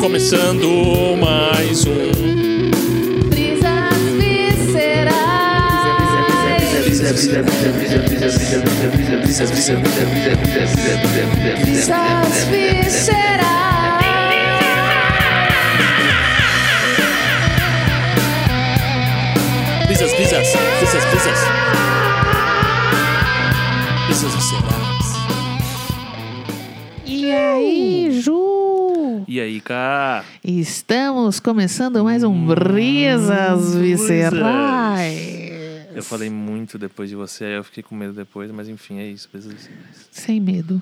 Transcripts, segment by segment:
Começando mais um. Brisas viscerais. Brisas viscerais. Brisas, brisas, brisas, brisas. Brisas viscerais. Cá? Estamos começando mais um Brisas Viscerais. Eu falei muito depois de você, aí eu fiquei com medo depois, mas enfim, é isso. Brisas. Sem medo.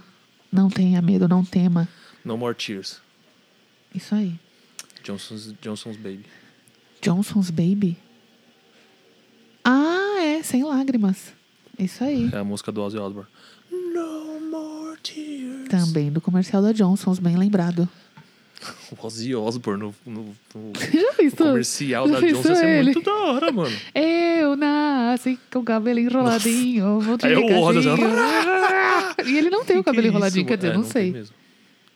Não tenha medo, não tema. No more tears. Isso aí. Johnson's, Johnson's Baby. Johnson's Baby. Ah, é, sem lágrimas. Isso aí. É a música do Ozzy Osbourne. No more tears. Também do comercial da Johnson's, bem lembrado. O Ozzy Osbourne no, no, no- comercial Já da Johnson é ele? muito da hora, mano. Eu nasci com o cabelo enroladinho. vou te Aí ligadinho. E ele não tem o Que cabelo que é enroladinho, isso, quer dizer, mano? não, É, tem sei. mesmo.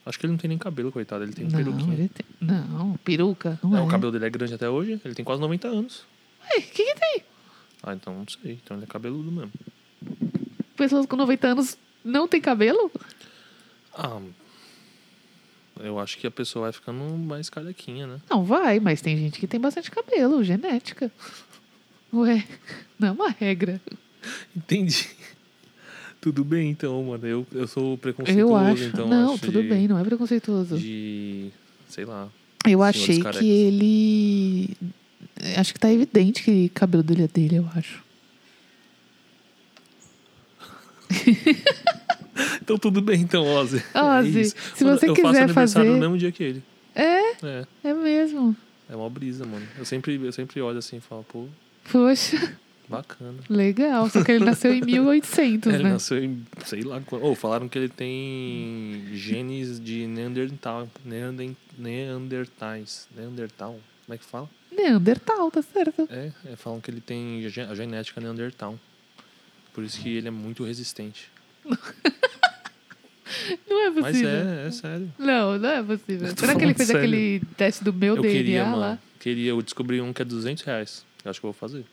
Acho que ele não tem nem cabelo, coitado. Ele tem Não, peruquinha. ele tem. Não, peruca. Não É, é. o cabelo dele é grande até hoje. Ele tem quase 90 anos. Ué, o que, que tem? Ah, então não sei. Então ele é cabeludo mesmo. Pessoas com 90 anos não têm cabelo? Ah, eu acho que a pessoa vai ficando mais carequinha, né? Não, vai, mas tem gente que tem bastante cabelo, genética. Ué, não é uma regra. Entendi. Tudo bem, então, mano. Eu, eu sou preconceituoso, Eu acho. então. não, acho tudo de- bem, não é preconceituoso. De. Sei lá. Eu achei carecas. que ele. Acho que tá evidente que o cabelo dele é dele, eu acho. Então tudo bem, então, Ozzy. Ozzy, é se você eu faço quiser aniversário fazer- no mesmo dia que ele. É, É. é mesmo. É uma brisa, mano. Eu sempre, eu sempre olho assim e falo, pô, Poxa, bacana. legal. Só que ele nasceu em 1800, Ele né? nasceu em, sei lá, quando. Ou falaram que ele tem genes de Neandertal, Neander, Neandertais. Neandertal? Como é que fala? Neandertal, tá certo. É, é, falam que ele tem a genética Neandertal. Por isso que ele é muito resistente. Não é Mas possível. é, é sério. Não, não é possível. Será que ele fez sério. aquele teste do meu Eu DNA queria, lá? mano. Queria, eu descobri um que é 200 reais. Eu acho que eu vou fazer.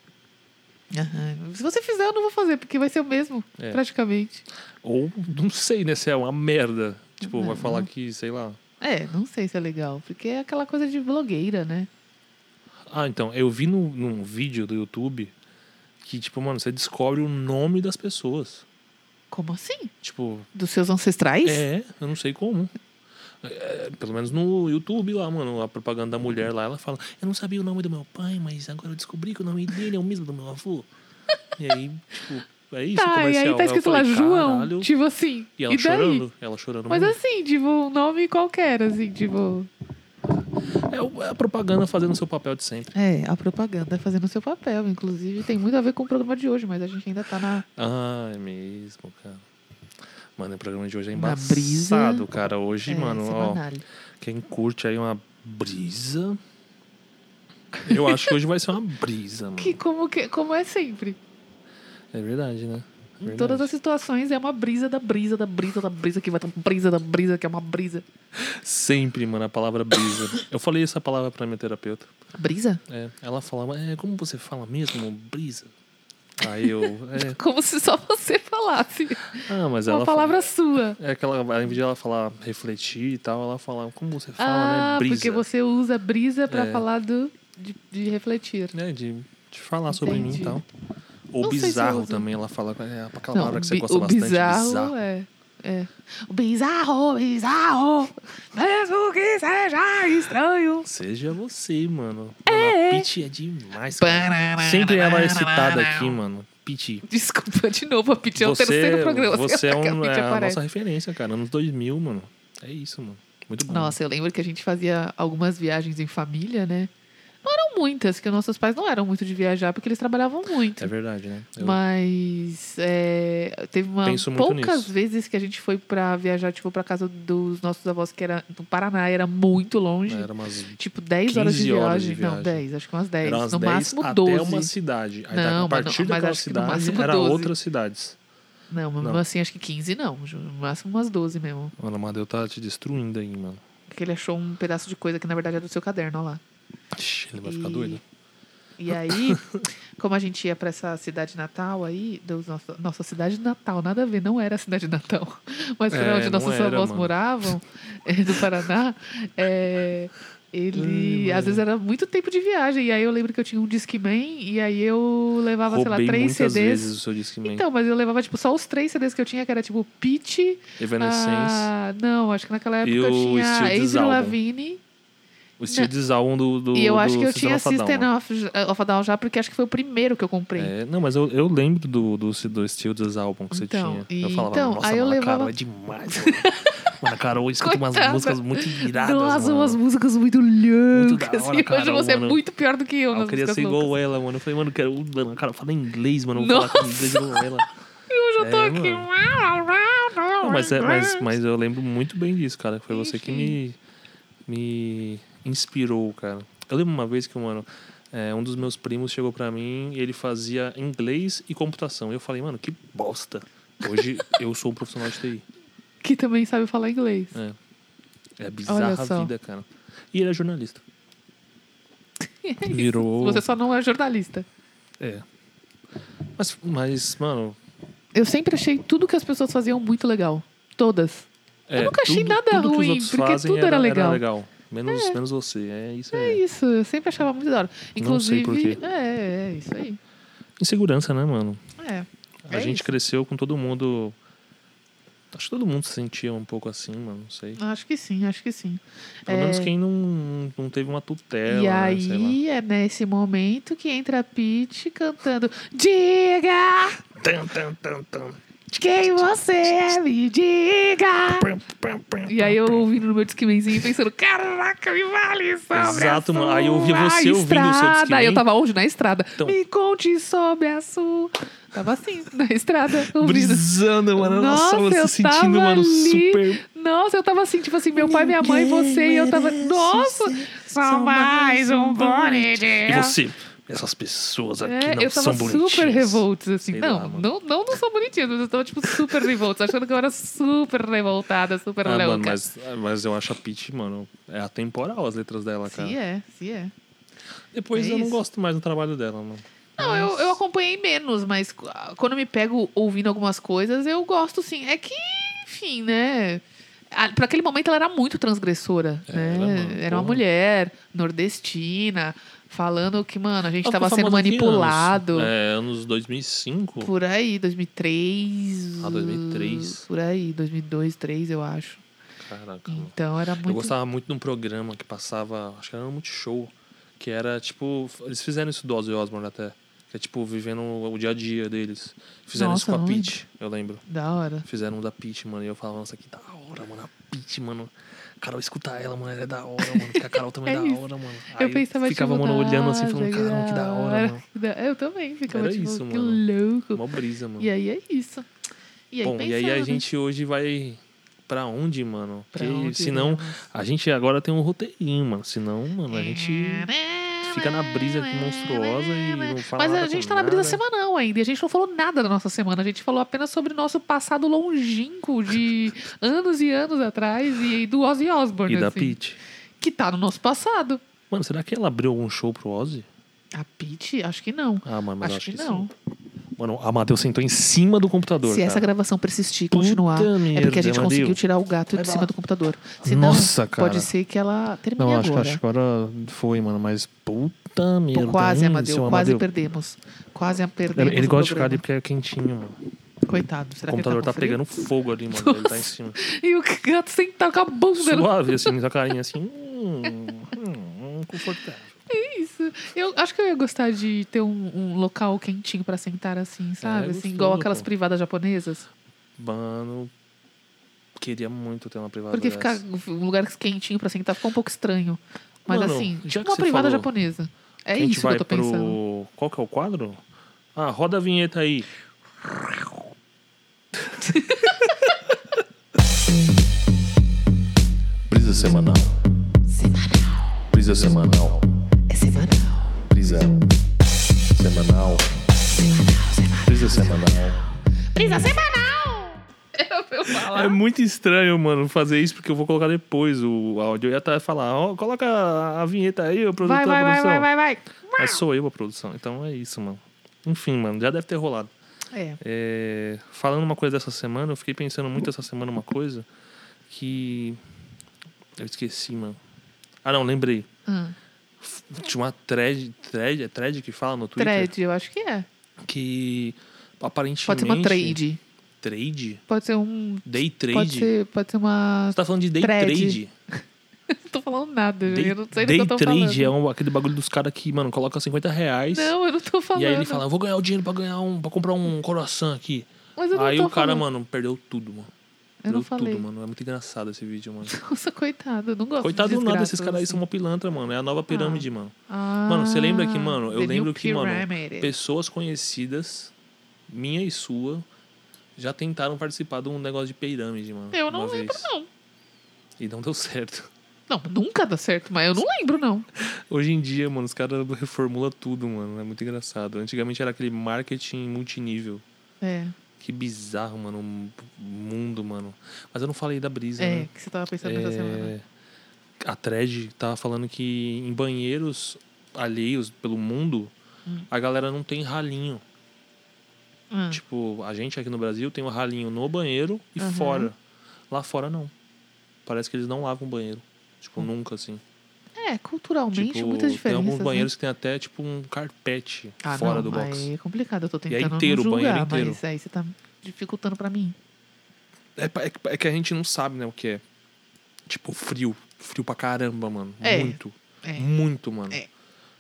Aham. Se você fizer, eu não vou fazer, porque vai ser o mesmo, É. praticamente. Ou, não sei, né? Se é uma merda. Tipo, vai falar que, sei lá. É, não sei se é legal, porque é aquela coisa de blogueira, né? Ah, então, eu vi no, num vídeo do YouTube que, tipo, mano, você descobre o nome das pessoas. Como assim? Tipo, Dos seus ancestrais? é, eu não sei como. É, pelo menos no YouTube lá, mano, a propaganda da mulher lá, ela fala: Eu não sabia o nome do meu pai, mas agora eu descobri que o nome dele é o mesmo do meu avô. e aí, tipo, é isso, o Tá, e aí tá escrito lá falei, João, "Caralho." tipo assim. E ela e chorando, ela chorando. Mas mano. assim, tipo, um nome qualquer, assim, tipo. É é a propaganda fazendo o seu papel de sempre. É, a propaganda fazendo o seu papel. Inclusive, tem muito a ver com o programa de hoje, mas a gente ainda tá na. Ah, é mesmo, cara. Mano, o programa de hoje é embaçado, brisa. cara. Hoje, é, mano, ó, semanal. quem curte aí uma brisa. Eu acho que hoje vai ser uma brisa, mano. Que como, que como é sempre. É verdade, né? Em Verdade. todas as situações é uma brisa da brisa, da brisa, da brisa, que vai ter uma brisa da brisa, que é uma brisa. Sempre, mano, a palavra brisa. Eu falei essa palavra pra minha terapeuta. Brisa? É, ela falava, é, como você fala mesmo, brisa? Aí eu, é, Como se só você falasse. ah, mas uma ela palavra sua. É aquela, ao invés de ela falar refletir e tal, ela fala, como você fala, ah, né? Brisa. porque você usa brisa pra É. falar do, de, de refletir. né, de, de falar sobre mim Entendi. e tal. Ou Não se bizarro uso. também, ela fala, é aquela Não, palavra que você gosta o bastante, bizarro, bizarro. é. É. O bizarro, bizarro, mesmo que seja estranho. Seja você, mano. É. A Pete é demais, cara. Sempre ela é excitada aqui, mano. Pete. Desculpa, de novo, a Pitty é o terceiro programa. você é, a um, Pitty é a aparece. nossa referência, cara. Anos 2000, mano. É isso, mano. Muito bom. Nossa, eu lembro que a gente fazia algumas viagens em família, né? Não eram muitas, que nossos pais não eram muito de viajar, porque eles trabalhavam muito. É verdade, né? Eu- Mas é, teve uma poucas nisso. vezes que a gente foi pra viajar, tipo, pra casa dos nossos avós, que era no Paraná, era muito longe. Era umas Tipo, 10 horas de 15 viagem. horas de Não, viagem. 10, acho que umas 10. Era umas no 10 máximo até 12. uma cidade. Aí Não, a partir não- daquela cidade máximo era 12. outras cidades. Não, mas Não. assim, acho que 15 não. No máximo umas 12 mesmo. Mano, o Amadeu tá te destruindo aí, mano. Porque ele achou um pedaço de coisa que na verdade é do seu caderno, ó lá. Ele vai ficar E- doido. E aí, como a gente ia pra essa cidade natal aí, do nossa, nossa cidade natal, nada a ver, não era a cidade natal, mas pra É, onde nossos era, avós mano. moravam, é, do Paraná, é, ele, Ai, às vezes era muito tempo de viagem, e aí eu lembro que eu tinha um Discman, e aí eu levava, sei lá, Roubei três muitas CDs. vezes o seu Discman. Então, mas eu levava, tipo, só os três CDs que eu tinha, que era, tipo, Pitch... Evanescence, ah, não, acho que naquela época eu tinha Avril. Lavigne... o Steel Dissalm do, do E eu acho do que eu tinha System né? of, of a Down já, porque acho que foi o primeiro que eu comprei. É, não, mas eu, eu lembro do, do, do Steel Dissalm que você Então, tinha. Eu falava, então, nossa, aí mano, a levava- Carol é demais, mano. mano, a Carol escuta umas músicas muito iradas, Nossa, umas músicas muito loucas. Muito hora, assim, hoje você mano. é muito pior do que eu Ah, eu queria ser loucas. igual ela, mano. Eu falei, mano, quero. Mano, cara, fala inglês, mano. Eu vou falar com inglês igual ela. Hoje eu tô É, aqui. Não, mas, é, mas, mas eu lembro muito bem disso, cara. Foi você que me, me inspirou, cara. Eu lembro uma vez que, mano, é, um dos meus primos chegou pra mim e ele fazia inglês e computação. E eu falei, mano, que bosta. Hoje eu sou um profissional de TI. Que também sabe falar inglês. É, é bizarra a vida, cara. E ele é jornalista. Virou. Você só não é jornalista. É. Mas, mas, mano. Eu sempre achei tudo que as pessoas faziam muito legal. Todas. É, nunca achei tudo- nada tudo ruim, porque tudo era legal. Menos, menos você. É isso aí. É isso, eu sempre achava muito da hora. Não sei Inclusive. por quê. É, é, isso aí. Insegurança, né, mano? É. A É gente isso. cresceu com todo mundo. Acho que todo mundo se sentia um pouco assim, mano. Não sei. Acho que sim, acho que sim. Pelo É. menos quem não, não teve uma tutela. E né, aí é nesse momento que entra a Pete cantando Diga Tan, tan, tan, tan. quem você é, me diga. E aí eu ouvindo no meu Discmanzinho pensando, caraca, me vale sobre Exato, mano. Aí eu ouvia sua você ouvindo o seu estrada. Discman. Aí eu tava onde? Na estrada. Então. Me conte sobre a sua... Tava assim, na estrada, ouvindo. Brisando, mano. Nossa, Nossa, eu se sentindo, tava mano, ali. super. Nossa, eu tava assim, tipo assim, meu pai, minha mãe, você, e eu tava... Nossa, só mais um bonitinho. E você? Essas pessoas aqui É, não eu tava são bonitinhas. super revoltos, assim. Sei não, lá, não, não, não são bonitinhos, mas eu tava, tipo, super revoltos, achando que eu era super revoltada, super Ah, louca. mano, mas, mas eu acho a Peach, mano, é atemporal as letras dela, cara. Se é, se é. Depois É eu não isso. gosto mais do trabalho dela, mano. Não, eu, eu acompanhei menos, mas qu- quando eu me pego ouvindo algumas coisas, eu gosto sim. É que, enfim, né? Ah, Pra aquele momento ela era muito transgressora, É, né? era, mano, Era uma mulher nordestina, falando que, mano, a gente Ela tava ficou sendo manipulado. Anos? É, anos 2005. Por aí, 2003. Ah, 2003. Por aí, 2002, 2003, eu acho. Caraca. Então era muito. Eu gostava muito de um programa que passava, acho que era no Multishow, que era tipo. Eles fizeram isso do Ozzy Osbourne até. Que é tipo, vivendo o dia a dia deles. Fizeram Nossa, isso com a Peach, eu lembro. Da hora. Fizeram um da Peach, mano. E eu falava, nossa, que da hora, mano. A Peach, mano. Carol, escuta ela, mano. Ela é da hora, mano. Porque a Carol também é, É da hora, mano. eu Aí pensava, ficava, tipo, mano, olhando assim, falando, caramba, que da hora, mano. que Eu também ficava, Era tipo, isso, que mano. louco. Mó brisa, mano. E aí é isso. E aí, Bom, e aí a pensando, gente hoje vai pra onde, mano? Pra Porque onde senão a gente agora tem um roteirinho, mano. Senão, mano, a gente fica na brisa aqui monstruosa e não fala Mas a gente tá na brisa nada. semanal ainda. E a gente não falou nada da nossa semana. A gente falou apenas sobre o nosso passado longínquo de anos e anos atrás e do Ozzy Osbourne. E da assim, Peach. Que tá no nosso passado. Mano, será que ela abriu algum show pro Ozzy? A Pete, acho que não. Ah, mano, mas acho, acho que, que, não. sim. Mano, a Amadeus sentou em cima do computador. Se essa cara. gravação persistir e Puta continuar, é porque a gente merda, conseguiu tirar o gato de cima do computador. Senão, Nossa, cara. pode ser que ela termine Não, acho que, agora. acho que agora foi, mano. Mas puta Pô, merda. quase, hein, Amadeu, quase Amadeu. perdemos. Quase a perdemos. Ele gosta de ficar ali porque é quentinho, mano. Coitado. Será o computador que ele tá, tá, pegando fogo ali, mano. Ele tá em cima. E o gato sentado com a bunda no Suave, assim, com a carinha assim. Hum, hum, confortável. Isso. Eu acho que eu ia gostar de ter um, um local quentinho pra sentar assim, sabe? assim, gostoso, igual aquelas pô. privadas japonesas. Mano, queria muito ter uma privada Porque dessa. ficar um lugar quentinho pra sentar ficou um pouco estranho. Mas Mano, assim, tipo uma privada falou japonesa. É isso que eu tô pensando. pro... Qual que é o quadro? Ah, roda a vinheta aí. Brisa semanal. Semanal. Brisa semanal. É semanal. Brisa semanal. Semanal, semanal. Brisa semanal. Brisa semanal. falar. É muito estranho, mano, fazer isso, porque eu vou colocar depois o áudio. Eu ia até falar, ó, coloca a, vinheta aí, o produtor vai, vai, da vai, produção. vai, vai, vai. Mas sou eu a produção, então é isso, mano. Enfim, mano, já deve ter rolado. É. É, falando uma coisa dessa semana, eu fiquei pensando muito essa semana uma coisa que. Eu esqueci, mano. Ah, não, lembrei. Hum. Tinha uma thread, thread, é thread que fala no Twitter? Thread, eu acho que é. Que aparentemente. Pode ser uma trade. Trade? Pode ser um. Day trade? Pode ser, pode ser uma. Você tá falando de day Thread. trade? Não tô falando nada, Day, eu não sei do que eu tô trade falando. é um- aquele bagulho dos caras que, mano, coloca 50 reais. Não, eu não tô falando. E aí ele fala, eu vou ganhar o dinheiro pra ganhar um. pra comprar um coração aqui. Mas eu não Aí tô o cara, falando. mano, perdeu tudo, mano. Eu não falei. tudo, mano. É muito engraçado esse vídeo, mano. Nossa, coitado, não gosto Coitado de do nada, esses caras aí assim. são uma pilantra, mano. É a nova pirâmide, mano. Ah, Mano, você lembra que, mano, eu lembro que, mano, pessoas conhecidas, minha e sua, já tentaram participar de um negócio de pirâmide, mano. Eu não lembro, vez. não. E não deu certo. Não, nunca dá certo, mas eu não lembro, não. Hoje em dia, mano, os caras reformulam tudo, mano. É muito engraçado. Antigamente era aquele marketing multinível. É, Que bizarro, mano. O mundo, mano. Mas eu não falei da brisa, é, né? que você tava pensando nessa semana. É, a thread tava falando que em banheiros alheios pelo mundo, Hum. a galera não tem ralinho. Ah, Tipo, a gente aqui no Brasil tem o ralinho no banheiro e Aham. fora. Lá fora não. Parece que eles não lavam o banheiro. Tipo, Hum. nunca assim. É, culturalmente, Tipo, muitas tem diferenças. alguns né? banheiros que tem até tipo um carpete ah, fora não, do box. Aí é complicado, eu tô é tentando inteiro, o não banheiro julgar, inteiro. mas aí você tá dificultando pra mim. É, é que- é que a gente não sabe, né, o que é. Tipo, frio. Frio pra caramba, mano. É. Muito. É. Muito, mano. É.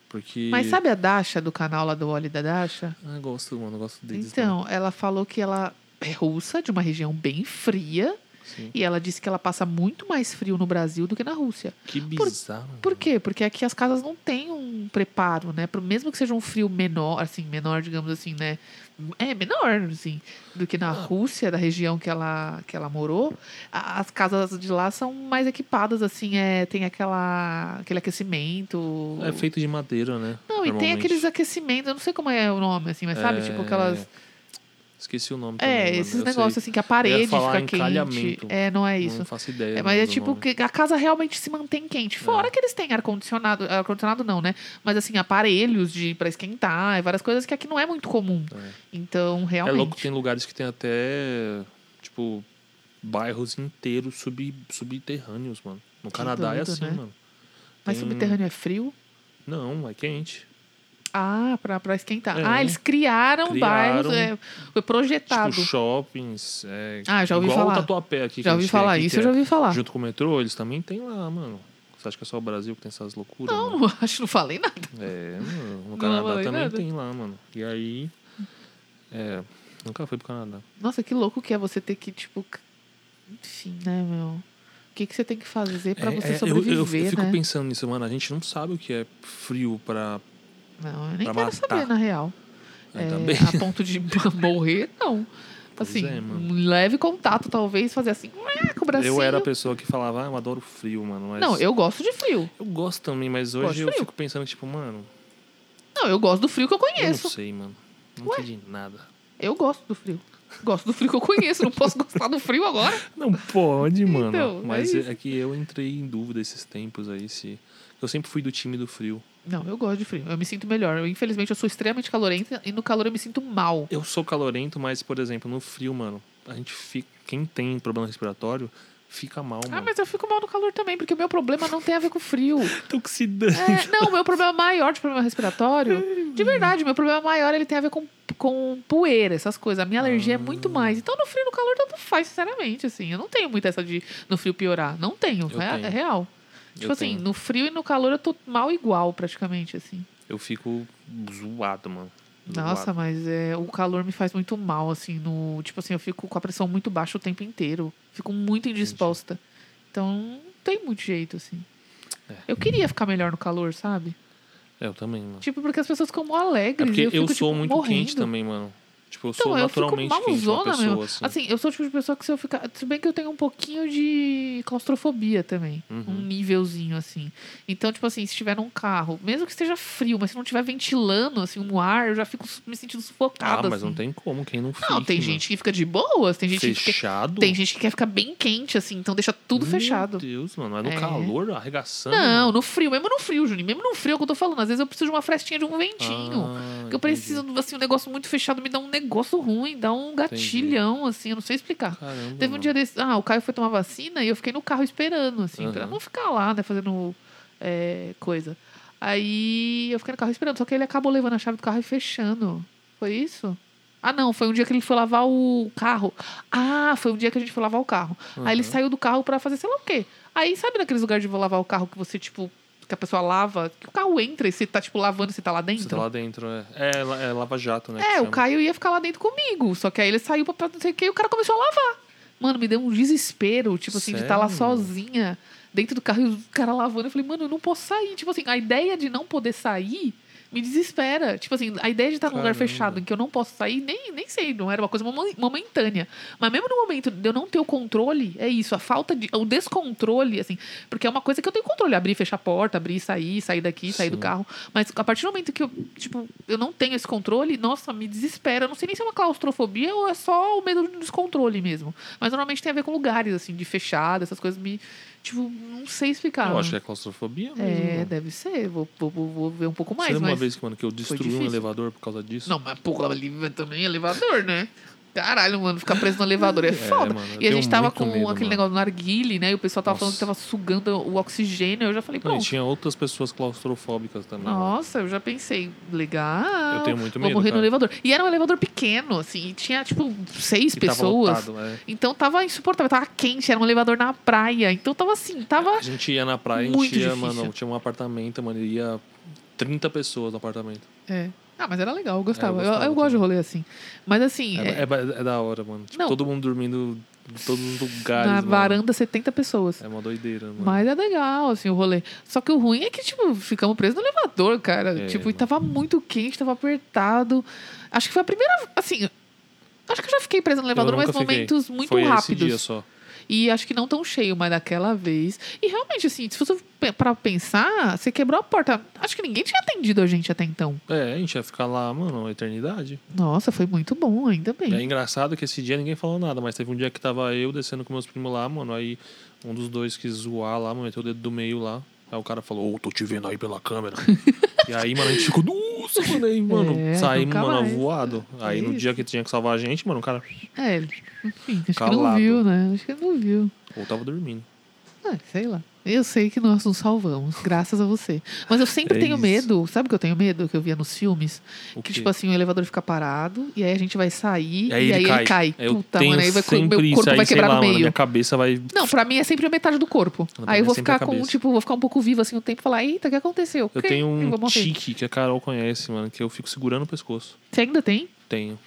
Porque. Mas sabe a Dasha, do canal lá do Oli da Dasha? Ah, gosto, mano. Gosto deles. Então, ela falou que ela é russa, de uma região bem fria, Sim. e ela disse que ela passa muito mais frio no Brasil do que na Rússia. Que bizarro. Por mano. quê? Porque aqui as casas não têm um preparo, né? Mesmo que seja um frio menor, assim, menor, digamos assim, né? É menor, assim, do que na Ah. Rússia, da região que ela, que ela morou. As casas de lá são mais equipadas, assim, é, tem aquela, aquele aquecimento. É feito de madeira, né? Não, e tem aqueles aquecimentos, eu não sei como é o nome, assim, mas sabe? É, Tipo aquelas. Esqueci o nome É, também, esses negócios assim que a parede fica quente. É, não é isso. Não faço ideia. É, mas é tipo nome. que a casa realmente se mantém quente. Fora É. que eles têm ar-condicionado. Ar-condicionado não, né? Mas assim, aparelhos de para esquentar e várias coisas que aqui não é muito comum. É. Então, É realmente. louco, tem lugares que tem até, tipo, bairros inteiros sub, subterrâneos, mano. No Canadá é doido, assim, né? mano. Mas Tem- subterrâneo é frio? Não, é quente. Ah, pra, pra esquentar. É. Ah, eles criaram, Criaram, bairros. É, foi projetado. Tipo, shoppings. É, Ah, já ouvi igual falar. o Tatuapé aqui. já ouvi falar aqui, isso, eu já é ouvi falar. Junto com o metrô, eles também tem lá, mano. Você acha que é só o Brasil que tem essas loucuras? mano? Não, acho que não falei nada. É, mano, no Não Canadá também nada. tem lá, mano. E aí. É. Nunca fui pro Canadá. Nossa, que louco que é você ter que, tipo. Enfim, né, meu? O que, que você tem que fazer pra É, você é, eu- sobreviver, eu, eu fico né? pensando nisso, mano. A gente não sabe o que é frio pra. Não, eu nem pra quero matar. saber, na real. É, a ponto de morrer, não. Assim, é, um leve contato, talvez, fazer assim, com o bracinho. Eu era a pessoa que falava, ah, eu adoro frio, mano. Mas Não, eu gosto de frio. Eu gosto também, mas hoje eu fico pensando, tipo, mano, Não, eu gosto do frio que eu eu não conheço. sei, mano. Não Ué? entendi nada. Eu gosto do frio. Gosto do frio que eu conheço. Não posso gostar do frio agora. Não pode, mano. Então, é mas é, é que eu entrei em dúvida esses tempos aí, se. Eu sempre fui do time do frio. Não, eu gosto de frio. Eu me sinto melhor. Eu, infelizmente, eu sou extremamente calorenta e no calor eu me sinto mal. Eu sou calorento, mas, por exemplo, no frio, mano, a gente fica. Quem tem problema respiratório fica mal, Ah, mano. mas eu fico mal no calor também, porque o meu problema não tem a ver com frio. Toxidante. É, não, o meu problema maior de problema respiratório, de verdade, o meu problema maior ele tem a ver com, com poeira, essas coisas. A minha alergia é muito mais. Então, no frio e no calor, tanto faz, sinceramente, assim. Eu não tenho muito essa de no frio piorar. Não tenho, Eu é, tenho. é real. Eu Tipo assim, tenho. no frio e no calor eu tô mal igual, praticamente, assim. Eu fico zoado, mano. Nossa, mas é, o calor me faz muito mal, assim, no. Tipo assim, eu fico com a pressão muito baixa o tempo inteiro. Fico muito indisposta. Então, não tem muito jeito, assim. É. Eu queria ficar melhor no calor, sabe? É, eu também, mano. Tipo, porque as pessoas ficam mó É alegres. porque e eu, eu, fico, sou tipo, muito morrendo. quente também, mano. Tipo, eu Então, sou eu fico naturalmente quente, uma malzona pessoa, mesmo. assim. Assim, eu sou o tipo de pessoa que se eu ficar. Se bem que eu tenho um pouquinho de claustrofobia também. Uhum. Um nívelzinho, assim. Então, tipo assim, se estiver num carro, mesmo que esteja frio, mas se não estiver ventilando, assim, um ar, eu já fico me sentindo Ah, sufocada. mas assim. não tem como, quem não fica. Não, tem mano. gente que fica de boas, tem gente que Fechado? Tem gente que quer ficar bem quente, assim, então deixa tudo fechado. Meu Deus, mano. Mas no É. calor, arregaçando. Não, mano. no frio, mesmo no frio, Juninho. Mesmo no frio é o que eu tô falando. Às vezes eu preciso de uma frestinha de um ventinho. Ah, Porque eu preciso, assim, um negócio muito fechado me dá um negócio ruim, dá um gatilhão, assim, eu não sei explicar. Caramba. Teve um mano. dia desse. Ah, o Caio foi tomar vacina e eu fiquei no carro esperando, assim, pra Aham. não ficar lá, né, fazendo é, coisa. Aí eu fiquei no carro esperando, só que ele acabou levando a chave do carro e fechando. Foi isso? Ah, não, foi um dia que ele foi lavar o carro. Ah, foi um dia que a gente foi lavar o carro. Aí ele Uhum. saiu do carro pra fazer sei lá o quê. Aí sabe naqueles lugares de vou lavar o carro que você, tipo, que a pessoa lava, que o carro entra e você tá, tipo, lavando e você tá lá dentro? Você tá lá dentro, é. É, é lava-jato, né? É, o chama. Caio ia ficar lá dentro comigo. Só que aí ele saiu pra- pra não sei o que e o cara começou a lavar. Mano, me deu um desespero, tipo assim, de estar lá Sério? sozinha, dentro do carro e o cara lavando. Eu falei, mano, eu não posso sair. Tipo assim, a ideia de não poder sair me desespera. Tipo assim, a ideia de estar num lugar fechado em que eu não posso sair, nem, nem sei, não era uma coisa momen- momentânea. Mas mesmo no momento de eu não ter o controle, é isso, a falta de. o descontrole, assim. Porque é uma coisa que eu tenho controle, abrir fechar a porta, abrir sair, sair daqui, sair do Sim. carro. Mas a partir do momento que eu, tipo, eu não tenho esse controle, nossa, me desespera. Eu não sei nem se é uma claustrofobia ou é só o medo do descontrole mesmo. Mas normalmente tem a ver com lugares, assim, de fechado, essas coisas me. Tipo, não sei explicar. Eu acho que é claustrofobia mesmo. É, mano. deve ser. Vou, vou, vou- ver um pouco mais. Você lembra mas... uma vez que, mano, que eu destruí um elevador por causa disso? Não, mas porra, ali também é elevador, né? Caralho, mano, ficar preso no elevador é foda. mano, e a gente tava com medo, aquele mano. negócio do narguile, né? E o pessoal tava falando que Nossa. tava sugando o oxigênio. Eu já falei, Não, e pronto. tinha outras pessoas claustrofóbicas também. lá. Nossa, eu já pensei, legal. Eu tenho muito Vou medo, morrer no elevador. E era um elevador pequeno, assim, e tinha, tipo, seis E tava pessoas. lotado, é. Então tava insuportável, tava quente, era um elevador na praia. Então tava assim, tava. A gente ia na praia, a gente ia, difícil. mano, tinha um apartamento, mano, e ia 30 pessoas no apartamento. É. Ah, mas era legal, eu gostava. É, eu eu, gostava eu gosto de rolê assim. Mas assim, É, é- é é da hora, mano. Tipo, todo mundo dormindo em todos os lugares, na mano. varanda 70 pessoas. É uma doideira, mano. Mas é legal, assim, o rolê. Só que o ruim é que, tipo, ficamos presos no elevador, cara. É, tipo, e mano. tava muito quente, tava apertado. Acho que foi a primeira. Assim. Acho que eu já fiquei presa no elevador, Eu mas fiquei. momentos muito Foi esse rápidos. dia só. E acho que não tão cheio, mas daquela vez. E realmente, assim, se você pe- pra pensar, você quebrou a porta. Acho que ninguém tinha atendido a gente até então. É, a gente ia ficar lá, mano, uma eternidade. Nossa, foi muito bom, ainda bem. É engraçado que esse dia ninguém falou nada, mas teve um dia que tava eu descendo com meus primos lá, mano, aí um dos dois quis zoar lá, mano, meteu o dedo do meio lá. Aí o cara falou, ô, tô te vendo aí pela câmera. e aí, mano, a gente ficou, nossa, mano, aí, mano, É, saímos, mano, mais. voado. Aí no dia que tinha que salvar a gente, mano, o cara É, enfim, acho que não Calado. viu, né? Acho que não viu. ou tava dormindo. Ah, sei lá. Eu sei que nós nos salvamos, graças a você. Mas eu sempre É tenho isso. medo. Sabe o que eu tenho medo? Que eu via nos filmes? O que, quê? tipo assim, o elevador fica parado e aí a gente vai sair E aí e ele aí cai. ele cai. Eu Puta, mano, aí vai, meu isso, corpo aí, vai quebrar lá, no mano, meio. minha cabeça vai... Não, pra mim é sempre a metade do corpo. Pra Aí eu vou ficar com, tipo, vou ficar um pouco vivo assim um tempo e falar, eita, o que aconteceu? Eu Que? tenho um tique que a Carol conhece, mano, que eu fico segurando o pescoço. Você ainda tem? Tenho.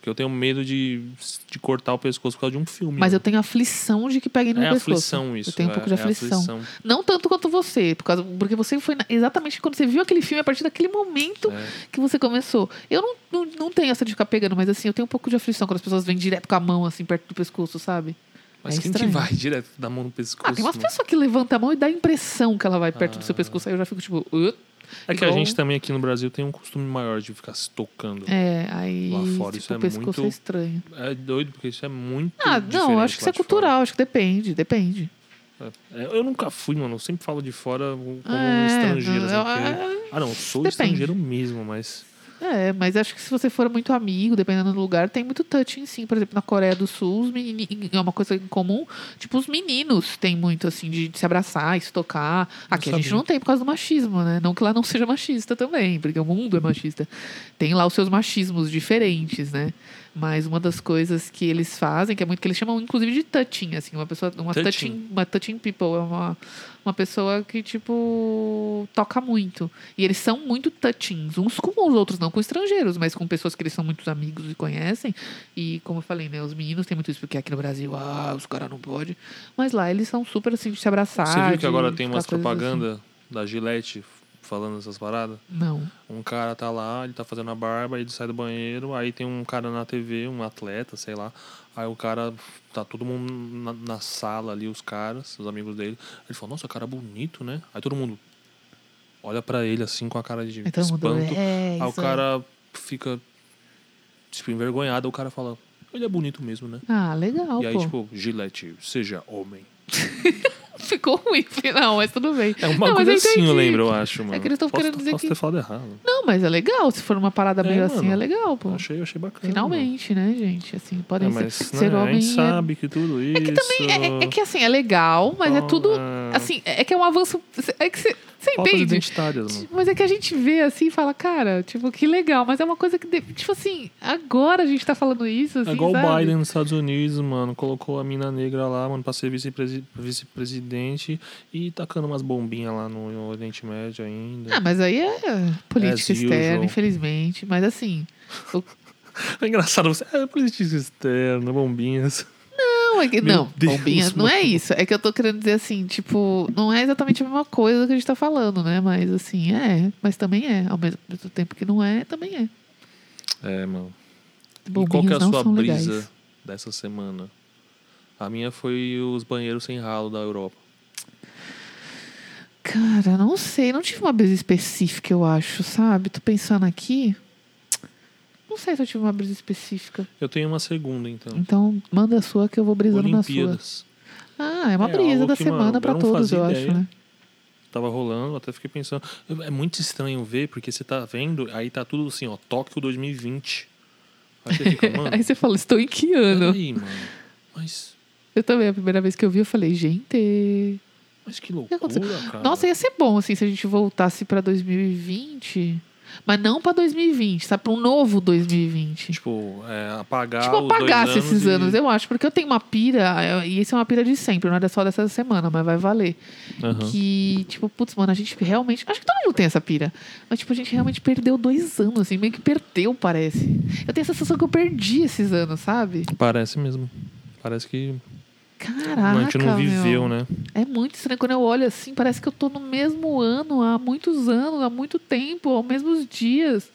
Porque eu tenho medo de, de cortar o pescoço por causa de um filme. Mas mano. eu tenho aflição de que peguem no É pescoço. aflição isso. Eu tenho um é- pouco de é aflição. Não tanto quanto você, por causa, porque você foi na- exatamente quando você viu aquele filme, a partir daquele momento É. que você começou. Eu não, não, não tenho essa de ficar pegando, mas assim, eu tenho um pouco de aflição quando as pessoas vêm direto com a mão, assim, perto do pescoço, sabe? Mas É quem estranho. que vai direto da mão no pescoço? Ah, tem umas mano? pessoas que levantam a mão e dá a impressão que ela vai perto do seu Ah. pescoço. Aí eu já fico tipo. "Uh". É que a igual- gente também aqui no Brasil tem um costume maior de ficar se tocando. É, aí. Lá fora tipo, isso é muito- é estranho. É doido, porque isso é muito. Ah, não, acho que isso é de fora. cultural, acho que depende, depende. É, Eu nunca fui, mano. Eu sempre falo de fora como um É, estrangeiro. assim, não, porque- é- Ah, não, eu sou depende. estrangeiro mesmo, mas. É, mas acho que se você for muito amigo, dependendo do lugar, tem muito touching, sim. Por exemplo, na Coreia do Sul, os menini- é uma coisa em comum. Tipo, os meninos têm muito, assim, de, de se abraçar se tocar. Aqui a gente não tem por causa do machismo, né? Não que lá não seja machista também, porque o mundo é machista. Tem lá os seus machismos diferentes, né? Mas uma das coisas que eles fazem, que é muito que eles chamam inclusive de touching, assim, uma pessoa, uma touching, Touching. uma touching people, é uma, uma pessoa que tipo toca muito. E eles são muito touchings, uns com os outros, não com estrangeiros, mas com pessoas que eles são muito amigos e conhecem. E como eu falei, né, os meninos têm muito isso porque aqui no Brasil, ah, os caras não podem. Mas lá eles são super assim de se abraçar. Você viu que agora tem umas assim. propaganda da Gillette falando essas paradas? Não. Um cara tá lá, ele tá fazendo a barba, ele sai do banheiro, aí tem um cara na TV, um atleta, sei lá. Aí o cara, tá todo mundo na, na sala ali, os caras, os amigos dele. Ele fala, nossa, cara bonito, né? Aí todo mundo olha pra ele assim com a cara de mundo, espanto. é, aí o isso cara fica, tipo, envergonhado. O cara fala, ele é bonito mesmo, né? Ah, legal, e aí, pô. tipo, Gillette, seja homem. Ficou ruim final, mas tudo bem. É um bagulho mas eu assim, eu lembro, eu acho, mano. que eles tão Posso- querendo dizer posso que- ter falado errado. Não, mas é legal. Se for uma parada É, meio assim, mano. é legal, pô. Achei, achei bacana. Finalmente, né, gente? Assim, mano. podem É, ser, mas, ser né, a homem. gente é- sabe que tudo isso... É que também é, é que assim, é legal, mas é tudo. Ah. Assim, é que é um avanço. É que você você Faltas entende? identitárias. Mas é que a gente vê assim e fala, cara, tipo, que legal, mas é uma coisa que, tipo assim, agora a gente tá falando isso, assim, É igual sabe? o Biden nos Estados Unidos, mano. Colocou a mina negra lá, mano, pra ser vice-presi- vice-presidente e tacando umas bombinhas lá no Oriente Médio ainda. Ah, mas aí é política As externa, usual. infelizmente. Mas assim, o- É engraçado você. É política externa, bombinhas. Não, é que, Meu não, Deus, bombinha, não é isso. É que eu tô querendo dizer assim, tipo, não é exatamente a mesma coisa que a gente tá falando, né? Mas assim, é, mas também é. Ao mesmo, tempo que não é, também é. É, mano. E Bombinhas qual que é a sua brisa legais. dessa semana? A minha foi os banheiros sem ralo da Europa. Cara, não sei, não tive uma brisa específica, eu acho, sabe? Tô pensando aqui. Não sei se eu tive uma brisa específica. Eu tenho uma segunda, então. Então, manda a sua que eu vou brisando na sua. Olimpíadas. Ah, é uma É, brisa da que, semana não todos, eu ideia. acho, né? Tava rolando, até fiquei pensando. É muito estranho ver, porque você tá vendo, aí tá tudo assim, ó, Tóquio 2020. Aí você fica, mano. Aí você fala, estou em que ano? Peraí, mano. Mas, Eu também, a primeira vez que eu vi, eu falei, gente. mas que loucura, cara. Nossa, ia ser bom, assim, se a gente voltasse pra 2020. Mas não pra 2020, sabe? Pra um novo 2020. Tipo, é, apagar Tipo, apagasse anos esses e- anos, eu acho. Porque eu tenho uma pira, é, e isso é uma pira de sempre, não é só dessa semana, mas vai valer. Aham. Que, tipo, putz, mano, a gente realmente. Acho que todo mundo tem essa pira. Mas, tipo, a gente realmente perdeu dois anos, assim, meio que perdeu, parece. Eu tenho a sensação que eu perdi esses anos, sabe? Parece mesmo. Parece que Caraca. a gente não viveu, meu. né? É muito estranho. Quando eu olho assim, parece que eu tô no mesmo ano há muitos anos, há muito tempo, aos mesmos dias.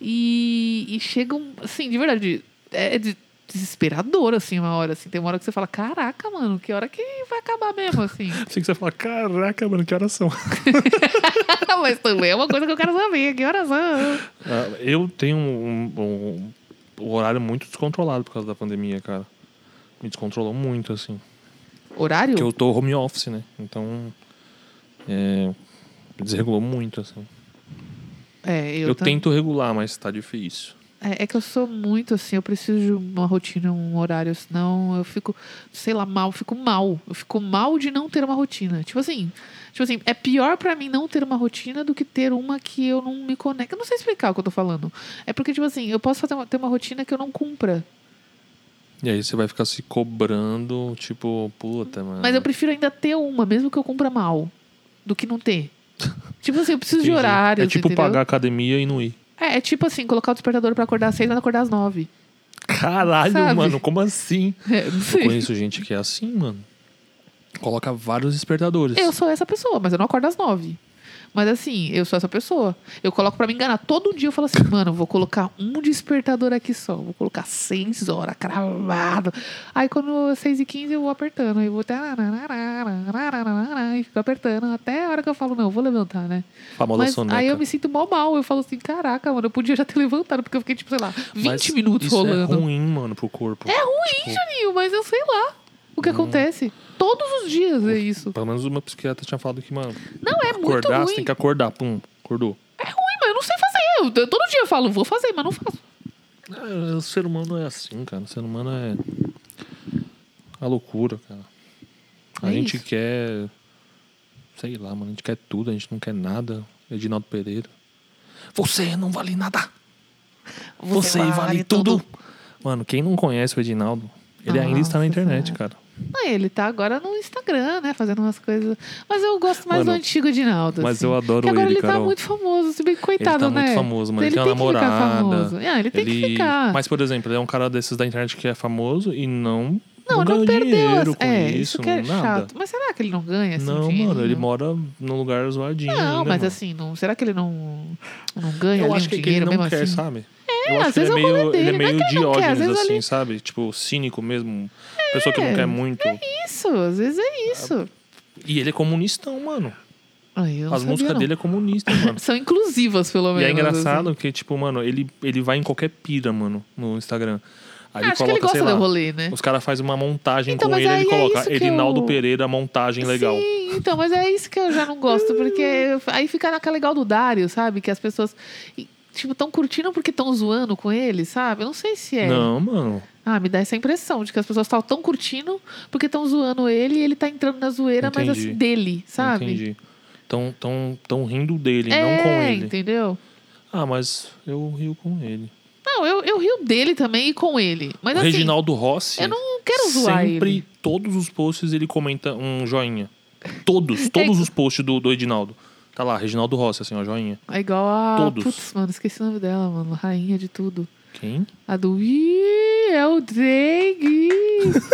E, e chegam, assim, de verdade, é de- desesperador, assim, uma hora, assim. Tem uma hora que você fala, caraca, mano, que hora que vai acabar mesmo, assim. Assim que você fala, caraca, mano, que horas são? Mas também é uma coisa que eu quero saber, que horas são? Ah, eu tenho um, um- um horário muito descontrolado por causa da pandemia, cara. Me descontrolou muito, assim. Horário? Porque eu tô home office, né? Então. É, me desregulou muito, assim. É, eu, Eu, tam- tento regular, mas tá difícil. É, é que eu sou muito assim, eu preciso de uma rotina, um horário, senão eu fico, sei lá, mal, fico mal. Eu fico mal de não ter uma rotina. Tipo assim, tipo assim, é pior pra mim não ter uma rotina do que ter uma que eu não me conecto. Eu não sei explicar o que eu tô falando. É porque, tipo assim, eu posso fazer uma- ter uma rotina que eu não cumpra. E aí você vai ficar se cobrando, tipo, puta, mano. Mas eu prefiro ainda ter uma, mesmo que eu cumpra mal, do que não ter. tipo assim, eu preciso de Entendi. horários, É tipo entendeu? pagar academia e não ir. É, é tipo assim, colocar o despertador pra acordar às seis, mas acordar às nove. Caralho, Sabe? mano, como assim? É, Eu conheço gente que é assim, mano. Coloca vários despertadores. Eu sou essa pessoa, mas eu não acordo às nove. Mas assim, eu sou essa pessoa. Eu coloco pra me enganar. Todo dia eu falo assim, mano, vou colocar um despertador aqui só. Vou colocar seis horas, cravado. Aí quando seis e quinze eu vou apertando. Aí eu vou até... E fico apertando até a hora que eu falo, não, eu vou levantar, né? Mas aí eu me sinto mal mal. Eu falo assim, caraca, mano, eu podia já ter levantado. Porque eu fiquei, tipo, sei lá, 20 Mas minutos isso rolando. é ruim, mano, pro corpo. É ruim, Tipo, Juninho, mas eu sei lá o Hum. que acontece. Todos os dias é isso. Pelo menos uma psiquiatra tinha falado que, mano, Não, é muito acordar, ruim. você tem que acordar. Pum, acordou. É ruim, mas eu não sei fazer. Eu, todo dia eu falo, vou fazer, mas não faço. É, o ser humano é assim, cara. O ser humano é. A loucura, cara. A É gente isso. quer. Sei lá, mano. A gente quer tudo, a gente não quer nada. Edinaldo Pereira. Você não vale nada. Você, vale, tudo. Mano, quem não conhece o Edinaldo, ele ainda está na internet, cara. Ah, ele tá agora no Instagram, né? Fazendo umas coisas. Mas eu gosto mais Mano, do antigo Edinaldo. mas assim. eu adoro Porque agora ele, ele tá Carol. muito famoso. Se bem que coitado, ele tá né? muito famoso, mano. Ele, Ele tem uma tem que ficar namorada. famoso. Ah, ele tem que ficar. Mas, por exemplo, ele é um cara desses da internet que é famoso e não Não, não, ganhou perdeu. dinheiro com é, isso, que é nada. chato. Mas será que ele não ganha assim? Não, dinheiro? mano, ele mora num lugar zoadinho. Não, ainda, mas mano. assim, não, será que ele não, não ganha Eu acho um que, que ele dinheiro não quer, assim? sabe? É, eu às que ele vezes é é meio, ele é dele, não é meio que ele não diógenes, vezes assim, ali- sabe? Tipo, cínico mesmo. Pessoa que não quer muito. Isso, às vezes é isso. E ele é comunistão, mano. Ai, As músicas não. dele é comunista, mano. São inclusivas, pelo E menos. é engraçado assim. que, tipo, mano, ele, ele vai em qualquer pira, mano, no Instagram. Aí que ele coloca, sei gosta lá, do rolê, né? os caras fazem uma montagem Então, com ele, ele é coloca que Erinaldo eu- Pereira, montagem legal. Sim, então, mas é isso que eu já não gosto, porque aí fica naquela legal do Dário, sabe? Que as pessoas, e, tipo, estão curtindo porque estão zoando com ele, sabe? Eu não sei se é. Não, mano. Ah, me dá essa impressão de que as pessoas estão tão curtindo porque estão zoando ele e ele tá entrando na zoeira, mas Entendi. assim, dele, sabe? Entendi. Tão, tão, tão rindo dele, É, não com ele. entendeu? Ah, mas eu rio com ele. Não, eu, eu rio dele também e com ele. Mas o assim, Reginaldo Rossi. eu não quero zoar sempre, ele. todos os posts, ele comenta um joinha. Todos, todos os posts do, do Edinaldo. Tá lá, Reginaldo Rossi, assim, ó, joinha. É igual a. Todos. Putz, mano, esqueci o nome dela, mano. Rainha de tudo. Quem? A do Ih, é o Drake.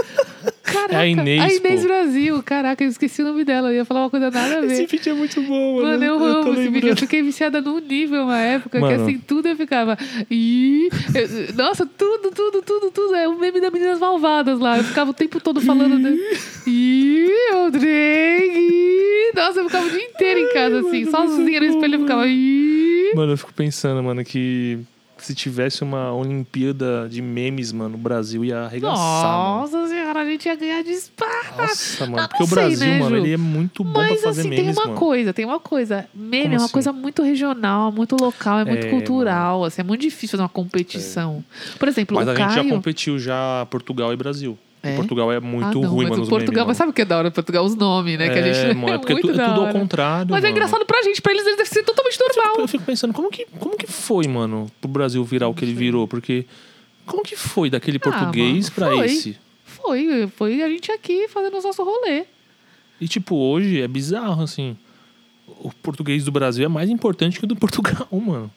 Caraca, É a Inês, A Inês. Brasil. Caraca, eu esqueci o nome dela. Eu ia falar uma coisa nada a ver. Esse vídeo é muito bom, Mano, eu tô amo esse lembrando. vídeo. Eu fiquei viciada num nível uma época que Mano. assim, tudo eu ficava. Ih, eu- nossa, tudo, tudo, tudo, tudo. É o meme das meninas malvadas lá. Eu ficava o tempo todo falando. De... Ih, o Drake. Nossa, eu ficava o dia inteiro em casa, assim, sozinha no espelho. Eu ficava. Ih. Mano, eu fico pensando, mano, que se tivesse uma Olimpíada de memes, mano, o Brasil ia arregaçar, mano. Nossa senhora, a gente ia ganhar disparo. Nossa, mano. não Porque o sei, Brasil, né, mano, ele é muito bom Mas pra fazer assim, memes, tem uma mano. coisa, tem uma coisa. Meme Como é uma assim? coisa muito regional, muito local, é muito É, cultural. Assim, é muito difícil fazer uma competição. Por exemplo, Mas o a gente Caio... já competiu já Portugal e Brasil. É? Portugal é muito ah, não, ruim, mas mano, Portugal, memes, mas sabe o que é da hora? Portugal, os nomes, né? que a gente É, mano, é porque é, muito tu- é tudo ao contrário, Mas é mano. engraçado pra gente, pra eles deve ser totalmente normal. Eu fico pensando, como que, como que foi, mano, pro Brasil virar o que ele virou? Porque como que foi daquele português Ah, mano, pra foi. esse? Foi, foi a gente aqui fazendo o nosso rolê. E, tipo, hoje é bizarro, assim. O português do Brasil é mais importante que o do Portugal, mano.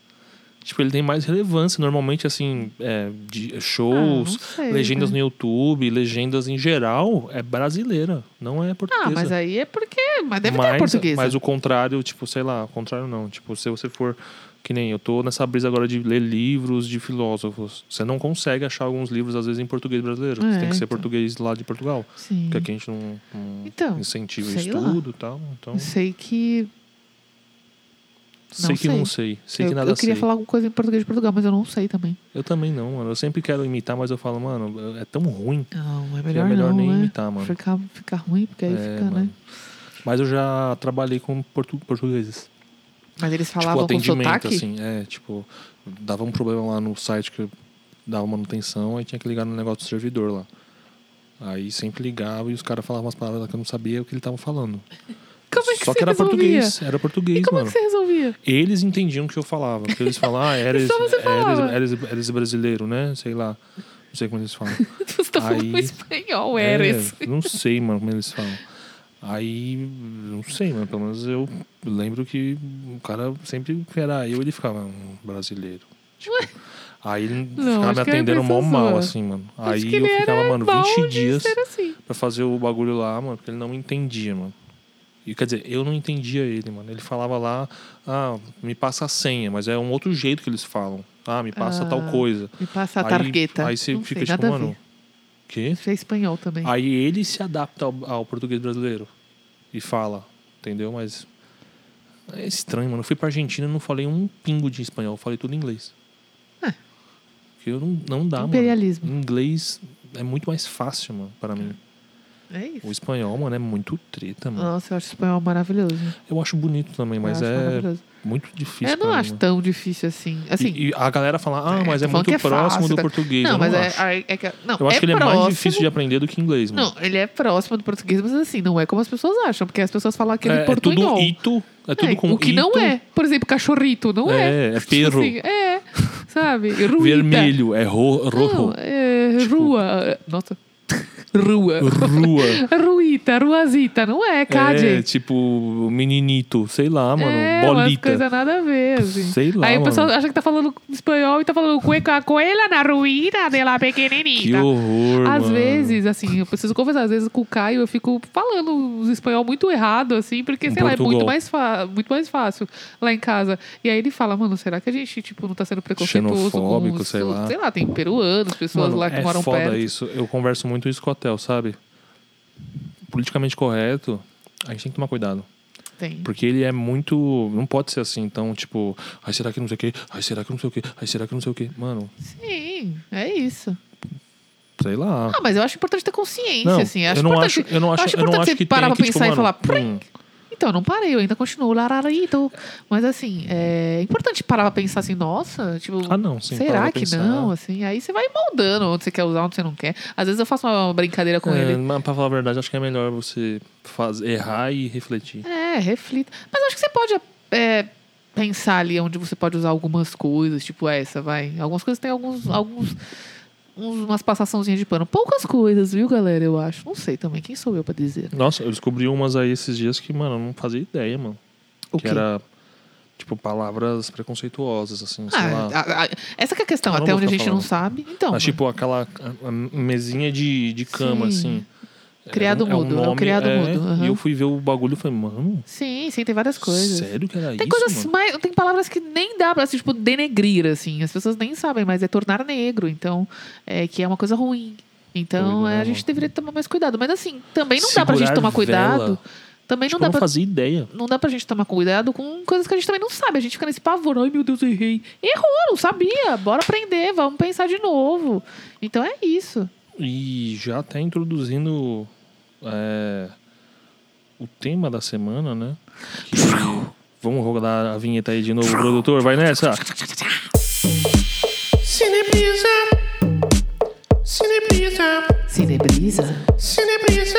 Tipo, ele tem mais relevância. Normalmente, assim, é, de shows, Ah, sei, legendas né? no YouTube, legendas em geral, é brasileira, não é portuguesa. Ah, mas aí é porque... Mas deve ter mas, portuguesa. mas o contrário, tipo, sei lá, o contrário não. Tipo, se você for. Que nem eu tô nessa brisa agora de ler livros de filósofos. Você não consegue achar alguns livros, às vezes, em português brasileiro. você É, tem que ser então. português lá de Portugal. Sim. Porque aqui a gente não, não Então, incentiva estudo e tal. Então, Eu sei que... sei não que não sei. sei. Sei eu, que nada eu queria sei. falar alguma coisa em português de Portugal, mas eu não sei também. Eu também não, mano. Eu sempre quero imitar, mas eu falo, mano, é tão ruim. Não, é que melhor, é melhor não, nem né? imitar, mano. Ficar, ficar ruim, porque aí É, fica, né? mano. Mas eu já trabalhei com portu portugueses. Mas eles tipo, falavam com atendimento, sotaque? assim. É, tipo, dava um problema lá no site que dava manutenção, aí tinha que ligar no negócio do servidor lá. Aí sempre ligava e os caras falavam umas palavras lá que eu não sabia o que eles estavam falando. Como é que Só que era resolvia? português, era E português, como mano. é que você resolvia? Eles entendiam o que eu falava. Porque eles falavam, ah, eres, eres, eres, eres brasileiro, né? Sei lá. Não sei como eles falam. Você tá falando espanhol, Eres. É, não sei, mano, como eles falam. Aí, não sei, mano. Pelo menos eu lembro que o cara sempre que era eu, ele ficava um brasileiro. Tipo, aí ele Não, ficava me é atendendo mó mal, assim, mano. Acho Aí eu ficava, mano, bom 20 de dias assim. pra fazer o bagulho lá, mano, porque ele não me entendia, mano. E quer dizer, eu não entendia ele, mano. Ele falava lá, ah, me passa a senha, mas é um outro jeito que eles falam. Ah, me passa Ah, tal coisa. Me passa a Aí- targueta. Aí você Não fica sei, tipo, mano. Quê? Isso é espanhol também. Aí ele se adapta ao, ao português brasileiro e fala, entendeu? Mas é estranho, mano. Eu fui pra Argentina e não falei um pingo de espanhol, eu falei tudo em inglês. É. Porque eu não, não dá, Imperialismo. mano. Inglês é muito mais fácil, mano, para mim. É isso. O espanhol, mano, é muito treta, mano. Nossa, eu acho espanhol maravilhoso. Eu acho bonito também, mas é muito difícil. Eu não mim, acho mano. tão difícil assim. Assim, E, e a galera fala, ah, É, mas é falando muito é próximo fácil, do tá? português. não, eu mas não é, acho. é, é que. Não, Eu acho é que ele é próximo. mais difícil de aprender do que inglês, mano. Não, ele é próximo do português, mas assim, não é como as pessoas acham, porque as pessoas falam aquele é, é portunhol. tudo ito, é tudo É, com o que não ito. é. Por exemplo, cachorrito, não é. É, é perro. Assim, é, sabe? Ruita. Vermelho, é ro rojo. Não, é Tipo- rua. Nossa. Rua. Rua. Ruído. Ruazita. Não é, Cade. É, tipo, meninito, sei lá, mano. é, bolita. coisas nada a ver, assim. Sei lá, Aí o pessoal mano. acha que tá falando espanhol e tá falando cueca coelha na ruína de la pequenenita. Que horror, Às mano. vezes, assim, eu preciso conversar. Às vezes com o Caio eu fico falando os espanhol muito errado, assim, porque, sei lá, é muito mais, muito mais fácil lá em casa. E aí ele fala, mano, será que a gente, tipo, não tá sendo preconceituoso Xenofóbico, com os, sei lá. Sei lá, tem peruanos, pessoas Mano, lá que é moram foda perto. isso. Eu converso muito isso com o sabe? Politicamente correto, a gente tem que tomar cuidado. Tem. Porque ele é muito. Não pode ser assim. Então, tipo, ai, será que não sei o quê? Ai, será que não sei o quê? Ai, será que não sei o quê? Mano, Sim, é isso. sei lá. Ah, mas eu acho importante ter consciência, não, assim. Acho eu não importante, acho, eu não acho, eu não acho você que parar pra que, pensar tipo, e falar, mano, hum, Então, eu não parei, eu ainda continuo lararito. Mas assim, é importante parar pra pensar assim, nossa, tipo, Ah, não, sim, será que pensar. não? Assim, aí você vai moldando onde você quer usar, onde você não quer. Às vezes eu faço uma brincadeira com é, ele. mas pra falar a verdade, acho que é melhor você faz, errar e refletir. É, reflita. Mas acho que você pode é, pensar ali onde você pode usar algumas coisas, tipo essa, vai. Algumas coisas tem alguns. alguns uns- umas passaçãozinhas de pano. Poucas coisas, viu, galera? Eu acho. Não sei também. Quem sou eu pra dizer? Nossa, eu descobri umas aí esses dias que, mano, eu não fazia ideia, mano. O que quê? era, tipo, palavras preconceituosas, assim, sei lá. Ah, a- a- essa que é a questão, Eu não até vou onde a ficar gente não falando. sabe. Então, Mas, tipo, aquela a- a mesinha de, de cama, Sim. assim. Criado É um- é um mudo, é nome, criado é, mudo, aham. E eu fui ver o bagulho e falei, mano, sim, sim, tem várias coisas. sério que era Tem isso, coisas mano? mais. Tem palavras que nem dá pra assim, tipo, denegrir, assim. As pessoas nem sabem, mas é tornar negro. Então, é que é uma coisa ruim. Então, é, a gente deveria tomar mais cuidado. Mas assim, também não dá pra gente Segurar tomar cuidado. vela. Também Tipo, não dá pra. fazia ideia. Não dá pra gente tomar cuidado com coisas que a gente também não sabe. A gente fica nesse pavor. Ai, meu Deus, errei. Errou, não sabia. Bora aprender, vamos pensar de novo. Então é isso. E já até introduzindo é, o tema da semana, né? Que- Vamos rodar a vinheta aí de novo, produtor. Vai nessa. Cinebrisa. Cinebrisa. Cinebrisa. Cinebrisa.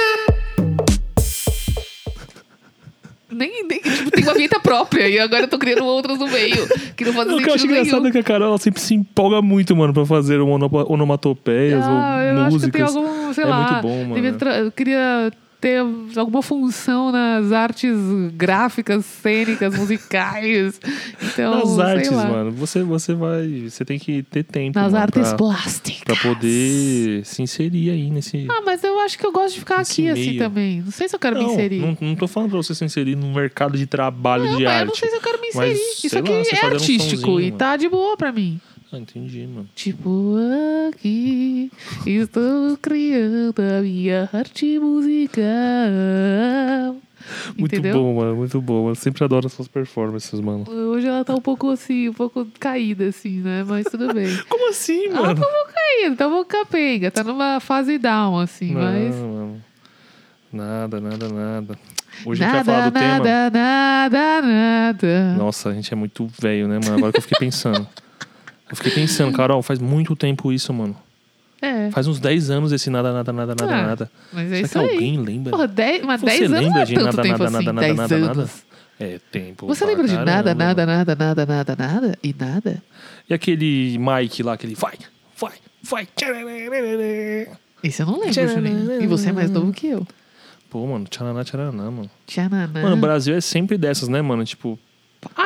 Nem, nem tipo, tem uma vinheta própria. E agora eu tô criando outras no meio. Que não fazem O que eu acho sentido engraçado nenhum. é que a Carol ela sempre se empolga muito, mano, pra fazer onomatopeias Ah, eu ou acho que músicas. tem algum, sei é lá. muito bom, mano. eu queria ter alguma função nas artes gráficas, cênicas, musicais. Então, Nas artes, lá. mano, você, você vai. Você tem que ter tempo. Nas mano, artes pra, plásticas. pra poder se inserir aí nesse. Ah, mas eu acho que eu gosto de ficar aqui assim meio. também. Não sei se eu quero me não, inserir. não, não tô falando pra você se inserir no mercado de trabalho Não, de mas arte. eu não sei se eu quero me Mas, inserir. Isso sei aqui lá, é fazer um artístico sonzinho, e mano. tá de boa pra mim. Ah, entendi, mano. Tipo, aqui estou criando a minha arte musical. Muito Entendeu? bom, mano. Muito bom. Eu sempre adoro essas performances, mano. Hoje ela tá um pouco assim, um pouco caída, assim, né? Mas tudo bem. Como assim, Ela mano? tá um pouco caída, tá um pouco capenga, tá numa fase down, assim, não, mas. mano. Nada, nada, nada. Hoje a gente vai falar Nada, do tema. nada, nada, nada. Nossa, a gente é muito velho, né, mano? Agora que eu fiquei pensando. Eu fiquei pensando, Carol, faz muito tempo isso, mano. É, Faz uns 10 anos esse nada, nada, nada, nada, Ah, nada. mas é Será isso que aí. alguém lembra? Porra, dez, mas Você 10 lembra de nada, tempo nada, assim, nada, 10 nada, anos. nada? É tempo. Você lembra de nada, caramba, nada, nada, nada, nada, nada e nada? E aquele Mike lá, aquele vai, vai, vai. Esse eu não lembro, Juninho. E você é mais novo que eu. Pô, mano, tchananá, tchananá, mano. Tchananã. Mano, o Brasil é sempre dessas, né, mano? Tipo, Ah,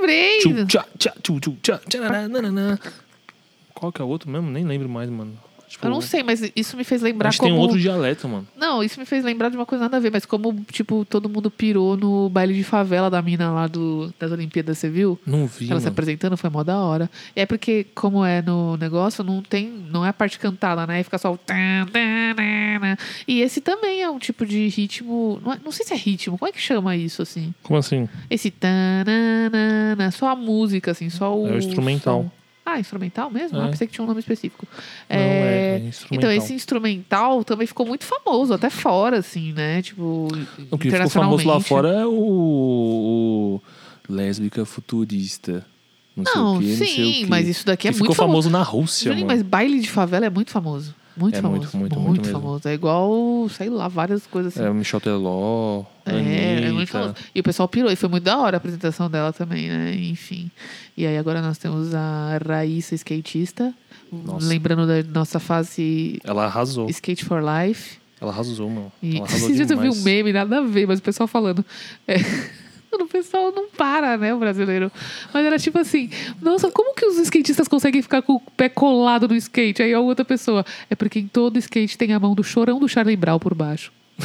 lembrei! tchá, tchá, tchá, nananã. Qual que é o outro mesmo? Nem lembro mais, mano. Tipo, Eu não sei, mas isso me fez lembrar Acho como... tem um outro dialeto, mano. Não, isso me fez lembrar de uma coisa nada a ver, mas como, tipo, todo mundo pirou no baile de favela da mina lá do, das Olimpíadas, você viu? Não vi, Ela se mano. apresentando, foi mó da hora. E é porque, como é no negócio, não tem. Não é a parte cantada, né? Aí fica só o. E esse também é um tipo de ritmo. Não, é- não sei se é ritmo, como é que chama isso, assim? Como assim? Esse. Só a música, assim, só o. É o instrumental. som. Ah, instrumental mesmo? É. Ah, pensei que tinha um nome específico. Não, é, é instrumental. Então, esse instrumental também ficou muito famoso, até fora, assim, né? Tipo. O que ficou famoso lá fora é o, o lésbica futurista. Não, Não, sei o quê, não sei o sim, quê. mas isso daqui é Que muito ficou famoso. famoso na Rússia, Juninho, mano. mas baile de favela é muito famoso. Muito É famoso. muito, muito, muito mesmo. famoso. É igual, sei lá, várias coisas assim. É o Michel Teló, É, Anitta. é muito famoso. E o pessoal pirou, e foi muito da hora a apresentação dela também, né? Enfim. E aí agora nós temos a Raíssa skatista. Nossa. Lembrando da nossa fase Ela arrasou. Skate for Life. Ela arrasou, mano. E Ela arrasou dias eu vi um meme, nada a ver, mas o pessoal falando. É, o pessoal não para, né, o brasileiro. Mas era tipo assim: nossa, como que os skatistas conseguem ficar com o pé colado no skate? Aí a outra pessoa: é porque em todo skate tem a mão do chorão do Charlie Brown por baixo.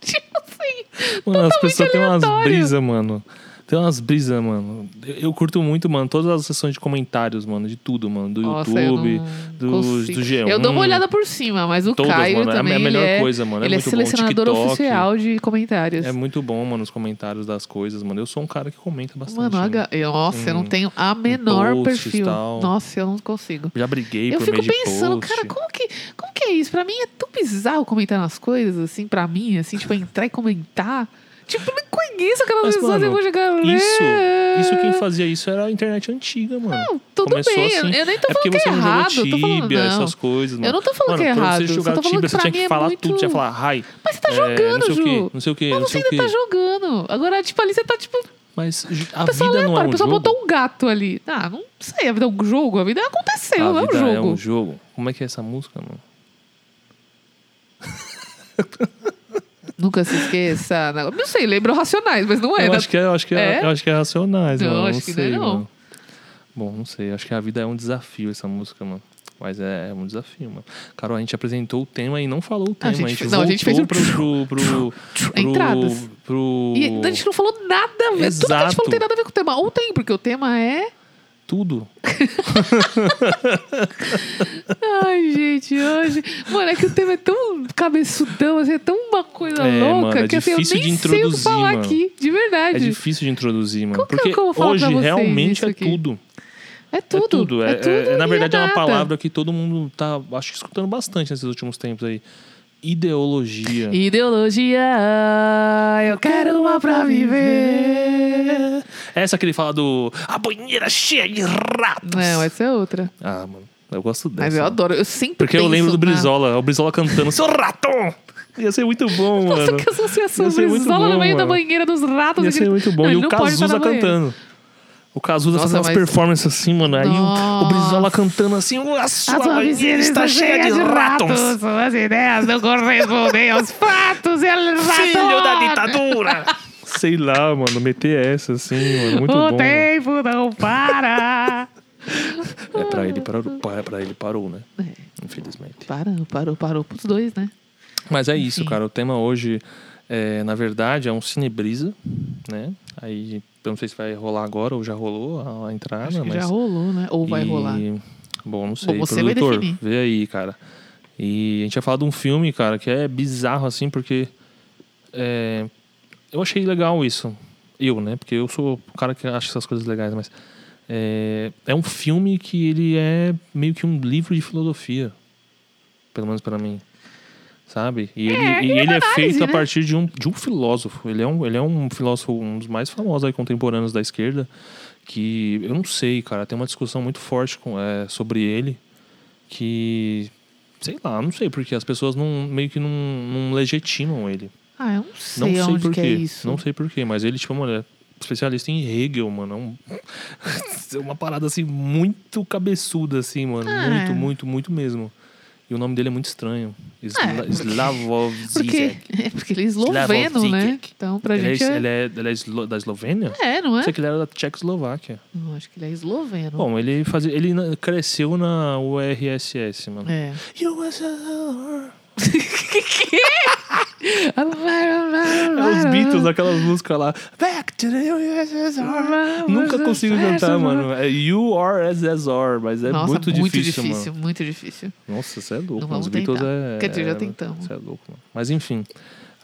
tipo assim. Mano, as pessoas têm umas brisas, mano. Tem umas brisas, mano. Eu, eu curto muito, mano, todas as sessões de comentários, mano, de tudo, mano. Do Nossa, eu YouTube, do, consigo. do G1. Eu dou uma olhada por cima, mas o Todas, Caio mano, é a também. melhor ele é, coisa, mano, é ele é bom. selecionador TikTok. oficial de comentários. É muito bom, mano, os comentários das coisas, mano. Eu sou um cara que comenta bastante. Mano, né? Eu- nossa, eu não Em- tenho a menor perfil. tal. Nossa, eu não consigo. Já briguei Eu por fico meio de pensando, post. cara, como que, como que é isso? Pra mim é tão bizarro comentar nas coisas, assim, pra mim, assim, tipo, entrar e comentar. Tipo, eu nem conheço aquelas Mas, pessoas mano, e vou chegar a ler. Isso, isso quem fazia isso era a internet antiga, mano. Não, tudo Começou bem, assim. eu nem tô é porque falando que você é não errado, jogou eu tô falando, não. essas coisas, mano. Eu não tô falando mano, que é pra errado, você jogar falando Tibia, que você pra tinha que é falar muito- tudo, tinha que falar hi. Mas você tá É, jogando, não sei Ju. o quê, não sei o quê, Mas não você o ainda tá jogando. Agora, tipo, ali você tá, tipo, Mas a a pessoa vida não é um a pessoa jogo. botou um gato ali. Ah, não sei, a vida é um jogo, a vida aconteceu, a não é um jogo. é um jogo. Como é que é essa música, mano? Nunca se esqueça. Não, não sei, lembrou Racionais, mas não é. eu, né? acho que é, eu acho que é, É? eu acho que é Racionais, Não, mano. acho não que não é, não. Bom, não sei. Acho que a vida é um desafio, essa música, mano. Mas é, é um desafio, mano. Carol, a gente apresentou o tema e não falou o A tema. gente a gente fez- não, a gente fez o pro, pro, pro, pro, Entradas. pro- E a gente não falou nada a ver. Tudo que a gente falou não tem nada a ver com o tema. Ou tem, porque o tema é. Tudo. Ai, gente, hoje. Mano, é que o tema é tão cabeçudão, assim, é tão uma coisa É, louca mano, é que assim, eu nem de sei o que introduzir, falar mano. aqui, de É verdade. difícil de introduzir, mano. Como que eu- porque como eu falo hoje pra vocês realmente isso é aqui? tudo. É tudo. É tudo. É, tudo é- na verdade, é, uma palavra que todo mundo tá, acho que escutando bastante nesses últimos tempos aí. Ideologia. Ideologia, eu quero uma pra viver. Essa que ele fala do. A banheira cheia de ratos. Não, essa é outra. Ah, mano. Eu gosto dessa. Mas eu adoro. Eu sempre Porque eu lembro do na- Brizola. O Brizola cantando. Seu rato! Ia ser muito bom, Nossa, mano. que associação. Brizola no meio da mano. banheira dos ratos. Ia ser muito bom. Não, e o Cazuza cantando. O Cazuza Nossa, fazendo umas mas- performances assim, mano. Aí o, o Nossa. Brizola cantando assim. A sua, A sua banheira está cheia de ratos. Suas ideias não correspondem aos fatos. Filho da ditadura! Sei lá, mano. Meter essa assim, mano. Muito o bom. mano. tempo não para. É, pra ele parou, pra, pra ele parou, né? É. Infelizmente. Parou, parou, parou pros dois, né? Mas é isso, cara. O tema hoje, é, na verdade, é um cinebrisa, né? Aí, eu não sei se vai rolar agora ou já rolou a, entrada, Acho que mas... já rolou, né? Ou vai e- rolar. Bom, não sei. você vai Produtor, definir. vê aí, cara. E a gente vai falar de um filme, cara, que é bizarro, assim, porque... é, eu achei legal isso. Eu, né? Porque eu sou o cara que acha essas coisas legais, mas... É, é um filme que ele é meio que um livro de filosofia. Pelo menos para mim. Sabe? E ele, É, e ele é ele uma é feito análise, a né? partir de um, de um filósofo. Ele é um, ele é um filósofo, um dos mais famosos aí, contemporâneos da esquerda. Que eu não sei, cara. Tem uma discussão muito forte com, é, sobre ele. Que. Sei lá, não sei porque as pessoas não, meio que não, não legitimam ele. Ah, eu não Não sei, sei onde por que é isso. Não sei por quê, mas ele, tipo, mano, é especialista em Hegel, mano. É um- É uma parada assim muito cabeçuda, assim, mano. Ah, muito, é. muito, muito mesmo. E o nome dele é muito estranho. Isla É, porque- Slavov Porque, Zizek. é porque ele é esloveno, né? Então, pra Ele, gente é, é... ele é, ele é eslo- da Eslovênia? É, não é? Sei que ele era da Tchecoslováquia. Não, acho que ele é esloveno. Bom, ele, fazia, ele cresceu na URSS, mano. É. USSR. É É os Beatles, aquelas músicas lá. Back to the USSR. Nunca consigo cantar, mano. É URSSR, mas é Nossa, muito, difícil, difícil, mano. muito difícil. Nossa, você é louco, Não mano. Os vamos Beatles tentar. é. Quer dizer, já tentamos. Você é louco, mano. Mas enfim.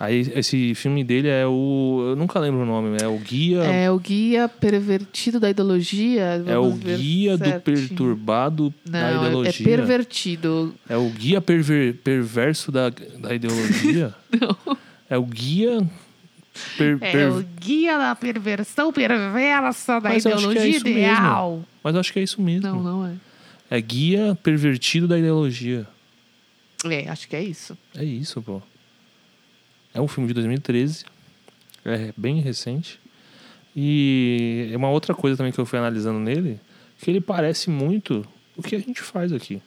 Aí esse filme dele é o. Eu nunca lembro o nome, é o Guia. É o guia pervertido da ideologia. É o Guia do certinho. Perturbado da Não, é- é Ideologia. pervertido. É o Guia perver- Perverso da, da Ideologia? Não. É o Guia. Per, É per- o guia da perversão perversa da Mas é ideologia isso mesmo. ideal. Mas eu acho que é isso mesmo. Não, não é. É Guia Pervertido da Ideologia. É, acho que é isso. É isso, pô. É um filme de 2013. É bem recente. E é uma outra coisa também que eu fui analisando nele, que ele parece muito o que a gente faz aqui.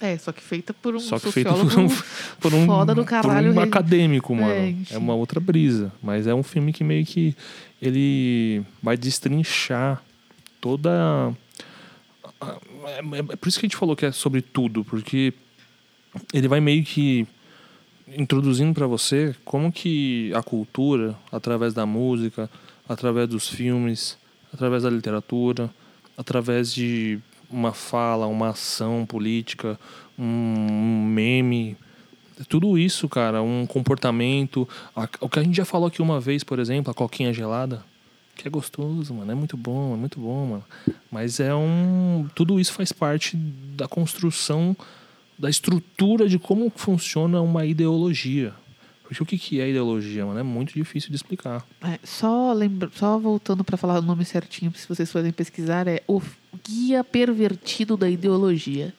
É, só que feita por um Só que feito sociólogo por um, por um, foda do caralho. por um acadêmico, mano. É, É, uma outra brisa. Mas é um filme que meio que ele vai destrinchar toda. É, é por isso que a gente falou que é sobre tudo, porque ele vai meio que introduzindo pra você como que a cultura, através da música, através dos filmes, através da literatura, através de uma fala, uma ação política, um, meme, tudo isso, cara, um comportamento, o que a gente já falou aqui uma vez, por exemplo, a coquinha gelada, que é gostoso, mano, é muito bom, é muito bom, mano. Mas é um, tudo isso faz parte da construção da estrutura de como funciona uma ideologia. Porque o que que é ideologia, mano? É muito difícil de explicar. É, só, lembra, só voltando para falar o nome certinho, se vocês forem pesquisar, é o Guia Pervertido da Ideologia.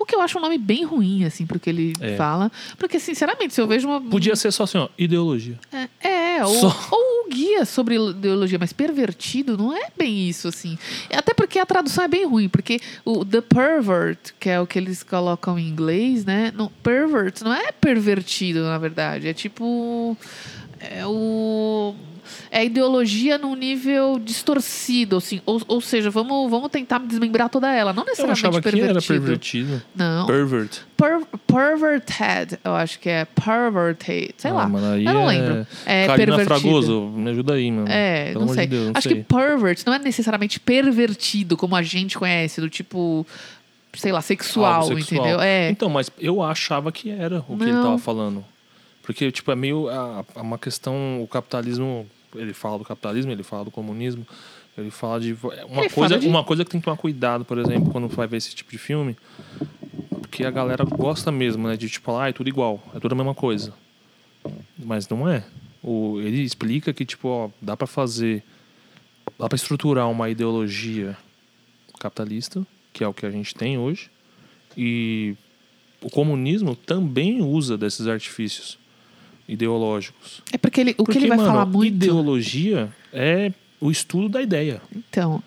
O que eu acho um nome bem ruim, assim, porque ele É. fala. Porque, sinceramente, se eu vejo uma. Podia ser só assim, ó, ideologia. É, é ou, Só. ou o guia sobre ideologia, mas pervertido não é bem isso, assim. Até porque a tradução é bem ruim, porque o The Pervert, que é o que eles colocam em inglês, né? No, pervert não é pervertido, na verdade. É tipo. É o. É a ideologia num nível distorcido, assim. Ou, ou seja, vamos, vamos tentar desmembrar toda ela. Não Eu necessariamente achava que pervertido. era pervertido. Não. Pervert. Per, perverted, eu acho que é perverted. Sei Ah, lá. mano, eu não é- lembro. É Karina pervertido. Fragoso, me ajuda aí, mano. É, Pelo não sei. de Deus, não Acho sei. que pervert não é necessariamente pervertido, como a gente conhece, do tipo, sei lá, sexual, sexual. entendeu? É. Então, mas eu achava que era o que ele tava falando. Porque, tipo, é meio a- a- uma questão. O capitalismo. Ele fala do capitalismo, ele fala do comunismo. Ele fala de. é Uma, Ele coisa, de- uma coisa que tem que tomar cuidado, por exemplo, quando vai ver esse tipo de filme. Porque a galera gosta mesmo, né? De tipo, ah, é tudo igual, é tudo a mesma coisa. Mas não é. O, ele explica que, tipo, ó, dá pra fazer. Dá pra estruturar uma ideologia capitalista, que é o que a gente tem hoje. E o comunismo também usa desses artifícios ideológicos. É porque ele, o Porque, que ele vai mano, falar muito. ideologia é o estudo da ideia. Então,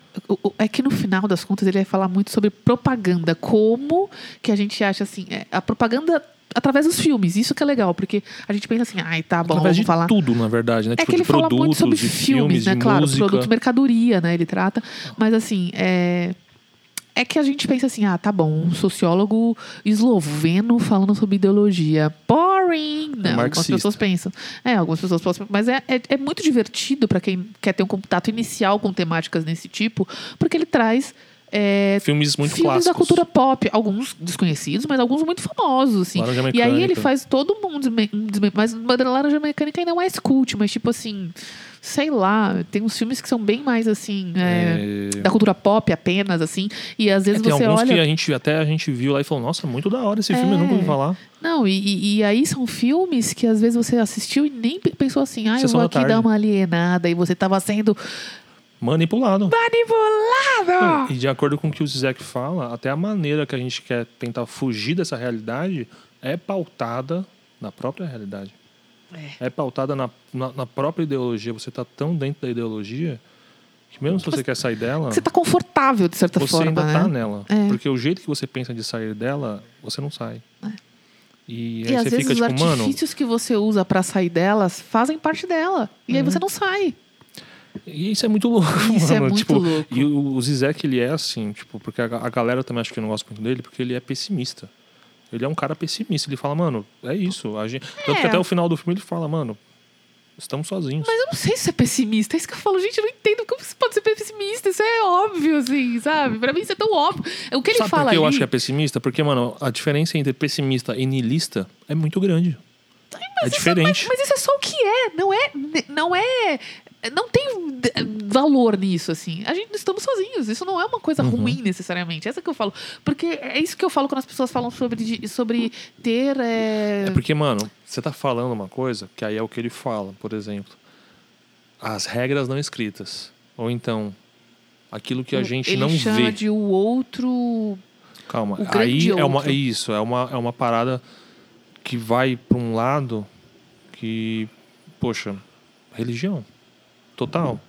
é que no final das contas ele vai falar muito sobre propaganda. Como que a gente acha assim. é, a propaganda através dos filmes. Isso que é legal, porque a gente pensa assim, ai, tá bom, Através vamos de falar. tudo, na verdade, né? É tipo, que ele fala produtos, muito sobre de filmes, né? Claro, música. produtos, mercadoria, né? Ele trata. Mas assim, é. É que a gente pensa assim, ah, tá bom, um sociólogo esloveno falando sobre ideologia. Boring! Não, algumas marxista. pessoas pensam. É, algumas pessoas pensam. Mas é, é, é muito divertido para quem quer ter um contato inicial com temáticas desse tipo, porque ele traz. é, Filmes muito filmes clássicos. da cultura pop, alguns desconhecidos, mas alguns muito famosos, assim. Laranja E aí ele Mecânica. faz todo mundo, mas Laranja Mecânica ainda é mais cult, mas tipo assim, sei lá, tem uns filmes que são bem mais assim, é, É, da cultura pop apenas, assim, e às vezes tem você alguns olha... que a gente até a gente viu lá e falou, nossa, muito da hora esse filme, eu nunca ouvi É. falar. Não, e, e- aí são filmes que às vezes você assistiu e nem pe- pensou assim, ah, eu Sessão vou da aqui tarde. dar uma alienada, e você tava sendo Manipulado. manipulado! E de acordo com o que o Zizek fala, até a maneira que a gente quer tentar fugir dessa realidade é pautada na própria realidade. É. É pautada na, na, na própria ideologia. Você tá tão dentro da ideologia que mesmo se você quer sair dela, Você tá confortável, de certa você forma, ainda né? tá nela. É. Porque o jeito que você pensa de sair dela, você não sai. E E aí às você vezes fica os tipo, mano, artifícios que você usa pra sair delas fazem parte dela. E aí Uhum. você não sai. E isso é muito louco, Isso é mano. muito tipo, louco. E o, o Zizek, ele é assim, tipo, porque a, a galera também acho que não gosta muito dele, porque ele é pessimista. Ele é um cara pessimista. Ele fala, mano, é isso. A gente... Tanto que É. até o final do filme ele fala, mano, estamos sozinhos. Mas eu não sei se é pessimista. É isso que eu falo, gente, eu não entendo como você pode ser pessimista. Isso é óbvio, assim, sabe? Pra mim isso é tão óbvio. O que ele Sabe fala por que eu ali... acho que é pessimista? Porque, mano, a diferença entre pessimista e niilista é muito grande. é Mas isso- diferente. mas, mas isso é só o que é. Não é... Não é... Não tem d- valor nisso, assim. A gente estamos sozinhos. Isso não é uma coisa Uhum. ruim, necessariamente. Essa que eu falo. Porque é isso que eu falo quando as pessoas falam sobre, sobre ter... é, É porque, mano, você tá falando uma coisa que aí é o que ele fala, por exemplo. As regras não escritas. Ou então, aquilo que a gente ele não chama vê. de o outro... Calma, O aí é uma outro. é isso, é uma, é uma parada que vai pra um lado que, poxa, religião, total.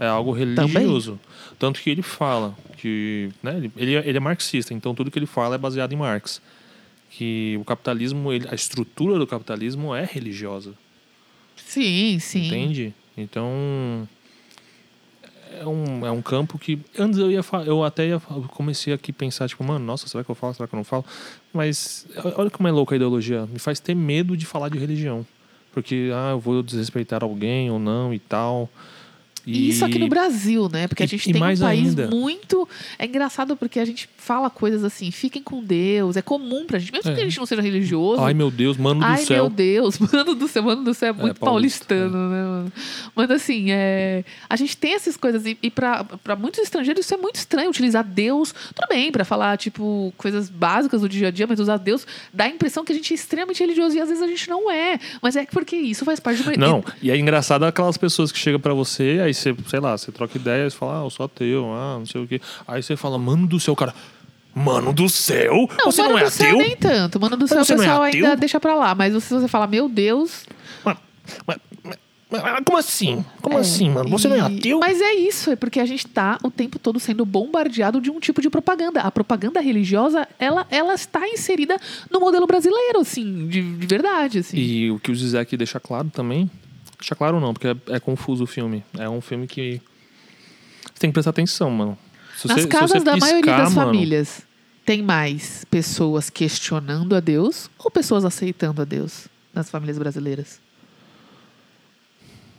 É algo religioso. Tanto que ele fala que. Né, ele, ele, é- ele é marxista, então tudo que ele fala é baseado em Marx. Que o capitalismo, ele, a estrutura do capitalismo é religiosa. Sim, sim. Entende? Então. É um, é um campo que. Antes eu ia eu até ia, eu comecei aqui a pensar, tipo, mano, nossa, será que eu falo? Será que eu não falo? Mas olha como é louca a ideologia. Me faz ter medo de falar de religião. Porque, ah, eu vou desrespeitar alguém ou não e tal. E isso aqui no Brasil, né? Porque a gente e tem um país ainda. muito. É engraçado porque a gente fala coisas assim, fiquem com Deus. É comum pra gente, mesmo É. que a gente não seja religioso. Ai, meu Deus, mano Ai, do céu. meu Deus, mano do céu, mano do céu é muito paulista, paulistano, né, mano? Mas assim, é, a gente tem essas coisas, e, e pra, pra muitos estrangeiros isso é muito estranho, utilizar Deus, tudo bem, pra falar, tipo, coisas básicas do dia a dia, mas usar Deus dá a impressão que a gente é extremamente religioso e às vezes a gente não é. Mas é porque isso faz parte uma. Não, e é engraçado aquelas pessoas que chegam pra você, aí você, sei lá, você troca ideias, fala, ah, eu sou ateu, ah, não sei o quê. Aí você fala, mano do céu, cara. Mano do céu? Não, você mano não é do céu ateu? nem tanto. Mano do céu o é pessoal ateu? ainda deixa pra lá. Mas se você fala, meu Deus. Mano, mas- mas- mas como assim? Como assim, mano? Você não é E- ateu? Mas é isso, é porque a gente tá o tempo todo sendo bombardeado de um tipo de propaganda. A propaganda religiosa, ela, ela está inserida no modelo brasileiro, assim, de, de verdade, assim. E o que o Zizek deixa claro também. Deixa claro não, porque é, é confuso o filme. É um filme que. Você tem que prestar atenção, mano. Se Nas você- casas da maioria piscar, das mano, famílias, tem mais pessoas questionando a Deus ou pessoas aceitando a Deus nas famílias brasileiras?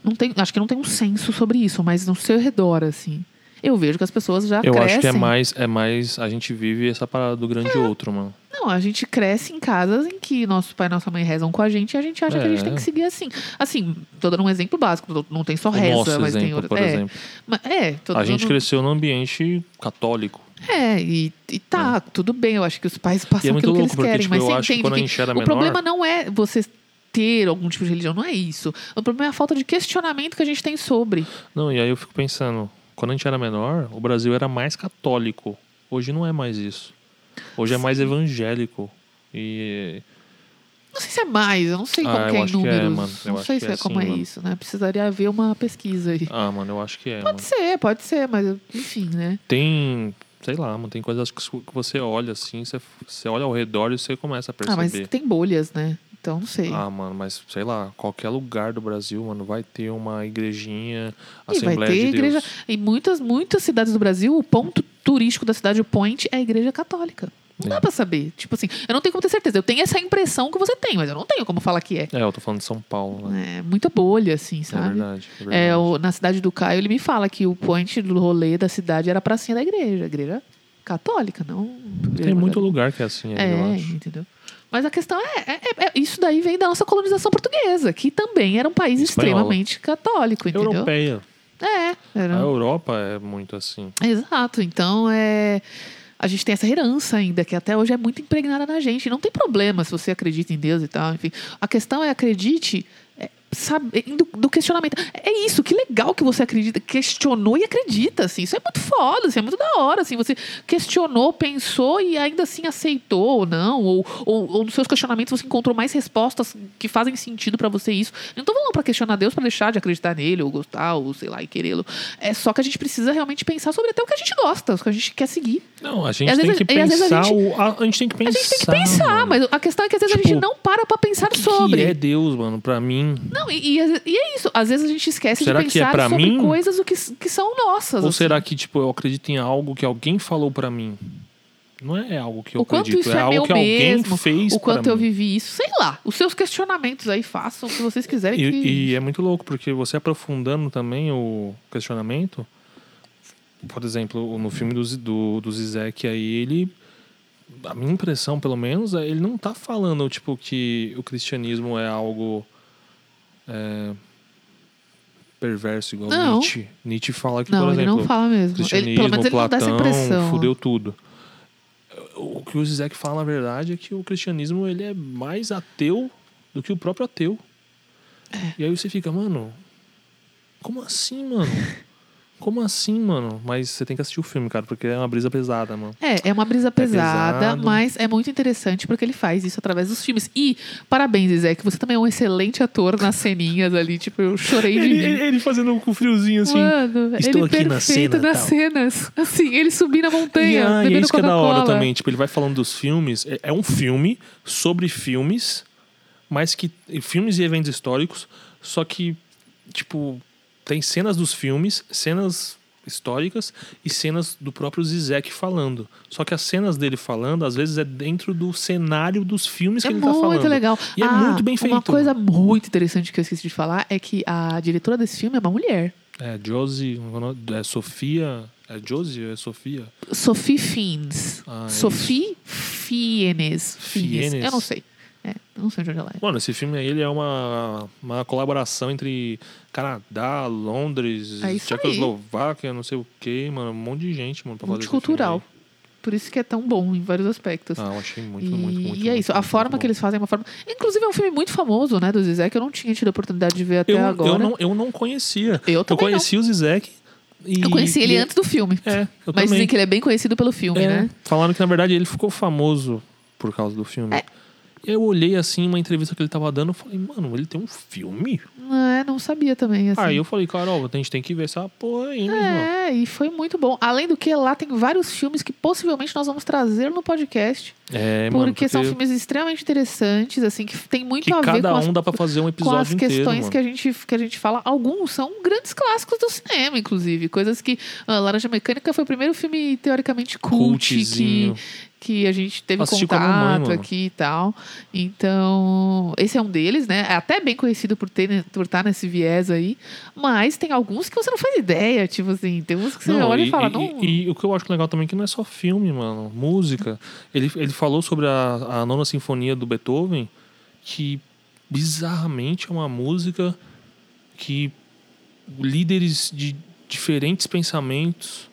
Não tem, acho que não tem um senso sobre isso, mas no seu redor, assim. Eu vejo que as pessoas já Eu crescem. acho que é mais, é mais. A gente vive essa parada do grande outro, mano. Não, a gente cresce em casas em que nosso pai e nossa mãe rezam com a gente e a gente acha que a gente É. tem que seguir assim. Assim, tô dando um exemplo básico, não tem só reza, nosso mas tem exemplo, outro. por é, exemplo. mas- é, A gente cresceu num ambiente católico. É, e, e tá, tudo bem, eu acho que os pais passam é aquilo que louco, eles porque, querem, tipo, mas você que entende que era o menor- problema não é você ter algum tipo de religião, não é isso. O problema é a falta de questionamento que a gente tem sobre. Não, e aí eu fico pensando, quando a gente era menor, o Brasil era mais católico. Hoje não é mais isso. Hoje é mais evangélico. E Não sei se é mais, eu não sei Ah, como eu que é em é, números. mano. Eu não sei se é é como é mano. isso, né? Precisaria haver uma pesquisa aí. ah, mano, eu acho que é. Pode mano. ser, pode ser, mas enfim, né? Tem, sei lá, mano, tem coisas que você olha assim, você, você olha ao redor e você começa a Ah, mas perceber. tem bolhas, né? Então não sei. Ah, mano, mas sei lá, qualquer lugar do Brasil, mano, vai ter uma igrejinha, e vai Assembleia ter de igreja. Deus. Em muitas, muitas cidades do Brasil, o ponto turístico da cidade, o point, é a igreja católica. Não É. dá pra saber. Tipo assim, eu não tenho como ter certeza. Eu tenho essa impressão que você tem, mas eu não tenho como falar que é. É, eu tô falando de São Paulo, né? É muita bolha, assim, É sabe? verdade. É, É, verdade. o- na cidade do Caio, ele me fala que o point do rolê da cidade era a pracinha da igreja. A igreja católica, não. Tem muito lugar que é assim, aí, eu É, acho. entendeu? Mas a questão é, é- é- é- Isso daí vem da nossa colonização portuguesa, que também era um país Espanhola. extremamente católico, entendeu? Europeia. É, era. A Europa é muito assim. Exato. Então, é. A gente tem essa herança ainda, que até hoje é muito impregnada na gente. Não tem problema se você acredita em Deus e tal, enfim. A questão é acredite. Sabe, do, do questionamento. É isso, que legal que você acredita, questionou e acredita, assim. Isso é muito foda, assim, é muito da hora, assim. Você questionou, pensou e ainda assim aceitou ou não. Ou, ou, ou nos seus questionamentos você encontrou mais respostas que fazem sentido pra você isso. Eu não tô falando pra questionar Deus pra deixar de acreditar nele, ou gostar, ou sei lá, e querê-lo. É só que a gente precisa realmente pensar sobre até o que a gente gosta, o que a gente quer seguir. Não, a gente tem vezes- que a pensar. gente- o- A, a gente tem que pensar. A gente tem que pensar, mano. mas a questão é que às vezes a Tipo, gente não para pra pensar O que sobre. é Deus, mano, pra mim? Não, e, e- e é isso. Às vezes a gente esquece Será de que é pensar pra sobre mim? coisas o que, que são nossas. Ou assim. será que, tipo, eu acredito em algo que alguém falou pra mim? Não é algo que eu o quanto acredito, isso é é, algo que alguém mesmo, fez o quanto eu mim. vivi isso, sei lá. Os seus questionamentos aí façam o que vocês quiserem. que... E, e é muito louco, porque você aprofundando também o questionamento, por exemplo, no filme do, do, do Zizek aí, ele. A minha impressão, pelo menos, é ele não tá falando, tipo, que o cristianismo é algo. É, perverso, igual Não. Nietzsche. Nietzsche fala que, não, por ele exemplo, não fala mesmo. Ele, cristianismo, ele essa Platão, impressão. fudeu tudo. O que o Zizek fala, na verdade, é que o cristianismo ele é mais ateu do que o próprio ateu. É. E aí você fica, mano, como assim, mano? Como assim, mano? Mas você tem que assistir o filme, cara, porque é uma brisa pesada, mano. É, é uma brisa pesada, pesado. mas é muito interessante porque ele faz isso através dos filmes. E parabéns, Zé, que você também é um excelente ator nas ceninhas ali. Tipo, eu chorei de Ele, ele- ele fazendo com friozinho assim. Mano, estou ele aqui na perfeito cena, nas tal. cenas. Assim, ele subir na E, montanha, ah, e é isso que é da hora também. Tipo, ele vai falando dos filmes. É, é um filme sobre filmes, mas que. Filmes e eventos históricos, só que, tipo, tem cenas dos filmes, cenas históricas e cenas do próprio Zizek falando. Só que as cenas dele falando, às vezes, é dentro do cenário dos filmes que É ele tá falando. muito legal. E é Ah, muito bem feito. Uma coisa muito interessante que eu esqueci de falar é que a diretora desse filme é uma mulher. É, Josie, é Sofia. É Josie ou é Sofia? Sophie Fiennes. Ah, é Sophie. Fiennes. Eu não sei. É, eu não sei onde ela é. Mano, esse filme aí ele é uma, uma colaboração entre Canadá, Londres, É Tchecoslováquia, não sei o que, mano. Um monte de gente, mano, pra fazer Multicultural. Por isso que é tão bom em vários aspectos. Ah, eu achei muito, e, muito, muito. e é muito, isso. a muito, forma muito que eles fazem é uma forma. Inclusive, é um filme muito famoso, né, do Zizek. Eu não tinha tido a oportunidade de ver até eu, agora. Eu não, eu não conhecia. Eu também não. conheci o Zizek. E, Eu conheci ele e- antes do filme. É, eu mas também. dizem que ele é bem conhecido pelo filme, É, né? Falaram que, na verdade, ele ficou famoso por causa do filme. É. Eu olhei assim, uma entrevista que ele tava dando, eu falei, mano, ele tem um filme? É, não sabia também, assim. Aí eu falei, Carol, a gente tem que ver essa porra aí, né? É, e foi muito bom. Além do que, lá tem vários filmes que possivelmente nós vamos trazer no podcast. É, porque, mano, porque são filmes extremamente interessantes, assim, que tem muito que a ver cada com as, um dá pra fazer um com episódio as inteiro, questões mano. que a, gente, que a gente fala. Alguns são grandes clássicos do cinema, inclusive. Coisas que. ah, Laranja Mecânica foi o primeiro filme teoricamente cult Cultzinho. que a gente teve Assisti mamãe, contato mano. aqui e tal. Então, esse é um deles, né? É até bem conhecido por ter por estar nesse viés aí. Mas tem alguns que você não faz ideia. Tipo assim, tem uns que você olha e, fala, e, não. e o que eu acho legal também é que não é só filme, mano. Música. Ele, ele falou sobre a, a nona sinfonia do Beethoven, que bizarramente é uma música que líderes de diferentes pensamentos,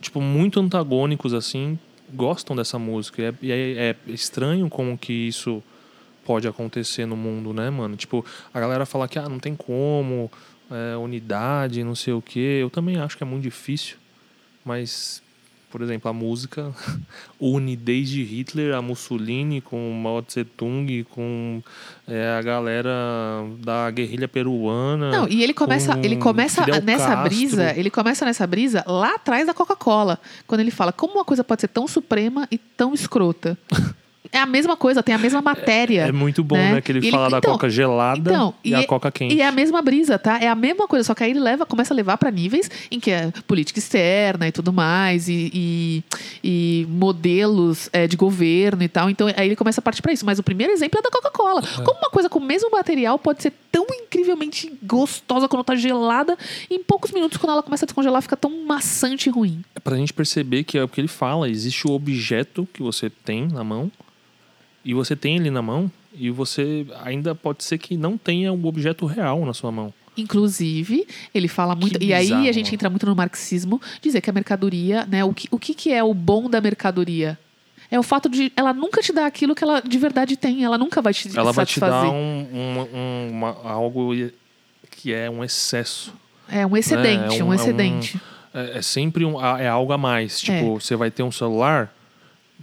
tipo, muito antagônicos, assim, gostam dessa música. E é, e é- é estranho como que isso pode acontecer no mundo, né, mano? Tipo, a galera fala que ah, não tem como, é, unidade, não sei o quê. Eu também acho que é muito difícil, mas, por exemplo, a música une desde Hitler a Mussolini com Mao Tse Tung, com é, a galera da guerrilha peruana. Não, e ele começa, com ele começa Fidel nessa Castro. brisa, ele começa nessa brisa lá atrás da Coca-Cola, quando ele fala como uma coisa pode ser tão suprema e tão escrota. É a mesma coisa, tem a mesma matéria. É muito bom, né? né? Que ele ele- fala da então- coca gelada então, e, e a é- coca quente. E é a mesma brisa, tá? É a mesma coisa, só que aí ele leva, começa a levar pra níveis em que é política externa e tudo mais, e, e- e modelos é, de governo e tal. Então aí ele começa a partir pra isso. Mas o primeiro exemplo é da Coca-Cola. Como uma coisa com o mesmo material pode ser tão incrivelmente gostosa quando tá gelada, e em poucos minutos, quando ela começa a descongelar, fica tão maçante e ruim. É pra gente perceber que é o que ele fala. Existe o objeto que você tem na mão, e você tem ele na mão, e você ainda pode ser que não tenha o objeto real na sua mão. Inclusive, ele fala muito. Que e aí bizarro. a gente entra muito no marxismo, dizer que a mercadoria, né? O que, o que, que é o bom da mercadoria? É o fato de ela nunca te dar aquilo que ela de verdade tem. Ela nunca vai te Ela vai te satisfazer. dar um, um- um- uma- algo que é um excesso. É um excedente, É um, um- é um- excedente. É, é sempre um, é algo a mais. Tipo, você vai ter um celular,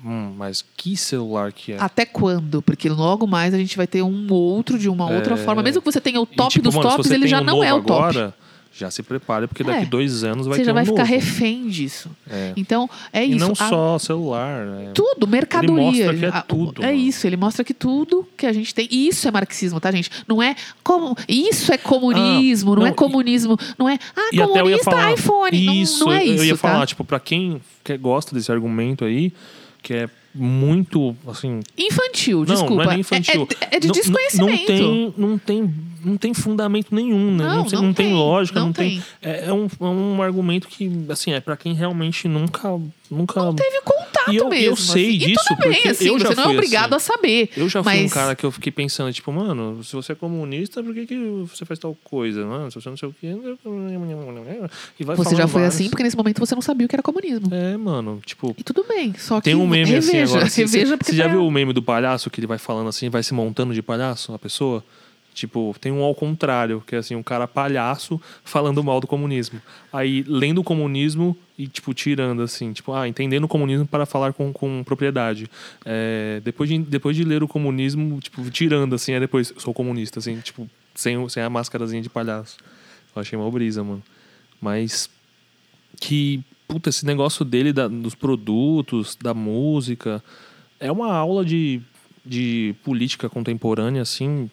hum, mas que celular que é? Até quando? Porque logo mais a gente vai ter um outro de uma outra É. forma. Mesmo que você tenha o E, top tipo, dos mano, tops, você ele já um não é o top. Agora, já se prepare, porque daqui É. dois anos vai você ter já um vai ficar novo. refém disso. É. Então, é E isso. não A- só celular. né? Tudo, mercadoria. mostra que é tudo, É mano. isso, ele mostra que tudo que a gente tem. E isso é marxismo, tá, gente? Não é como. Isso é comunismo, Ah, não, não, é comunismo, não é. Ah, E eu comunista falar. iPhone. Não- Isso, não, é eu isso. ia tá? falar, tipo, pra quem gosta desse argumento aí, que é muito, assim. Infantil, Não, desculpa. não é nem infantil. É, é de Não- desconhecimento. Não, tem, não, tem, não tem fundamento nenhum, né? Não, tem, não tem tem, lógica, não não, tem. tem. É, é um, é um argumento que, assim, é pra quem realmente nunca. nunca Não teve contato E eu- eu mesmo. sei assim. disso, tudo bem, porque assim, eu já você não é fui obrigado assim. a saber. Eu já fui um mas- cara que eu fiquei pensando, tipo, mano, se você é comunista, por que, que você faz tal coisa? Mano, se você não sei o quê. E vai Você já foi vários. assim porque nesse momento você não sabia o que era comunismo. É, mano, tipo. E tudo bem, só que Tem um meme reveja, assim agora. Você, reveja porque você já tá- viu o meme do palhaço que ele vai falando assim, vai se montando de palhaço, a pessoa? Tipo, tem um ao contrário, que é assim, um cara palhaço falando mal do comunismo. Aí, lendo o comunismo e, tipo, tirando, assim, tipo, ah, entendendo o comunismo para falar com, com propriedade. É, depois, de, depois de ler o comunismo, tipo, tirando, assim, aí depois, sou comunista, assim, tipo, sem, sem a máscarazinha de palhaço. Eu achei uma brisa, mano. Mas que, puta, esse negócio dele da- dos produtos, da música, é uma aula de, de política contemporânea, assim.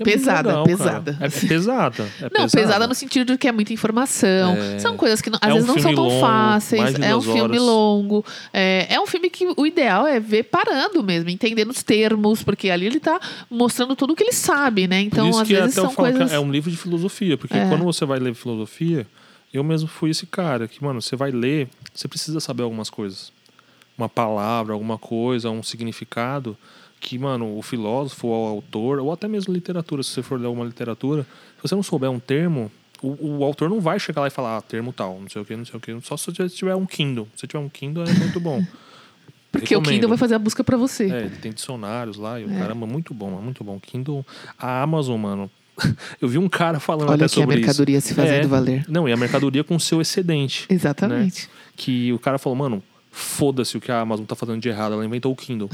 É Pesada, legal, pesada. É, é pesada. É Não, pesada. no sentido de que é muita informação. É. São coisas que não- às É um vezes não são tão longo, fáceis. É um duas filme horas. longo. É, é um filme que o ideal é ver parando mesmo, entendendo os termos, porque ali ele tá mostrando tudo o que ele sabe, né? Então, às vezes são coisas. é um livro de filosofia, porque quando você vai ler filosofia, eu mesmo fui esse cara que, mano, você vai ler, você precisa saber algumas coisas. Uma palavra, alguma coisa, um significado que, mano, o filósofo, o autor, ou até mesmo literatura, se você for ler uma literatura, se você não souber um termo, o, o autor não vai chegar lá e falar, ah, termo tal, não sei o que, não sei o que, só se você tiver um Kindle. Se tiver um Kindle, é muito bom. Porque o Recomendo. Kindle vai fazer a busca pra você. É, tem dicionários lá e o É. caramba, muito bom, mano, muito bom. Kindle, a Amazon, mano. Eu vi um cara falando Olha até aqui a sobre mercadoria isso. se fazendo É. valer. Não, e a mercadoria com seu excedente. Exatamente. Que o cara falou, mano, foda-se o que a Amazon tá fazendo de errado, ela inventou o Kindle.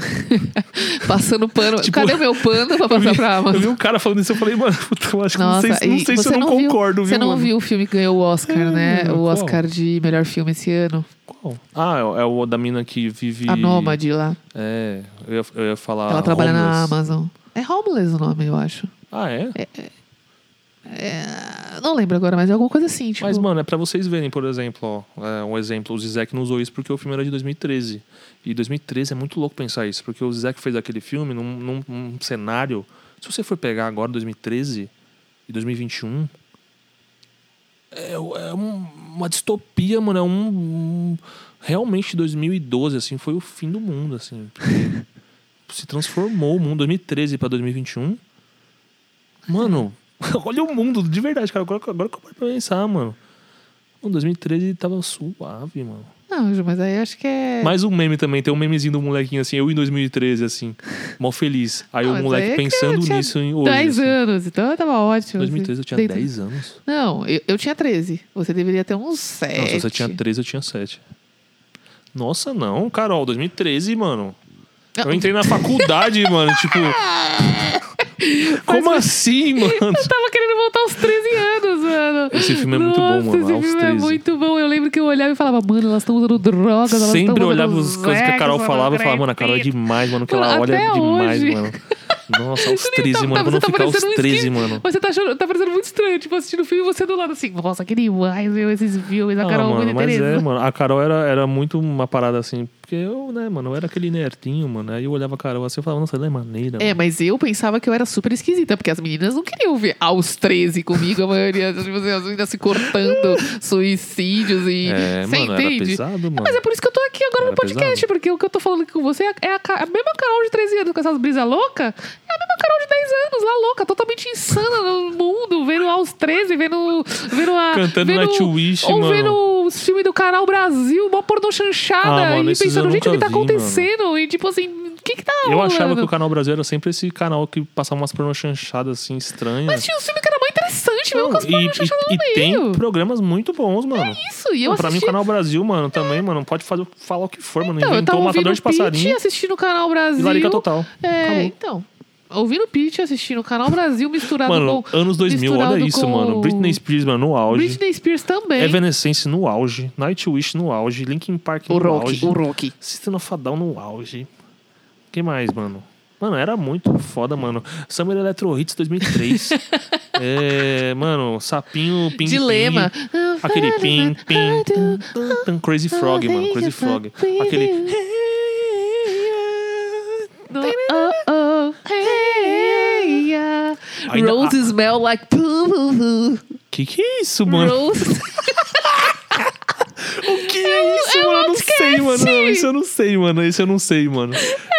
Passando pano. Tipo, Cadê o meu pano pra passar pra Eu Amazon? vi um cara falando isso, eu falei, mano, puta, eu acho que Nossa, não sei, não sei se você eu não, viu- concordo, Você viu, não mano? viu o filme que ganhou o Oscar, É, né? O qual? Oscar de melhor filme esse ano. Qual? Ah, é, é o da mina que vive... A Nômade lá. É, eu ia, eu ia falar Ela trabalha na homeless. Amazon. É Homeless o nome, eu acho. Ah, é? É, não lembro agora, mas é alguma coisa assim. Tipo, Mas, mano, é pra vocês verem, por exemplo, ó, é, um exemplo, o Zizek não usou isso porque o filme era de 2013. E 2013 é muito louco pensar isso, porque o Zizek fez aquele filme num, num- num cenário. Se você for pegar agora 2013 e 2021, é, é um- uma distopia, mano. É um, um- Realmente 2012, assim, foi o fim do mundo, assim. se transformou o mundo. 2013 pra 2021. Mano, olha o mundo, de verdade, cara. Agora, agora que eu paro pra pensar, mano. Mano, 2013 tava suave, mano. Não, mas aí acho que é. Mais um meme também, tem um memezinho do molequinho assim, eu em 2013, assim, mó feliz. Aí Não, o moleque aí é pensando eu nisso em hoje. 10 assim. anos, então tava ótimo. 2013 eu tinha Dentro- 10 anos. Não, eu, eu tinha 13. Você deveria ter uns 7. Não, se você tinha 13, eu tinha 7. Nossa, não, Carol, 2013, mano. Eu entrei na faculdade, mano, tipo. Como assim, mano? Eu tava querendo voltar aos 13 anos, mano. Esse filme é muito bom, mano, Esse aos filme 13. é muito bom. Eu lembro que eu olhava e falava, mano, elas estão usando drogas. Elas Sempre tão olhava as coisas que a Carol falava e falava, mano, a Carol é grafite." demais, mano, que Mano, ela olha demais, mano. Nossa, aos Você 13, tá- mano, eu tá ficar aos parecendo um 13, esqui- mano. Você tá, achando, tá parecendo muito estranho, tipo, assistindo o filme e você do lado assim, nossa, que demais, meu, esses filmes, a Ah, Carol mano, muito mas é, mano, a Carol era, era muito uma parada assim, porque eu, né, mano, eu era aquele nerdinho, mano, aí eu olhava a Carol assim e falava, nossa, ela é maneira. É, mano. mas eu pensava que eu era super esquisita, porque as meninas não queriam ver aos 13 comigo, a maioria, tipo assim, as meninas se cortando, suicídios e. É, Você mano, entende? pesado, mano. Mas é por isso que eu tô aqui agora Era no podcast, pesado. porque o que eu tô falando aqui com você é a, é a a mesma Carol de 13 anos com essas brisas loucas, é a mesma Carol de 10 anos, lá louca, totalmente insana no mundo, vendo aos 13, vendo. vendo a. Cantando vendo, Nightwish, Ou mano. vendo os filmes do canal Brasil, uma pornô chanchada, Ah, mano, e pensando, eu gente, o que tá vi, mano. acontecendo? E tipo assim, o que que tá Eu rolando? achava que o canal Brasil era sempre esse canal que passava umas pornô chanchadas assim, estranhas. Mas tinha um filme que era muito interessante, mesmo com as e, pornô chanchadas e, no e tem meio. programas muito bons, mano. Isso, e eu Não, pra mim, o assisti... canal Brasil, mano, também, mano, pode fazer, falar o que for, mano. Então, eu Inventou tava o ouvindo Matador de o Passarinho assistindo o Canal Brasil. e Larica Total. É, Acabou. então. Ouvindo o Pitch, assistindo o Canal Brasil misturado Mano, com... anos 2000, olha isso, com mano. Britney Spears, mano, no auge. Britney Spears também. Evanescence no auge. Nightwish no auge. Linkin Park no o Rock, auge. o Rock. System of no auge. que mais, mano? Mano, era muito foda, mano. Summer Electro Hits 2003. é, mano, Sapinho, Ping Dilema. Ping. Aquele Ping Ping. tum, tum, tum, Crazy Frog, mano. Crazy Frog. Aquele... No, oh, oh, hey. Ainda- Rose smell like poo, poo, poo. Que que é isso, mano? Rose... O que é isso, é mano? Eu não outcast. sei, mano. Não, isso eu não sei, mano. Isso eu não sei, mano.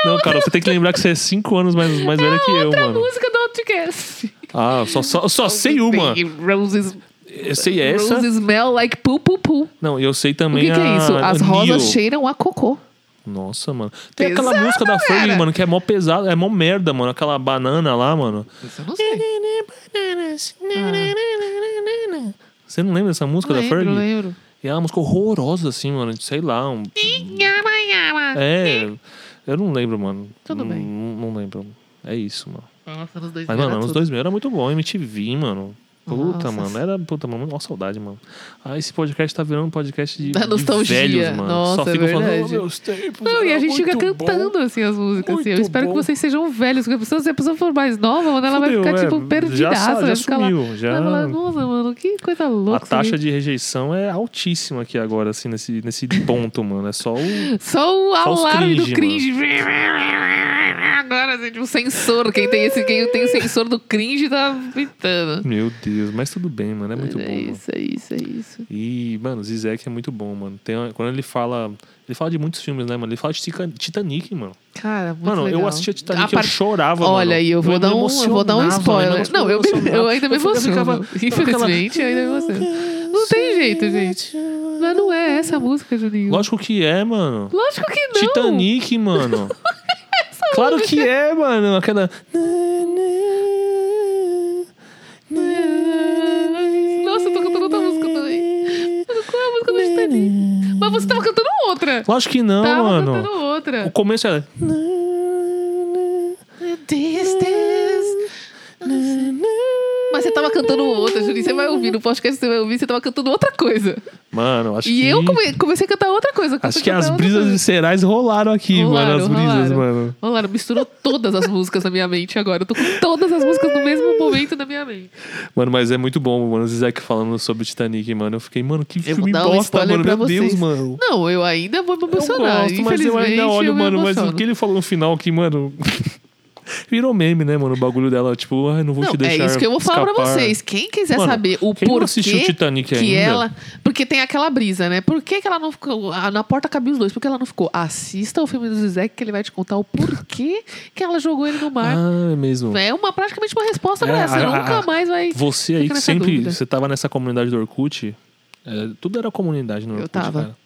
Não, cara, você tem que lembrar que você é 5 anos mais, mais velha que eu, Outra mano. música do Outcast. Ah, só, só, só sei uma. Roses, Eu sei essa. Roses smell like poo, poo, poo. Não, eu sei O também que, que é a- isso? a As Neo. rosas cheiram a cocô. Nossa, mano. Tem Pesado, aquela música da Fergie, mano, que é mó pesada, é mó merda, mano. Aquela banana lá, mano. Isso eu não sei. Você não lembra dessa música da lembro, Fergie? lembro. E é uma música horrorosa, assim, mano. Sei lá. Um... É. Eu não lembro, mano. Tudo bem. Não, não lembro. É isso, mano. Nossa, anos 2000 Mas, mano, anos tudo. 2000 era muito bom. MTV, mano. Puta, Nossa. mano. Era, puta, mano. Mó saudade, mano. Ah, esse podcast tá virando um podcast de, Da de nostalgia. velhos, mano. Nossa, Só é ficam falando, oh, meus tempos. Não, e a gente fica muito bom." cantando assim as músicas. Assim. Eu espero bom. que vocês sejam velhos. Porque a se a pessoa for mais nova, mano, ela vai Fudeu, ficar, é, tipo, já perdidaça. já vai ficar lá. sumiu, já- Vai falar, nossa, mano, que coisa A louca. isso taxa aqui." de rejeição é altíssima aqui agora, assim, nesse, nesse ponto, mano. É só o. Só o Só alarme do cringe, cringe. Agora, assim, tipo, sensor. Quem tem, esse, quem tem sensor do cringe tá pitando. Meu Deus, mas tudo bem, mano. É muito é bom, mano. isso, é isso, é isso. E, mano, o Zizek é muito bom, mano. Tem, uma- quando ele fala. Ele fala de muitos filmes, né, mano? Ele fala de Titanic, mano. Cara, muito mano, legal. eu assistia Titanic e eu chorava, Olha mano. aí, eu vou, me dar um, eu vou dar um spoiler. eu Não, eu, me- emocionava. eu ainda me Eu ficava- emociono. Infelizmente, eu ainda me emociono. Não tem jeito, gente. Mas não é essa a música, Juninho. Lógico que é, mano. Lógico que não. Titanic, mano. claro que é, mano. Aquela. A música do Titanic? Mas você tava cantando outra. Lógico que não, tava mano. cantando outra. O começo é. Mas você tava cantando outra, Juninho. Você vai ouvir no podcast, você vai ouvir, você tava cantando outra coisa. Mano, acho E que. eu come- comecei a cantar outra coisa. Acho que as brisas viscerais rolaram aqui, Rolaram, mano. As brisas, rolaram. mano. Lá, misturou todas as músicas na minha mente agora. Eu tô com todas as músicas no mesmo momento na minha mente. Mano, mas é muito bom, mano. O Zizek falando sobre Titanic, mano. Eu fiquei, mano, que filme dar um bosta, spoiler mano. pra Meu Deus, vocês. mano. Não, eu ainda vou me Eu emocionar. gosto, mas eu Infelizmente, ainda olho, me mano. Mas emociono. o que ele falou no final que, mano. Virou meme, né, mano? O bagulho dela, tipo, ai, não vou Não, te deixar. é isso que eu vou falar pra escapar. vocês. Quem quiser Mano, saber o quem não porquê assistiu Titanic que ainda? ela... Porque tem aquela brisa, né? Por que, que ela não ficou... ah, Na porta cabia os dois. Por que ela não ficou? Assista o filme do Zizek que ele vai te contar o porquê que ela jogou ele no mar. Ah, é mesmo. É uma, praticamente uma resposta pra É, essa. a- Nunca a- mais vai... Você aí que sempre. dúvida. Você tava nessa comunidade do Orkut. é, tudo era comunidade no Eu Orkut, tava. cara.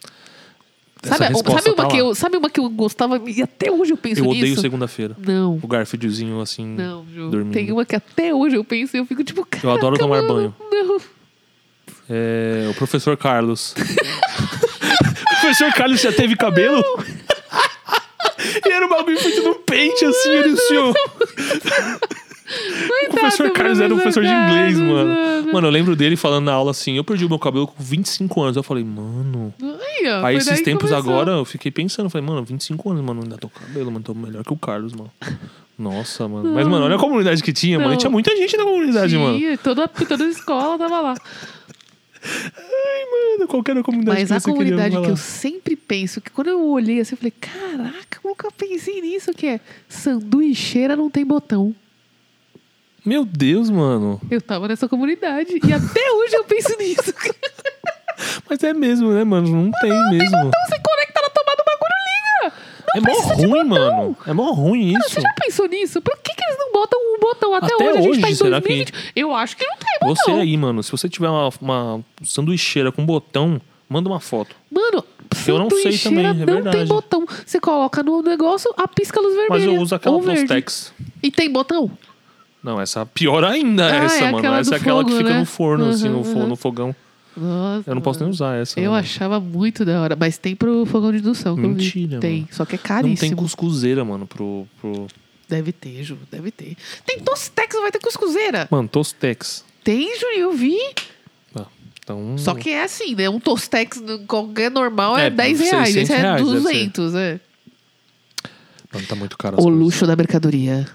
Sabe, sabe, uma tá que eu, sabe uma que eu gostava e até hoje eu penso Eu odeio nisso? segunda-feira. Não, O Garfieldzinho, assim. não, Ju. dormindo. Tem uma que até hoje eu penso e eu fico tipo, Eu adoro "Caraca, tomar mano, banho. Não. É, o professor Carlos. o professor Carlos já teve cabelo? e era um bagulho feito no pente, assim, ele assim, ó. O professor Carlos era um professor de inglês, mano. Mano, eu lembro dele falando na aula assim: eu perdi o meu cabelo com 25 anos. Eu falei, mano. Aí, ó, Aí esses tempos começou. agora eu fiquei pensando, falei, mano, 25 anos, mano, ainda tô com cabelo, mano, tô melhor que o Carlos, mano. Nossa, mano. Mas, mano, olha a comunidade que tinha, mano. Não. E tinha muita gente na comunidade, mano. Tinha, toda, toda a escola tava lá. Ai, mano, qualquer comunidade Mas que a comunidade que eu sempre penso, que quando eu olhei assim, eu falei, caraca, eu nunca pensei nisso, que é sanduicheira não tem botão. Meu Deus, mano. Eu tava nessa comunidade e até hoje eu penso nisso. Mas é mesmo, né, mano? Não tem mesmo. Então você conecta na tomada, o bagulho liga. É mó ruim, botão. mano. É mó ruim isso. Você já pensou nisso? Por que, que eles não botam um botão até, Até hoje? A gente tá em hoje, será 2020. Eu acho que não tem botão. Você aí, mano, se você tiver uma, uma sanduicheira com botão, manda uma foto. Mano, Eu não sei também, é não tem verdade. botão. Você coloca no negócio, a pisca luz vermelha. Mas eu uso aquela verde. Tostex. E tem botão? Não, essa pior ainda Ah, essa, é mano. Essa é aquela que fogo, fica né? no forno, assim, no, Uhum, uhum. no fogão. Nossa. Eu não posso nem usar essa. Eu mano. achava muito da hora. Mas tem pro fogão de indução. que. Mentira, Tem. Só que é Não tem caríssimo. cuscuzeira, mano, pro, pro... Deve ter, Ju. Deve ter. Tem Tostex, vai ter cuscuzeira. Mano, Tostex. Tem, Ju, eu vi. Ah, então... Só que é assim, né? Um Tostex qualquer normal é, É, 10 reais. 600 Esse é reais, deve ser. 200, é. Mano, tá muito caro O coisas. luxo da mercadoria.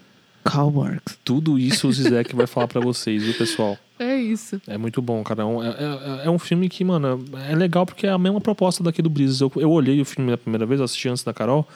Calmarks. Tudo isso o Zizek vai falar pra vocês, viu, pessoal? É isso. É muito bom, cara. É, um- é- é- é um filme que, mano, é legal porque é a mesma proposta daqui do Brisas. Eu, eu olhei o filme a primeira vez, eu assisti antes da Carol,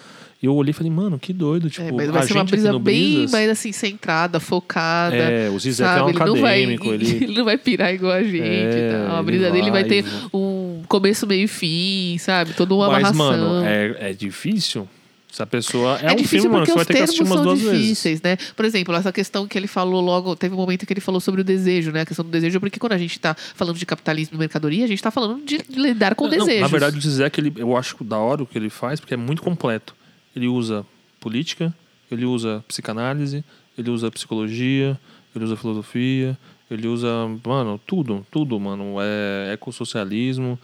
e eu olhei e falei, mano, que doido. Tipo, É, mas a vai ser uma gente aqui brisa bem Brisas, mais assim, centrada, focada. É, o Zizek é um sabe? ele não vai, acadêmico, ele- ele não vai pirar igual a gente. É, e tal. A ele brisa dele vai vai, ter vai. um começo, meio e fim, sabe? Toda uma Mas, amarração. mano, é, é difícil Se a pessoa. É, É, um difícil filme, mano, você vai ter que assistir umas duas vezes. difíceis, né? Por exemplo, essa questão que ele falou logo, teve um momento que ele falou sobre o desejo, né? A questão do desejo, porque quando a gente tá falando de capitalismo e mercadoria, a gente tá falando de lidar com desejos. Na verdade, o Zizek, ele, eu acho da hora o que ele faz, porque é muito completo. Ele usa política, ele usa psicanálise, ele usa psicologia, ele usa filosofia, ele usa, mano, tudo, tudo, mano. É ecossocialismo,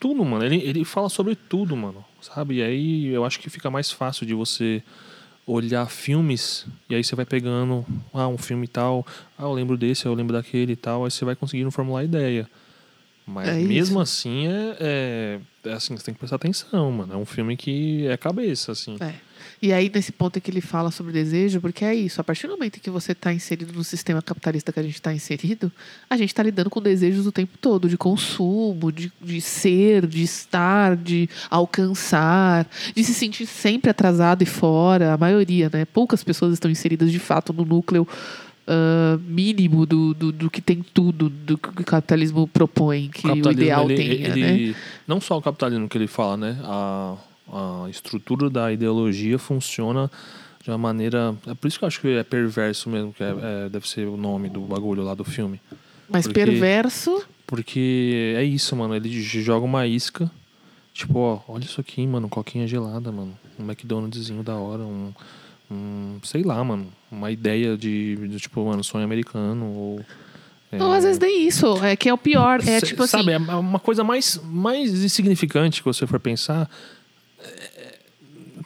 tudo, mano. Ele, ele fala sobre tudo, mano. Sabe? E aí eu acho que fica mais fácil de você olhar filmes e aí você vai pegando, ah, um filme tal, ah, eu lembro desse, eu lembro daquele e tal, aí você vai conseguindo formular ideia. Mas É mesmo assim, é, é, é assim, você tem que prestar atenção, mano. É um filme que é cabeça, assim. É. E aí, nesse ponto que ele fala sobre desejo, porque é isso, a partir do momento que você está inserido no sistema capitalista que a gente está inserido, a gente está lidando com desejos o tempo todo, de consumo, de, de ser, de estar, de alcançar, de se sentir sempre atrasado e fora, a maioria, né? Poucas pessoas estão inseridas de fato no núcleo ah, mínimo do, do, do que tem tudo, do que o capitalismo propõe, que o, ideal ele, tenha, ele- né? não só o capitalismo que ele fala, né? A, a estrutura da ideologia funciona de uma maneira. É por isso que eu acho que é perverso mesmo, que é- é- deve ser o nome do bagulho lá do filme. Mas porque- perverso, Porque é isso, mano. Ele joga uma isca. Tipo, ó, olha isso aqui, mano. Coquinha gelada, mano. Um McDonald'szinho da hora. Um, um. Sei lá, mano. Uma ideia de, de, tipo, mano, sonho americano. Ou. é, Não, às vezes nem isso. É que é o pior. É tipo assim. Sabe, é uma coisa mais, mais insignificante que você for pensar.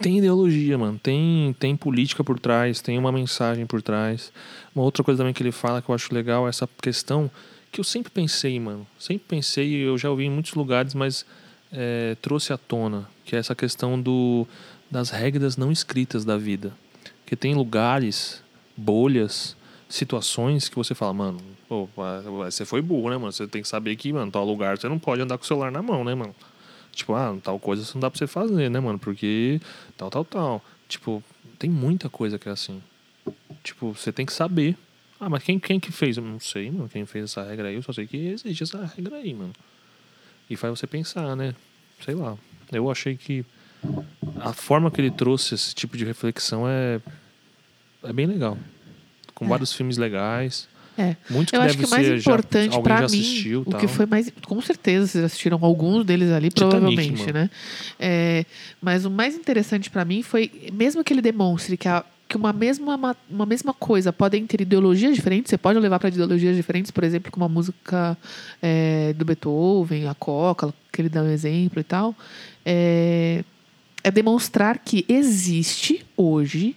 Tem ideologia, mano. Tem, tem política por trás, tem uma mensagem por trás. Uma outra coisa também que ele fala que eu acho legal é essa questão que eu sempre pensei, mano. Sempre pensei, eu já ouvi em muitos lugares, mas é, trouxe à tona, que é essa questão do, das regras não escritas da vida. Que tem lugares, bolhas, situações que você fala, mano, pô, você foi burro, né, mano? Você tem que saber que, mano, tal lugar você não pode andar com o celular na mão, né, mano? Tipo, ah, tal coisa não dá pra você fazer, né, mano? Porque tal, tal, tal. Tipo, tem muita coisa que é assim. Tipo, você tem que saber. Ah, mas quem, quem que fez? Eu não sei, mano. Quem fez essa regra aí, eu só sei que existe essa regra aí, mano. E faz você pensar, né? Sei lá. Eu achei que a forma que ele trouxe esse tipo de reflexão é, é bem legal. Com É. vários filmes legais. É. Muitos que Eu acho que o mais ser importante já mim, assistiu, o que foi mais, com certeza vocês assistiram alguns deles ali, Titanic, provavelmente, mano. né? É, mas o mais interessante pra mim foi, mesmo que ele demonstre que, a- que uma mesma ma- uma mesma coisa podem ter ideologias diferentes, você pode levar para ideologias diferentes, por exemplo, com uma música é, do Beethoven, a Coca, que ele dá um exemplo e tal, é, é demonstrar que existe hoje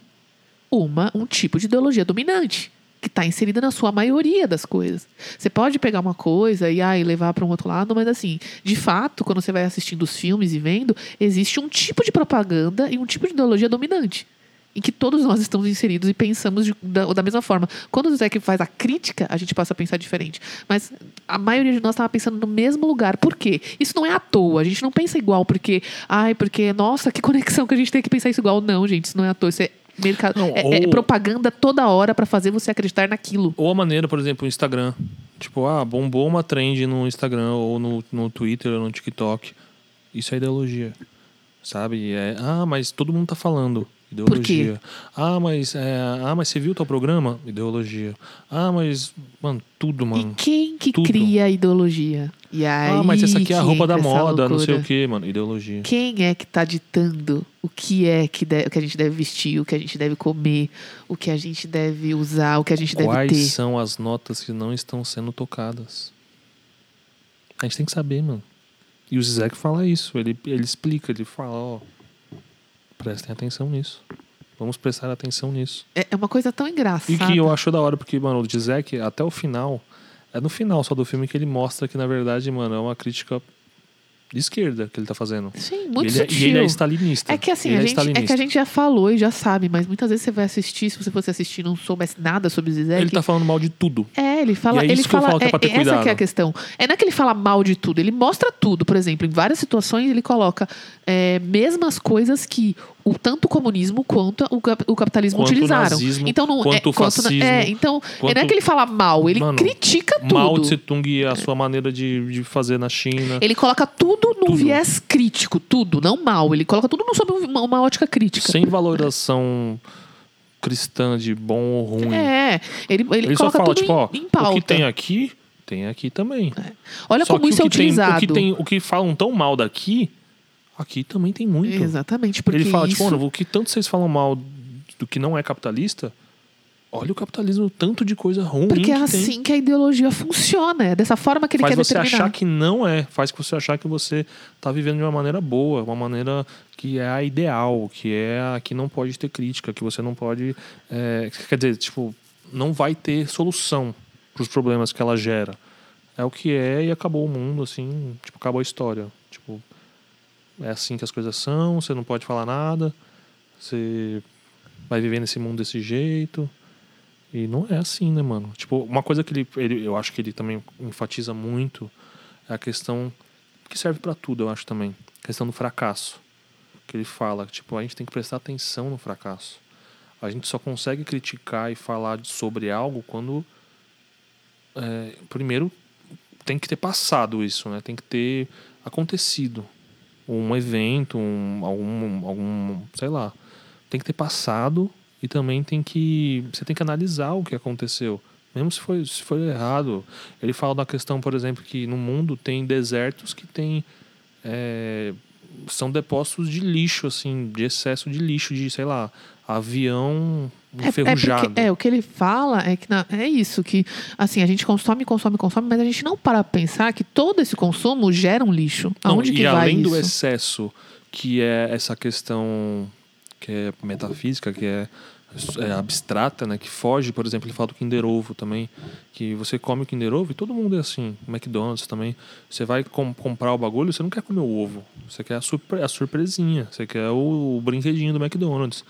uma um tipo de ideologia dominante que está inserida na sua maioria das coisas. Você pode pegar uma coisa e, ah, levar para um outro lado, mas assim, de fato, quando você vai assistindo os filmes e vendo, existe um tipo de propaganda e um tipo de ideologia dominante. Em que todos nós estamos inseridos e pensamos de- da, da mesma forma. Quando o Zé faz a crítica, a gente passa a pensar diferente. Mas a maioria de nós estava pensando no mesmo lugar. Por quê? Isso não é à toa. A gente não pensa igual porque, ai, porque, nossa, que conexão que a gente tem que pensar isso igual. Não, gente, isso não é à toa. Isso é mercado. Não, é, é ou- propaganda toda hora para fazer você acreditar naquilo. Ou a maneira, por exemplo, o Instagram. Tipo, ah, bombou uma trend no Instagram, ou no, no Twitter, ou no TikTok. Isso é ideologia. Sabe? É, ah, mas todo mundo tá falando. Ideologia. Ah, mas, é, ah, mas você viu tal programa? Ideologia. Ah, mas, mano, tudo, mano. E quem que tudo. cria a ideologia? E aí ah, mas essa aqui é a roupa da moda, não sei o que, mano. Ideologia. Quem é que está ditando o que é que, de- o que a gente deve vestir, o que a gente deve comer, o que a gente deve usar, o que a gente deve Quais ter? são as notas que não estão sendo tocadas? A gente tem que saber, mano. E o Zizek fala isso. Ele, ele explica, ele fala, ó. Prestem atenção nisso. Vamos prestar atenção nisso. É é uma coisa tão engraçada. E que eu acho da hora, porque, mano, o Zizek, até o final, é no final só do filme que ele mostra que, na verdade, mano, é uma crítica de esquerda que ele tá fazendo. Sim, E muito ele, é- sutil. e ele é stalinista. É que assim, Ele a é gente, é que stalinista. a gente já falou e já sabe, mas muitas vezes você vai assistir, se você fosse assistir e não soubesse nada sobre o Zizek. Ele tá falando mal de tudo. É, ele fala. E é ele isso que eu fala falo que é ter essa que é a questão. É não é que ele fala mal de tudo, ele mostra tudo. Por exemplo, em várias situações ele coloca é, mesmas coisas que o o, tanto o comunismo quanto o, o capitalismo Quanto o utilizaram. nazismo, então não quanto é, o fascismo, é, então quanto- não é que ele fala mal, ele Mano, critica tudo. Mao Tse Tung e a sua maneira de, de fazer na China. Ele coloca tudo num Tudo. viés crítico, tudo, não mal. Ele coloca tudo sob uma, uma ótica crítica. Sem valoração cristã de bom ou ruim. É, ele, ele, Ele só coloca fala, tudo tipo, ó, em pauta. o que tem aqui, tem aqui também. Olha Só como isso o é que tem, utilizado. o que tem, o que falam tão mal daqui, aqui também tem muito. Exatamente, porque Ele fala, isso... tipo, o que tanto vocês falam mal do que não é capitalista, olha o capitalismo, tanto de coisa ruim Porque que é tem. assim que a ideologia funciona. É dessa forma que ele Faz quer você determinar. achar que não é, faz você achar que você tá vivendo de uma maneira boa, uma maneira que é a ideal, que é a que não pode ter crítica, que você não pode. é, quer dizer, tipo, não vai ter solução para os problemas que ela gera. É o que é e acabou o mundo, assim, tipo, acabou a história. É assim que as coisas são, você não pode falar nada, você vai viver nesse mundo desse jeito. E não é assim, né, mano? Tipo, uma coisa que ele, ele eu acho que ele também enfatiza muito é a questão que serve pra tudo, eu acho também. A questão do fracasso. Que ele fala, tipo, a gente tem que prestar atenção no fracasso. A gente só consegue criticar e falar sobre algo quando é, primeiro tem que ter passado isso, né? Tem que ter acontecido um evento, um, algum, algum, sei lá, tem que ter passado e também tem que você tem que analisar o que aconteceu, mesmo se foi se foi errado. Ele fala da questão, por exemplo, que no mundo tem desertos que tem é, são depósitos de lixo, assim, de excesso de lixo, de sei lá, avião É, é, enferrujado. porque, é, o que ele fala é que na- é isso, que assim, a gente consome, consome, consome, mas a gente não para pensar que todo esse consumo gera um lixo. Não, Aonde e que vai além do isso? excesso, que é essa questão que é metafísica, que é, é abstrata, né? Que foge, por exemplo, ele fala do Kinder Ovo também, que você come o Kinder Ovo e todo mundo é assim, McDonald's também. Você vai com- comprar o bagulho, você não quer comer o ovo, você quer a, surpre- a surpresinha, você quer o, o brinquedinho do McDonald's.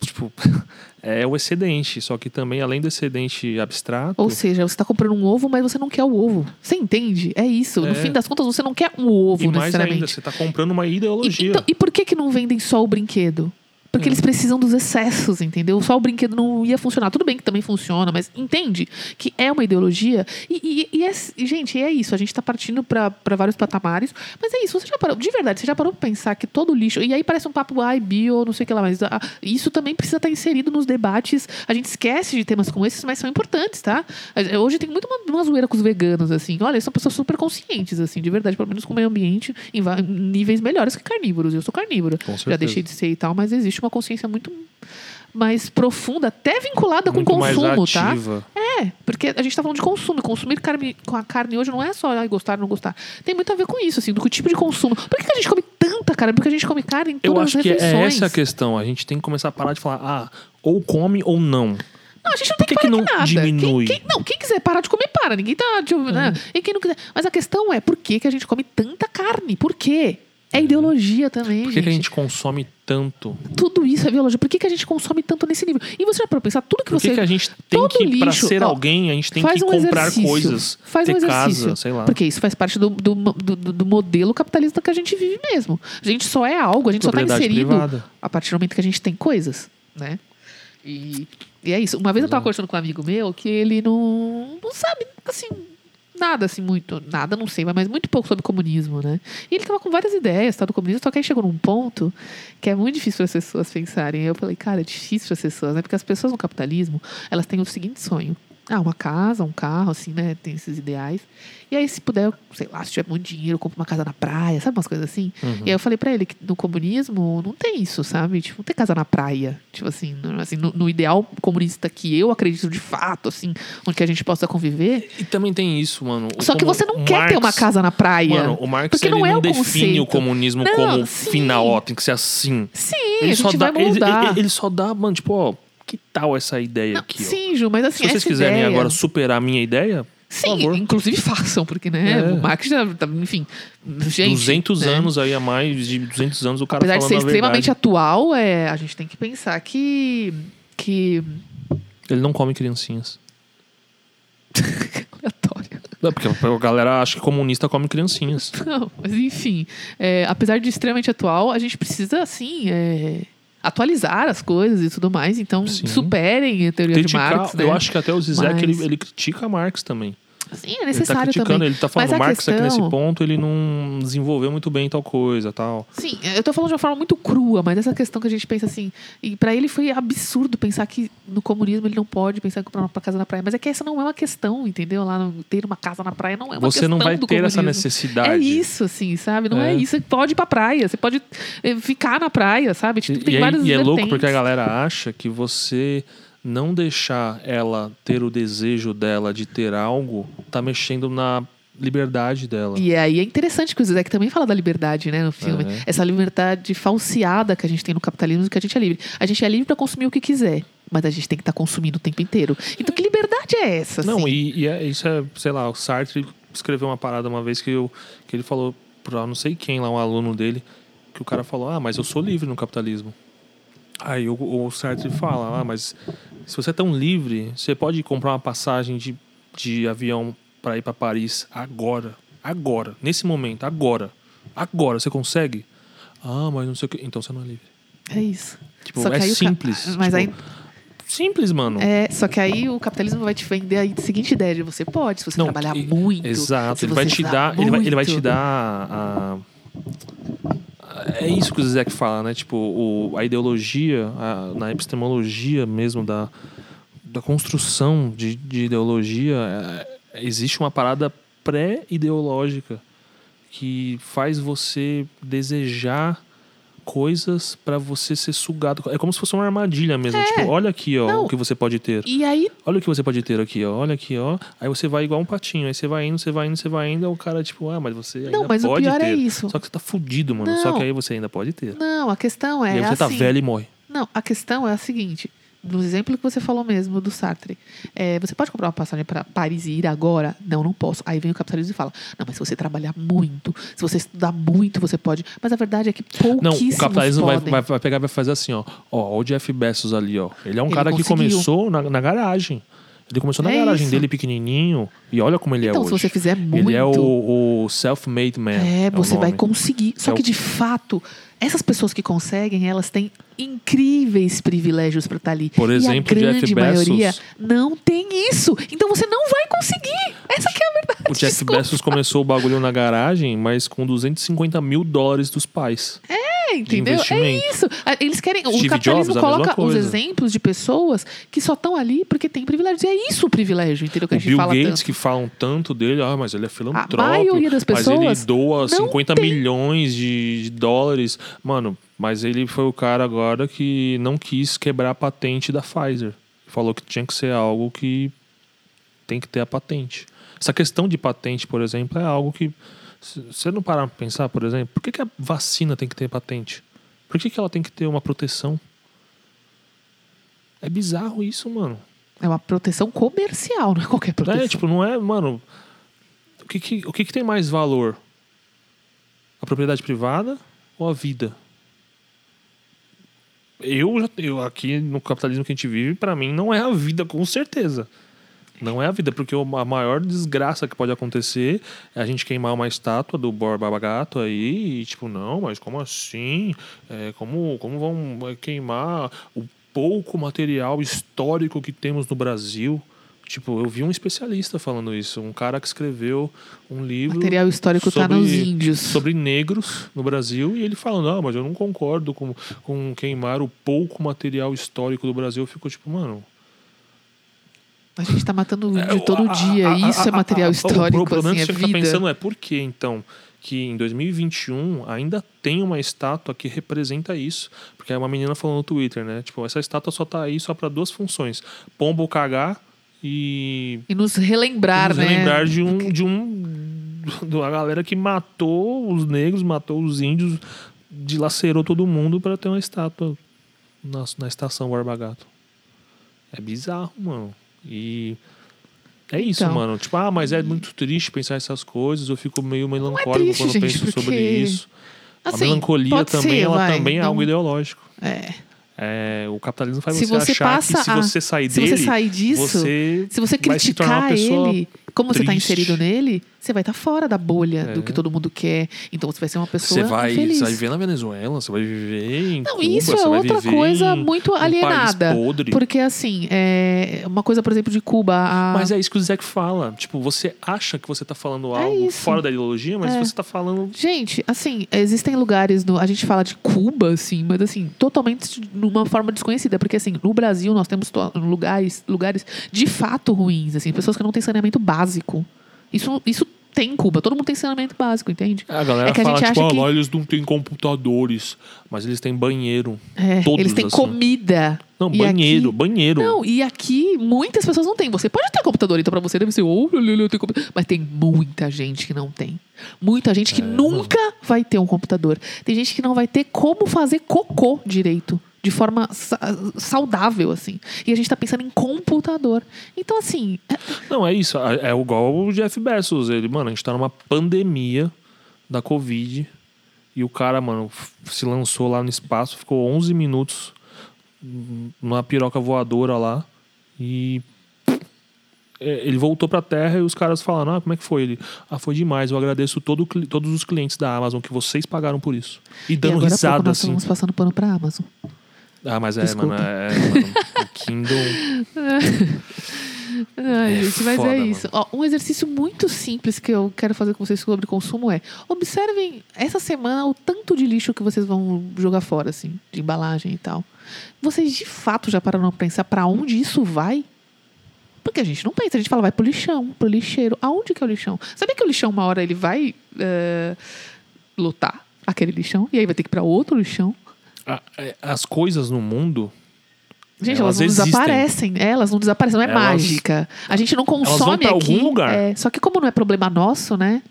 Tipo, é o excedente, só que também, além do excedente abstrato, Ou seja, você tá comprando um ovo, mas você não quer o ovo. Você entende? É isso. No É. fim das contas, você não quer um ovo e mais necessariamente. ainda, você está comprando uma E, ideologia. então, e por que, que não vendem só o brinquedo? Porque eles precisam dos excessos, entendeu? Só o brinquedo não ia funcionar. Tudo bem que também funciona, mas entende que é uma ideologia. E, e- e é- e, gente, é isso. A gente tá partindo para vários patamares. Mas é isso. Você já parou, de verdade, você já parou pra pensar que todo lixo. E aí parece um papo, ai, bio, não sei o que lá, mas ah, isso também precisa estar inserido nos debates. A gente esquece de temas como esses, mas são importantes, tá? Eh, Hoje tem muito uma, uma zoeira com os veganos, assim. Olha, eles são pessoas super conscientes, assim, de verdade, pelo menos com o meio ambiente, em em níveis melhores que carnívoros. Eu sou carnívora. Com Já deixei de ser e tal, mas existe uma consciência muito mais profunda, até vinculada com o muito consumo, tá? É, porque a gente tá falando de consumo. Consumir carne, com a carne hoje não é só ai, gostar ou não gostar. Tem muito a ver com isso, assim, do que tipo de consumo. Por que, que a gente come tanta carne? Porque a gente come carne em Eu todas acho as que é refeições. essa a questão. A gente tem que começar a parar de falar, ah, ou come ou não. Não, a gente não Por tem que que parar que de não nada. diminui? Quem, quem- não, quem quiser parar de comer, para. Ninguém tá. Tipo, né? E quem não quiser. Mas a questão é, por que, que a gente come tanta carne? Por quê? É ideologia também, Por que, gente. que a gente consome tanto? Tudo isso é biologia. Por que, que a gente consome tanto nesse nível? E você já para pensar, tudo que Por que, você. que a gente tem todo que, lixo, ser ó, alguém, a gente tem que um comprar exercício. coisas, Faz ter um exercício. casa, sei lá. Porque isso faz parte do, do, do, do- modelo capitalista que a gente vive mesmo. A gente só é algo, a gente só está inserido privada. a partir do momento que a gente tem coisas, né? E, e é isso. Uma vez eu tava conversando com um amigo meu que ele não, não sabe, assim, nada, assim, muito. Nada, não sei, mas muito pouco sobre comunismo, né? E ele tava com várias ideias, tá, do comunismo, só que aí chegou num ponto que é muito difícil para as pessoas pensarem. Eu falei, cara, é difícil para as pessoas, né? Porque as pessoas no capitalismo, elas têm o seguinte sonho. Ah, uma casa, um carro, assim, né? Tem esses ideais. E aí, se puder, sei lá, se tiver muito dinheiro, eu compro uma casa na praia, sabe umas coisas assim? Uhum. E aí eu falei pra ele que no comunismo não tem isso, sabe? Tipo, não tem casa na praia. Tipo assim, no, assim, no, no ideal comunista que eu acredito de fato, assim, onde que a gente possa conviver. E também tem isso, mano. Só que você não o quer ter uma Marx- casa na praia. Mano, o Marx porque ele não é o define conceito. o comunismo Não, como sim. final, ó, tem que ser assim. Sim, Ele a só dá, ele, ele- ele só dá, mano, tipo, ó, que tal essa ideia Não, aqui, ó? sim, Ju, mas assim, Se vocês quiserem ideia... agora superar a minha ideia, por Sim, inclusive façam, porque, né, É. o Marx já, tá, enfim, gente... 200 né? anos aí a mais de 200 anos o cara Apesar de ser extremamente verdade. atual, é, a gente tem que pensar que... que... Ele não come criancinhas. Aleatório. É, Porque a galera acha que comunista come criancinhas. Não, mas enfim, é, apesar de extremamente atual, a gente precisa, assim, é, atualizar as coisas e tudo mais. Então, Sim. superem a teoria de Criticar, Marx, né? eu acho que até o Zizek, Mas- ele, ele critica Marx também. Sim, é Ele tá necessário criticando, também. ele tá falando, Mas a Marx aqui nesse questão- ponto, ele não desenvolveu muito bem tal coisa, tal. Sim, eu tô falando de uma forma muito crua, mas essa questão que a gente pensa assim. E pra ele foi absurdo pensar que no comunismo ele não pode pensar em comprar uma casa na praia. Mas é que essa não é uma questão, entendeu? Lá no- ter uma casa na praia não é uma Você questão não vai ter essa comunismo. necessidade. É isso, assim, sabe? Não é. É. isso. Você pode ir pra praia, você pode eh, ficar na praia, sabe? Tipo, tem e, várias e é louco porque a galera acha que você não deixar ela ter o desejo dela de ter algo tá mexendo na liberdade dela. E aí é interessante que o Zizek também fala da liberdade, né, no filme. É. Essa liberdade falseada que a gente tem no capitalismo, que a gente é livre. A gente é livre pra consumir o que quiser, mas a gente tem que estar consumindo o tempo inteiro. Então, que liberdade é essa? Não, assim? e, e é- isso é, sei lá, o Sartre escreveu uma parada uma vez que, eu, que ele falou pra não sei quem lá, um aluno dele, que o cara falou, ah, mas eu sou livre no capitalismo. Aí o, o Sartre fala, ah, mas se você é tão livre, você pode comprar uma passagem de, de avião para ir para Paris agora. Agora, nesse momento, agora. Agora, você consegue? Ah, mas não sei o que. Então você não é livre. É isso. Tipo, Só que é aí o ca- simples. Mas Tipo, aí Simples, mano. É, só que aí o capitalismo vai te vender a seguinte ideia de você pode, se você Não, trabalhar muito. Exato, ele vai te dar, ele vai, ele vai te muito. dar a- é isso que o Zizek fala, né? Tipo, o, a ideologia, a- na epistemologia mesmo da, da construção de, de ideologia, é, existe uma parada pré-ideológica que faz você desejar coisas pra você ser sugado. É como se fosse uma armadilha mesmo. Tipo, olha aqui, ó, Não. o que você pode ter. E aí, Olha o que você pode ter aqui, ó. Olha aqui, ó. Aí você vai igual um patinho. Aí você vai indo, você vai indo, você vai indo. Aí o cara, tipo, ah, mas você Não, mas o pior ter. é isso. Só que você tá fudido, mano. Não. Só que aí você ainda pode ter. não, a questão é e aí você tá assim. velho e morre. Não, a questão é a seguinte. No exemplo que você falou mesmo do Sartre, é, você pode comprar uma passagem para Paris e ir agora? Não, não posso. Aí vem o capitalismo e fala: Não, mas se você trabalhar muito, se você estudar muito, você pode. Mas a verdade é que Não, pouquíssimos o capitalismo vai, podem. vai, vai pegar e vai fazer assim, ó. Ó, o Jeff Bezos ali, ó. Ele é um Ele cara que conseguiu. começou na, na garagem. Ele começou na É garagem isso. dele pequenininho. E olha como ele Então, é se hoje. você fizer muito. Ele é o, o self-made man. É, o você vai conseguir. Só É o- que, de fato, essas pessoas que conseguem, elas têm incríveis privilégios para estar ali. Por e a exemplo, Jeff grande Bezos. maioria não tem isso. Então você não vai conseguir. Essa que é a verdade. O Jeff Desculpa. Bezos começou o bagulho na garagem, mas com 250 mil dólares dos pais. É, entendeu? É isso. Eles querem. Steve o capitalismo Jobs, a coloca os exemplos de pessoas que só estão ali porque têm privilégios. E é isso o privilégio, entendeu? Que O a gente Bill fala Gates, tanto. que falam tanto dele, ah, mas ele é filantrópico. maioria das Mas ele pessoas doa não 50 tem. milhões de, de dólares. Mano, mas ele foi o cara agora que não quis quebrar a patente da Pfizer. Falou que tinha que ser algo que tem que ter a patente. Essa questão de patente, por exemplo, é algo que. Se Você não parar pra pensar, por exemplo, por que, que a vacina tem que ter patente? Por que, que ela tem que ter uma proteção? É bizarro isso, mano. É uma proteção comercial, não é qualquer proteção. É, tipo, não é, mano. O que, que, o que, que tem mais valor? A propriedade privada ou a vida? Eu, eu aqui no capitalismo que a gente vive, pra mim não é a vida, com certeza. Não é a vida, porque a maior desgraça que pode acontecer é a gente queimar uma estátua do Borba Gato aí e, tipo, não, mas como assim? É, como, como vão é, queimar o pouco material histórico que temos no Brasil? Tipo, eu vi um especialista falando isso, um cara que escreveu um livro material histórico tá sobre- nos índios. sobre negros no Brasil e ele falando, ah, mas eu não concordo com, com queimar o pouco material histórico do Brasil. Eu fico tipo, mano, A gente tá matando índio é, todo a- dia. a- a- isso é material a- o histórico, problema assim, é que você fica vida. pensando é por que, então, que em 2021 ainda tem uma estátua que representa isso. Porque é uma menina falou no Twitter, né? Tipo, essa estátua só tá aí só para duas funções. Pombo cagar e E nos relembrar, nos né? lembrar de um de um de uma galera que matou os negros, matou os índios, dilacerou todo mundo para ter uma estátua na, na estação Barba Gato. É bizarro, mano. E é isso, Então. mano. Tipo, ah, mas é muito triste pensar essas coisas. Eu fico meio melancólico triste, quando gente, penso sobre porque, isso. Assim, a melancolia também, ser, ela vai, também é algo ideológico. É. É, o capitalismo faz Se você, você achar que se você sair se dele, você sair disso, você Se você se criticar pessoa ele, Como você tá triste. inserido nele, você vai estar fora da bolha É. do que todo mundo quer. Então você vai ser uma pessoa Você vai, infeliz. você vai viver na Venezuela, você vai viver em Não, Cuba, isso é outra coisa em muito alienada. Porque, assim, é uma coisa, por exemplo, de Cuba. A... Mas é isso que o Zeke fala. Tipo, você acha que você tá falando algo É fora da ideologia, mas É. você tá falando. Gente, assim, existem lugares no. A gente fala de Cuba, assim, mas assim, totalmente numa forma desconhecida. Porque, assim, no Brasil nós temos lugares, lugares de fato ruins, assim, pessoas que não têm saneamento básico. Isso, isso tem em Cuba, todo mundo tem saneamento básico, entende? A galera É que a fala, gente tipo, acha ah, que- lá eles não têm computadores, mas eles têm banheiro. É, Todos, eles têm assim. comida. Não, E banheiro, aqui- banheiro. Não, e aqui muitas pessoas não têm. Você pode ter computador, então pra você deve ser, oh, eu tenho computador. Mas tem muita gente que não tem. Muita gente que É, nunca vai ter um computador. Tem gente que não vai ter como fazer cocô direito. De forma sa- saudável, assim. E a gente tá pensando em computador. Então, assim, é- Não, é isso. É é igual o Jeff Bezos. Ele, mano, a gente tá numa pandemia da Covid. E o cara, mano, se lançou lá no espaço, ficou 11 minutos numa piroca voadora lá. E. é, Ele voltou pra Terra e os caras falaram: Ah, como é que foi? Ele, ah, foi demais. Eu agradeço todo, todos os clientes da Amazon que vocês pagaram por isso. E e dando agora há pouco risada nós assim. estamos passando pano pra Amazon. Ah, mas é, Desculpa. mano, é, mano, o Kindle. Ai, É gente, mas foda, é isso. Ó, um exercício muito simples que eu quero fazer com vocês sobre consumo é: observem essa semana o tanto de lixo que vocês vão jogar fora, assim, de embalagem e tal. Vocês de fato já pararam pra pensar pra onde isso vai? Porque a gente não pensa, a gente fala, vai pro lixão, pro lixeiro. Aonde que é o lixão? Sabia que o lixão, uma hora, ele vai é, lotar aquele lixão? E aí vai ter que ir pra outro lixão? A- é, As coisas no mundo. Gente, Elas elas, não existem. desaparecem. É, elas não desaparecem, não é Elas- mágica. A gente não consome pra aqui. algum lugar. é, só que como não é problema nosso, né?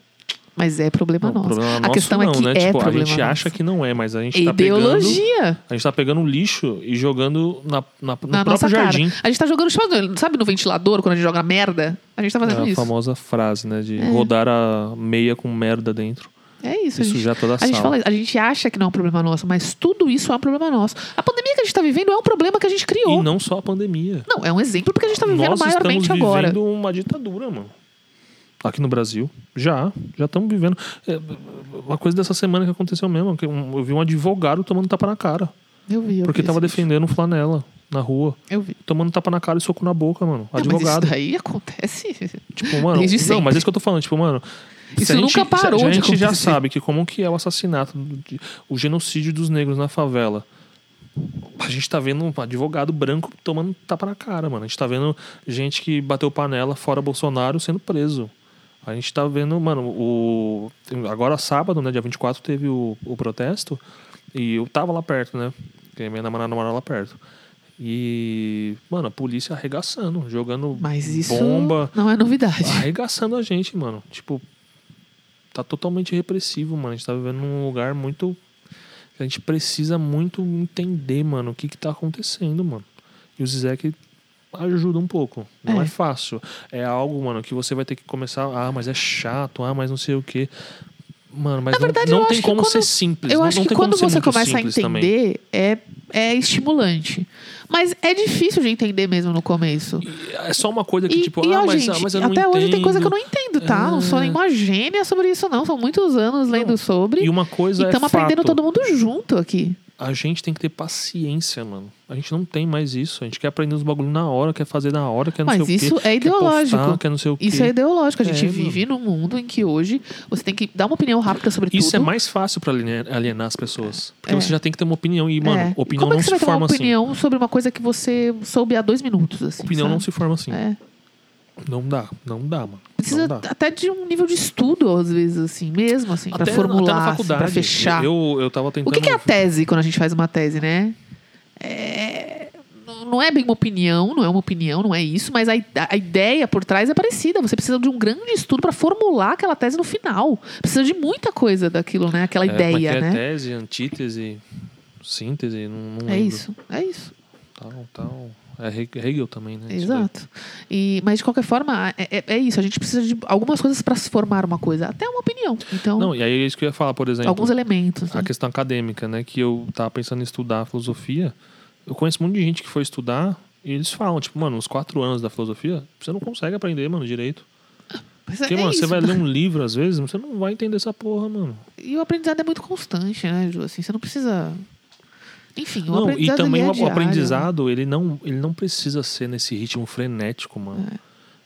Mas é problema Não, nosso. problema a nosso questão não, é que né? é tipo, a problema gente nosso. acha que não é, mas a gente É tá pegando. ideologia A gente tá pegando lixo e jogando na, na- no na próprio nossa jardim. cara. A gente tá jogando, tipo, sabe no ventilador, quando a gente joga merda? A gente tá É fazendo a isso. famosa frase, né? De É. rodar a meia com merda dentro. É isso. Isso a gente, já toda a a gente, fala, a gente acha que não é um problema nosso, mas tudo isso é um problema nosso. A pandemia que a gente tá vivendo é um problema que a gente criou. E não só a pandemia. Não, é um exemplo porque a gente tá vivendo Nós maiormente estamos agora. vivendo uma ditadura, mano. Aqui no Brasil. Já. Já estamos vivendo. É, uma coisa dessa semana que aconteceu mesmo. Que eu vi um advogado tomando tapa na cara. Eu vi, eu Porque vi tava esse vídeo. defendendo um flanela na rua. Eu vi. Tomando tapa na cara e soco na boca, mano. Não, mas Advogado. isso daí acontece. Tipo, mano. Desde não, sempre. mas é isso que eu tô falando. Tipo, mano. Isso gente- nunca parou se a de gente já acontecer. sabe que como que é o assassinato, de- o genocídio dos negros na favela. A gente tá vendo um advogado branco tomando tapa na cara, mano. A gente tá vendo gente que bateu panela fora Bolsonaro sendo preso. A gente tá vendo, mano, o. Agora sábado, né, dia 24, teve o, o protesto. E eu tava lá perto, né? Porque minha namorada mora lá perto. E, mano, a polícia arregaçando, jogando Mas isso bomba. não é novidade. Arregaçando a gente, mano. Tipo, tá totalmente repressivo, mano. A gente tá vivendo num lugar muito. A gente precisa muito entender, mano, o que que tá acontecendo, mano. E o Zizek ajuda um pouco. Não é. É. fácil. É algo, mano, que você vai ter que começar. Ah, mas é chato, ah, mas não sei o quê. Mano, mas Na verdade, não, não tem como quando- ser simples. Eu não, acho não que quando você começa a simples também. entender, é, é estimulante. Mas é difícil de entender mesmo no começo. É só uma coisa que, E, tipo, e, ah, ó, mas, gente, ah, mas eu não até hoje tem coisa que eu entendo. não entendo, tá? Não sou É. nenhuma gênia sobre isso, não. São muitos anos lendo sobre. E uma coisa E é estamos fato. aprendendo todo mundo junto aqui. A gente tem que ter paciência, mano. A gente não tem mais isso. A gente quer aprender os bagulho na hora, quer fazer na hora, quer não Mas sei isso o quê. é quer postar, ideológico. quer não sei o quê. Isso é ideológico. A gente É, vive num mundo em que hoje você tem que dar uma opinião rápida sobre Isso é tudo. mais fácil pra alienar, as pessoas. Porque É. você já tem que ter uma opinião. E, mano, É. Opinião Como é não que você se vai ter uma forma assim. opinião sobre uma coisa que você soube há dois minutos? Assim, Opinião não sabe? se forma assim. É. Não dá, não dá, mano. Precisa até de um nível de estudo, às vezes, assim, mesmo, assim, pra Até, formular, assim, pra fechar. Eu, eu tava O tentando. que, que é a tese quando a gente faz uma tese, né? É, não- é bem uma opinião, não é uma opinião, não é isso, mas a, a ideia por trás é parecida. Você precisa de um grande estudo para formular aquela tese no final. Precisa de muita coisa daquilo, né? Aquela É, é ideia, é? né? Tese, antítese, síntese, não, não É lembro. isso, é isso. Tal, tal. É Heg- Hegel também, né? Exato. E, mas de qualquer forma, é, é- é isso. A gente precisa de algumas coisas para se formar uma coisa, até uma opinião. Então. Não, e aí é isso que eu ia falar, por exemplo. alguns elementos. a né? questão acadêmica, né? Que eu tava pensando em estudar filosofia. Eu conheço um monte de gente que foi estudar e eles falam, tipo, mano, uns quatro anos da filosofia, você não consegue aprender, mano, direito. Mas Porque, é mano, você isso. vai ler um livro, às vezes, você não vai entender essa porra, mano. E o aprendizado é muito constante, né, Ju? Assim, você não precisa. Enfim, o Não, e aprendizado também é o diário, né? aprendizado, ele não, ele não precisa ser nesse ritmo frenético, mano. É.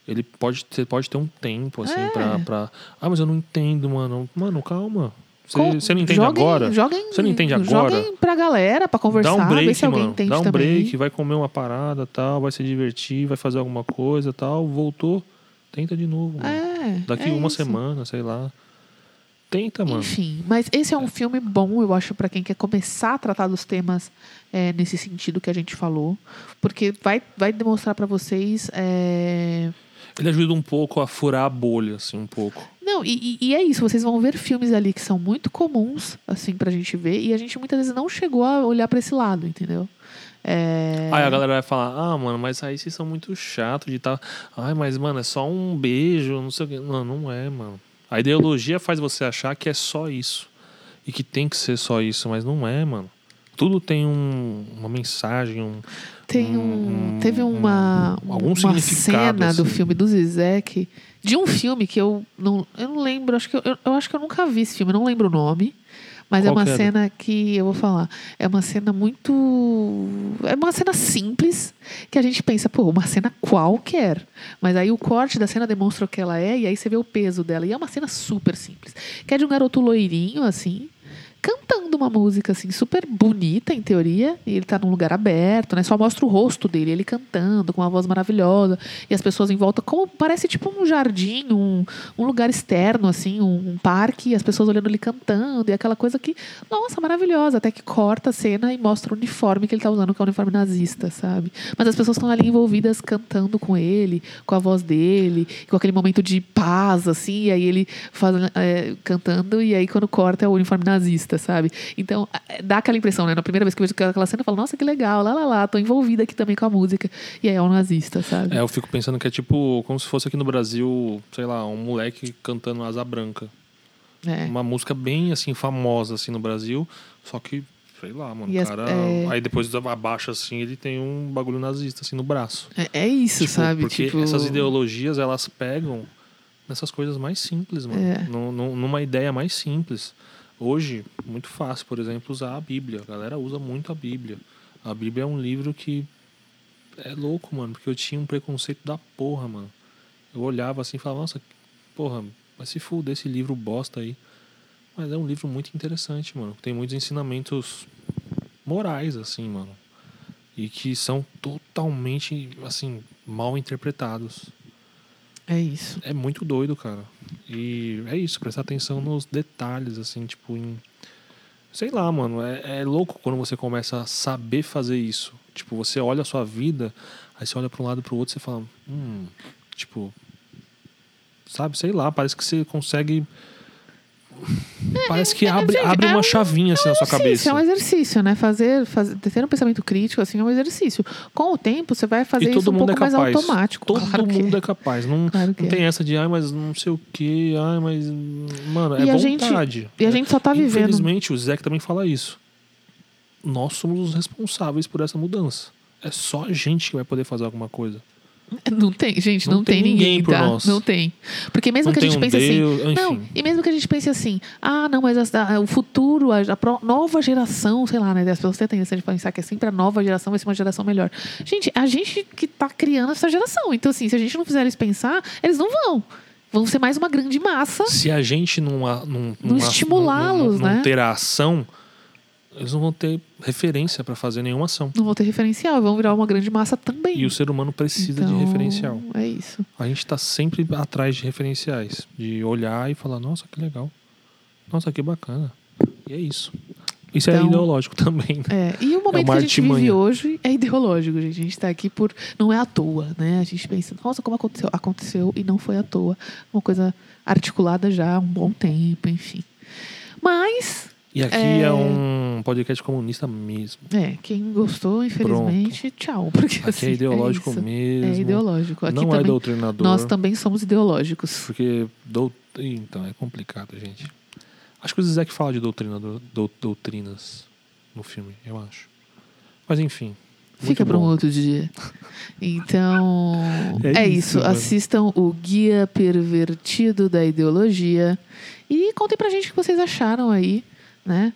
Ele pode ter, pode ter um tempo, assim, É. pra, pra. Ah, mas eu não entendo, mano. Mano, calma. Você, não entende joguem- agora? Você não entende agora? Joguem pra galera, pra conversar, Dá um break, se alguém mano. entende Dá um também. break, vai comer uma parada tal, vai se divertir, vai fazer alguma coisa tal. Voltou, tenta de novo. É, Daqui é uma isso. semana, sei lá. Tenta, mano. Enfim, mas esse é um filme bom, eu acho, pra quem quer começar a tratar dos temas é, nesse sentido que a gente falou. Porque vai, vai demonstrar pra vocês. é, Ele ajuda um pouco a furar a bolha, assim, um pouco. Não, e, e- é isso, vocês vão ver filmes ali que são muito comuns, assim, pra gente ver, e a gente muitas vezes não chegou a olhar pra esse lado, entendeu? É... Aí a galera vai falar, ah, mano, mas aí vocês são muito chatos de tal. Ai, mas, mano, é só um beijo, não sei o quê. Não, não é, mano. A ideologia faz você achar que é só isso. E que tem que ser só isso, mas não é, mano. Tudo tem um- uma mensagem, um. Tem um, teve uma, um- algum uma significado, cena do assim. filme do Zizek, de um filme que eu não, eu não lembro, acho que eu, eu, eu acho que eu nunca vi esse filme, não lembro o nome. Mas Qual é uma que cena que eu vou falar. É uma cena muito. É uma cena simples que a gente pensa, pô, uma cena qualquer. Mas aí o corte da cena demonstra o que ela é e aí você vê o peso dela. E é uma cena super simples. Que é de um garoto loirinho, assim, cantando uma música assim super bonita em teoria, e ele tá num lugar aberto, né? Só mostra o rosto dele, ele cantando com uma voz maravilhosa, e as pessoas em volta como parece tipo um jardim, um, um lugar externo assim, um, um parque, e as pessoas olhando ele cantando, e aquela coisa que, nossa, maravilhosa, até que corta a cena e mostra o uniforme que ele tá usando, que é o uniforme nazista, sabe? Mas as pessoas estão ali envolvidas cantando com ele, com a voz dele, com aquele momento de paz assim, e aí ele fazendo, é, cantando e aí quando corta é o uniforme nazista, sabe? Então, é, dá aquela impressão, né? Na primeira vez que eu vejo aquela cena, eu falo, nossa, que legal, lá, lá, lá, tô envolvida aqui também com a música. E aí é um nazista, sabe? É, eu fico pensando que é tipo como se fosse aqui no Brasil, sei lá, um moleque cantando Asa Branca. É. Uma música bem, assim, famosa, assim, no Brasil. Só que, sei lá, mano, E o cara... é- Aí depois abaixa, assim, ele tem um bagulho nazista, assim, no braço. É, é isso, Tipo, sabe? Porque tipo, essas ideologias, elas pegam nessas coisas mais simples, mano. É. Num- num- numa ideia mais simples. Hoje, muito fácil, por exemplo, usar a Bíblia. A galera usa muito a Bíblia. A Bíblia é um livro que é louco, mano, porque eu tinha um preconceito da porra, mano. Eu olhava assim e falava, nossa, porra, vai se fuder esse livro bosta aí. Mas é um livro muito interessante, mano. Tem muitos ensinamentos morais, assim, mano. E que são totalmente, assim, mal interpretados. É isso. É muito doido, cara. E é isso, prestar atenção nos detalhes, assim, tipo, em. Sei lá, mano. É, é louco quando você começa a saber fazer isso. Tipo, você olha a sua vida, aí você olha pra um lado e pro outro e você fala, hum, tipo. Sabe, sei lá, parece que você consegue. Parece que abre, gente, abre é uma um- chavinha assim na sua cabeça. É um exercício, né? Fazer, fazer, ter um pensamento crítico, assim, é um exercício. Com o tempo, você vai fazer e isso todo um mundo pouco é mais capaz. automático. Todo claro que mundo é. é capaz. Não, Claro que não é. tem essa de, ai, mas não sei o quê, ai, mas. Mano, é E a gente- vontade. E a gente só tá vivendo. Infelizmente, o que também fala isso. Nós somos os responsáveis por essa mudança. É só a gente que vai poder fazer alguma coisa. Não tem, gente, Não não, tem, tem ninguém, ninguém por tá? nós. Não tem. Porque mesmo Não que a gente um pense Deus, assim. Não, enfim. e mesmo que a gente pense assim, ah, não, mas a- a- o futuro, a, a nova geração, sei lá, né? As pessoas têm a tendência de pensar que é sempre a nova geração vai ser uma geração melhor. Gente, a gente que tá criando essa geração. Então, assim, se a gente não fizer eles pensar, eles não vão. Vão ser mais uma grande massa. Se a gente não, a- não, Não estimulá-los, não, não né? ter a ação, eles não vão ter referência para fazer nenhuma ação. Não vão ter referencial, vão virar uma grande massa também. E o ser humano precisa de Então, referencial. É isso. A gente está sempre atrás de referenciais, de olhar e falar, nossa, que legal. Nossa, que bacana. E é isso. Isso é Então- ideológico também. né? É, e o momento que uma a gente vive hoje é ideológico, gente. A gente está aqui por. Não é à toa, né? A gente pensa, nossa, como aconteceu? Aconteceu e não foi à toa. Uma coisa articulada já há um bom tempo, enfim. Mas, E aqui É. é, um podcast comunista mesmo. é, quem gostou, infelizmente, tchau. Porque Aqui assim, é ideológico isso. mesmo. É ideológico. Aqui Não é também, doutrinador. nós também somos ideológicos. Porque. Dou... Ih, Então, é complicado, gente. Acho que o Zizek fala de doutrinador, dou- doutrinas no filme, eu acho. Mas enfim. Fica para um outro dia. Então, é, É isso. isso. Assistam o Guia Pervertido da Ideologia. E contem pra gente o que vocês acharam aí, né?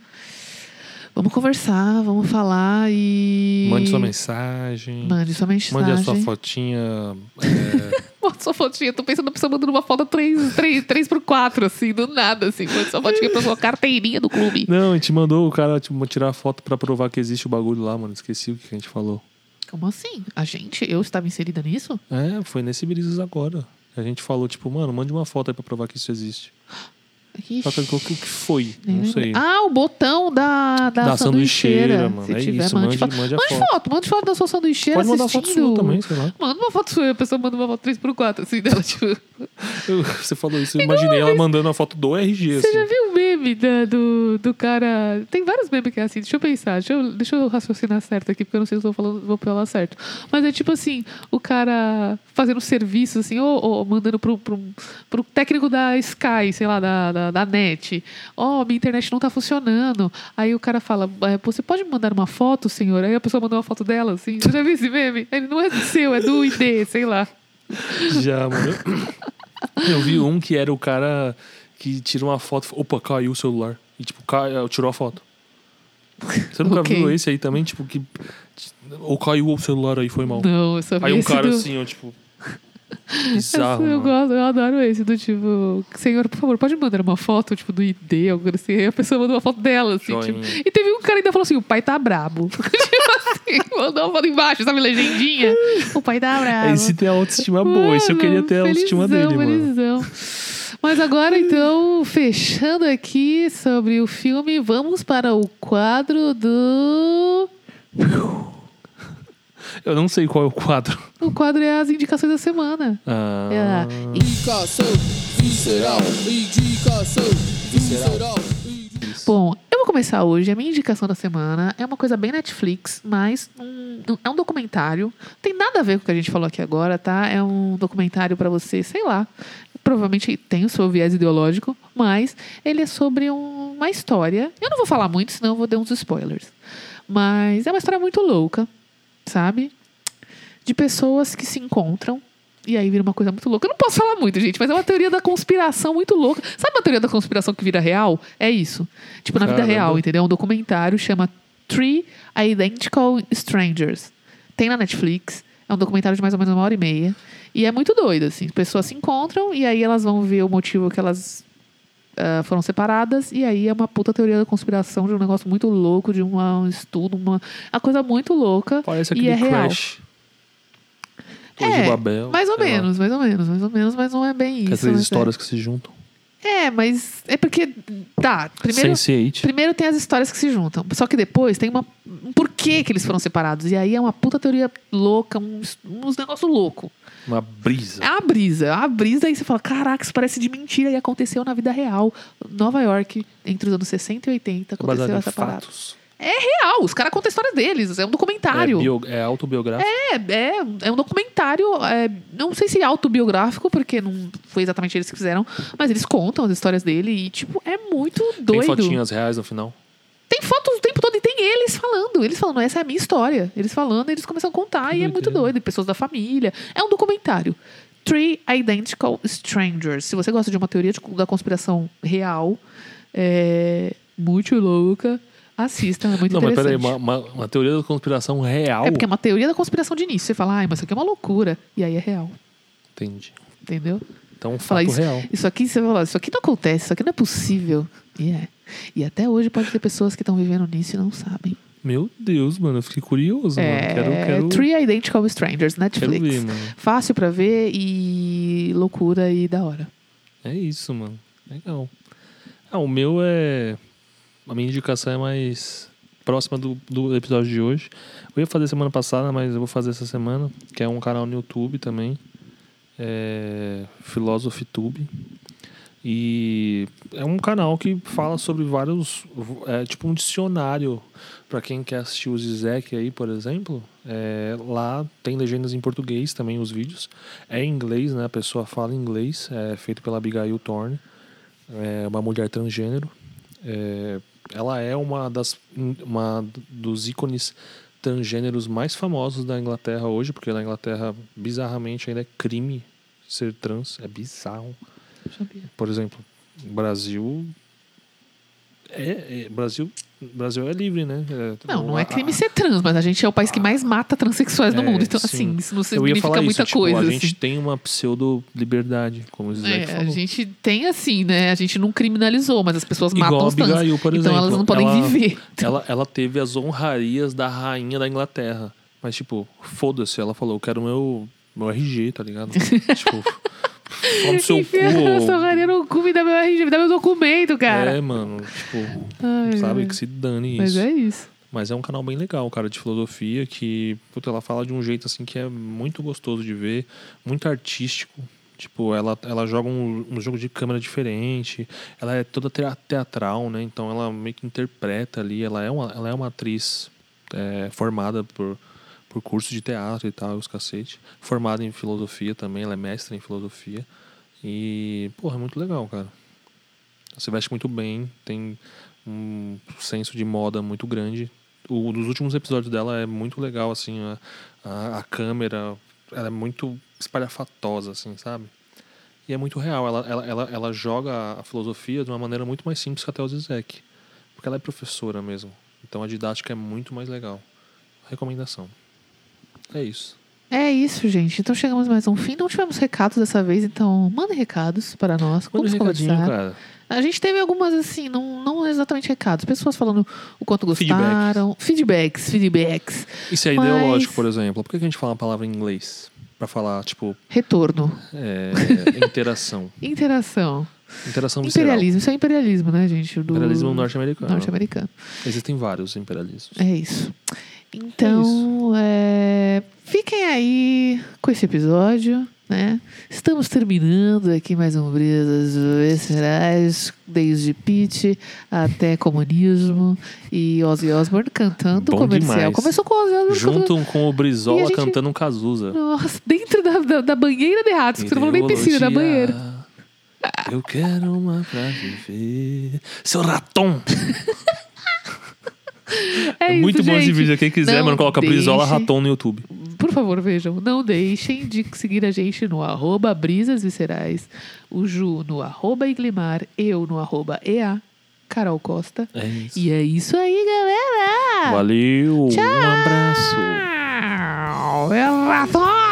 Vamos conversar, vamos falar e. Mande sua mensagem. Mande sua mensagem. Mande a sua fotinha. é, Mande sua fotinha. Tô pensando na pessoa mandando uma foto 3, 3, 3 por 4 assim, do nada, assim. Mande sua fotinha pra sua carteirinha do clube. Não, a gente mandou o cara tipo, tirar a foto pra provar que existe o bagulho lá, mano. Esqueci o que a gente falou. Como assim? A gente? Eu estava inserida nisso? É, foi nesse Brisas agora. A gente falou, tipo, mano, mande uma foto aí pra provar que isso existe. Ixi, o que o que foi? nem Não sei. Ah, o botão da, da, Da sanduicheira. sanduicheira, mano. Se É tiver, isso, mande, foto. mande Mande foto. foto, mande foto da sua sanduicheira Pode mandar foto sua também, sei lá. Manda uma foto sua, a pessoa manda uma foto 3x4, assim, dela, tipo... Eu- você falou isso, eu imaginei ela mandando a foto do RG, Você assim. já viu o meme da- do, do cara... Tem vários memes que é assim, deixa eu pensar, deixa eu, deixa eu raciocinar certo aqui, porque eu não sei se eu vou, falando, vou falar certo. Mas é tipo assim, o cara fazendo serviço, assim, ou, ou mandando pro, pro, pro técnico da Sky, sei lá, da, da, da NET. Ó, minha internet não tá funcionando. Aí o cara fala, "É, você pode me mandar uma foto, senhor? Aí a pessoa manda uma foto dela, assim. Você já viu esse meme? Ele não é seu, é do ID, sei lá. Já, mano. Eu vi um que era o cara que tira uma foto. Opa, caiu o celular. E, tipo, cai, tirou a foto. Você nunca Ok. viu esse aí também? Tipo, que. Ou caiu o celular aí, foi mal. Não, eu só vi Aí um cara do... assim, ó, tipo. Bizarro. eu, mano. gosto, eu adoro esse do tipo, senhor, por favor, pode mandar uma foto, tipo, do ID, alguma coisa assim. Aí a pessoa mandou uma foto dela, assim, tipo. E teve um cara que ainda falou assim: o pai tá brabo. tipo assim, mandou uma foto embaixo, sabe, legendinha. O pai tá brabo. Esse tem a autoestima boa. Esse eu queria ter a autoestima felizão, dele, mano. felizão. Mas agora, então, fechando aqui sobre o filme, vamos para o quadro do. Eu não sei qual é o quadro. O quadro é as indicações da semana. Ah, É. Indicação visceral, indicação visceral. Bom, eu vou começar hoje. A minha indicação da semana é uma coisa bem Netflix, mas um- é um documentário. Tem nada a ver com o que a gente falou aqui agora, tá? É um documentário pra você, sei lá. Provavelmente tem o seu viés ideológico, mas ele é sobre um- uma história. Eu não vou falar muito, senão eu vou dar uns spoilers. Mas é uma história muito louca, sabe? De pessoas que se encontram e aí vira uma coisa muito louca. Eu não posso falar muito, gente, mas é uma teoria da conspiração muito louca. Sabe uma teoria da conspiração que vira real? É isso. Tipo, na vida Caramba. real, entendeu? É um documentário, chama Three Identical Strangers. Tem na Netflix. É um documentário de mais ou menos uma hora e meia. E é muito doido, assim. Pessoas se encontram e aí elas vão ver o motivo que elas ah, foram separadas. E aí é uma puta teoria da conspiração de um negócio muito louco, de uma- um estudo, uma, uma coisa muito louca. Parece e aquele é real. Crash. Torre É, Babel. mais ou sei lá. menos, mais ou menos, mais ou menos, mas não é bem Que é isso. três mas é. histórias que se juntam. É, mas é porque. Tá, primeiro. Sense8. Primeiro tem as histórias que se juntam. Só que depois tem uma, um porquê que eles foram separados. E aí é uma puta teoria louca, uns, uns negócios loucos. Uma brisa. É uma brisa. É uma brisa aí você fala: caraca, isso parece de mentira e aconteceu na vida real. Nova York, entre os anos 60 e 80, aconteceu Baseado em essa parada. fatos. Real, os caras contam a história deles. É um É, documentário. bio, é autobiográfico. É, é, é um documentário, é, não sei se autobiográfico, porque não foi exatamente eles que fizeram, mas eles contam as histórias dele e, tipo, é muito Tem doido. fotinhas reais no final. Tem fotos o tempo todo e tem eles falando. Eles falando, essa é a minha história. Eles falando, eles começam a contar Que e é muito doido. E pessoas da família. É um documentário. Three Identical Strangers. Se você gosta de uma teoria de- da conspiração real, é muito louca, assista. É muito não, mas interessante. peraí, uma, uma, uma teoria da conspiração real. É porque é uma teoria da conspiração de início. Você fala, ai, mas isso aqui é uma loucura. E aí é real. Entendi. Entendeu? Então, um Fala fato isso, real. isso aqui, você fala, isso aqui não acontece, isso aqui não é possível. E é. E até hoje pode ter pessoas que estão vivendo nisso e não sabem. Meu Deus, mano, eu fiquei curioso, mano. Quero, quero, É, Three Identical Strangers, Netflix. ver. Fácil pra ver e loucura e da hora. É isso, mano. Legal. Ah, o meu é. A minha indicação é mais próxima do, do episódio de hoje. Eu ia fazer semana passada, mas eu vou fazer essa semana, que é um canal no YouTube também. É. Philosophy Tube. E é um canal que fala sobre vários. É tipo um dicionário para quem quer assistir o Zizek aí, por exemplo. É, lá tem legendas em português também os vídeos. É em inglês, né? A pessoa fala inglês. É feito pela Abigail Thorne. É uma mulher transgênero. É, ela é uma das uma dos ícones transgêneros mais famosos da Inglaterra hoje, porque na Inglaterra, bizarramente, ainda é crime ser trans. É bizarro. Sabia. Por exemplo, Brasil. É, é- Brasil, Brasil é livre, né? É, Não, não a- é crime a- ser trans, mas a gente é o país que mais mata transexuais no É, mundo. Então, sim. assim, isso não significa muita isso, tipo, coisa. a assim. gente tem uma pseudo-liberdade, como o É, falou. a gente tem assim, né? A gente não criminalizou, mas as pessoas Igual matam os trans. Abigail, por então exemplo. elas não podem ela, viver. Ela, ela teve as honrarias da rainha da Inglaterra. Mas, tipo, foda-se. Ela falou, eu quero meu, meu RG, tá ligado? tipo, no seu cu. Enfia essa ou- rainha no cu, me dá meu RG, me dá meu documento, cara. É, mano. Tipo, Ai, sabe? Que se dane isso. Mas é isso. Mas é um canal bem legal, cara, de filosofia, que, puta, ela fala de um jeito, assim, que é muito gostoso de ver, muito artístico. Tipo, ela, ela joga um, um jogo de câmera diferente, ela é toda tea- teatral, né? Então ela meio que interpreta ali, ela é uma, ela é uma atriz é, formada por, por curso de teatro e tal, os cacete. Formada em filosofia também, ela é mestra em filosofia. E, porra, é muito legal, cara. Se veste muito bem, tem um senso de moda muito grande. O dos últimos episódios dela é muito legal, assim, a, a, a câmera, ela é muito espalhafatosa, assim, sabe? E é muito real, ela, ela, ela, ela joga a filosofia de uma maneira muito mais simples que até o Zizek. Porque ela é professora mesmo. Então a didática é muito mais legal. Recomendação. É isso. É isso, gente. Então chegamos mais a um fim. Não tivemos recados dessa vez, então mandem recados para nós. Manda conversar. cara. A gente teve algumas, assim, não, não exatamente recados. Pessoas falando o quanto gostaram. Feedbacks, feedbacks. Isso é Mas- ideológico, por exemplo. Por que a gente fala a palavra em inglês? Pra falar, tipo, Retorno. é, interação. Interação. Interação visceral. Imperialismo. Isso é imperialismo, né, gente? Do Imperialismo norte-americano. norte-americano. Existem vários imperialismos. É isso. Então, é, fiquem aí com esse episódio, né? Estamos terminando aqui mais um Brisas Viscerais, desde Pitch até comunismo e Ozzy Osbourne cantando Bom comercial. demais. Começou com o Ozzy Osbourne cantando... Junto com o Brizola gente- cantando um Cazuza. Nossa, dentro da, da, da banheira de ratos, que você não falou nem piscina, da banheira. Eu quero uma pra viver. Seu raton! É, isso, muito bom esse vídeo. Quem quiser, Não mano, coloca Brizola deixe- Raton no YouTube. Por favor, vejam. Não deixem de seguir a gente no arroba Brisas Viscerais, o Ju no arroba Iglimar, eu no arroba EA, Carol Costa. É isso. E é isso aí, galera! Valeu! Um abraço! Tchau!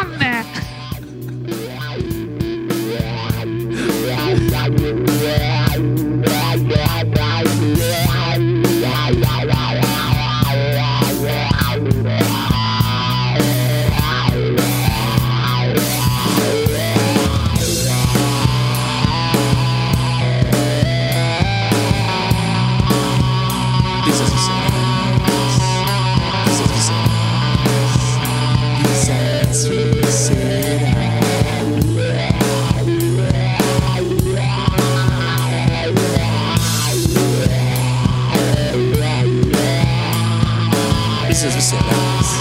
Brisas viscerais.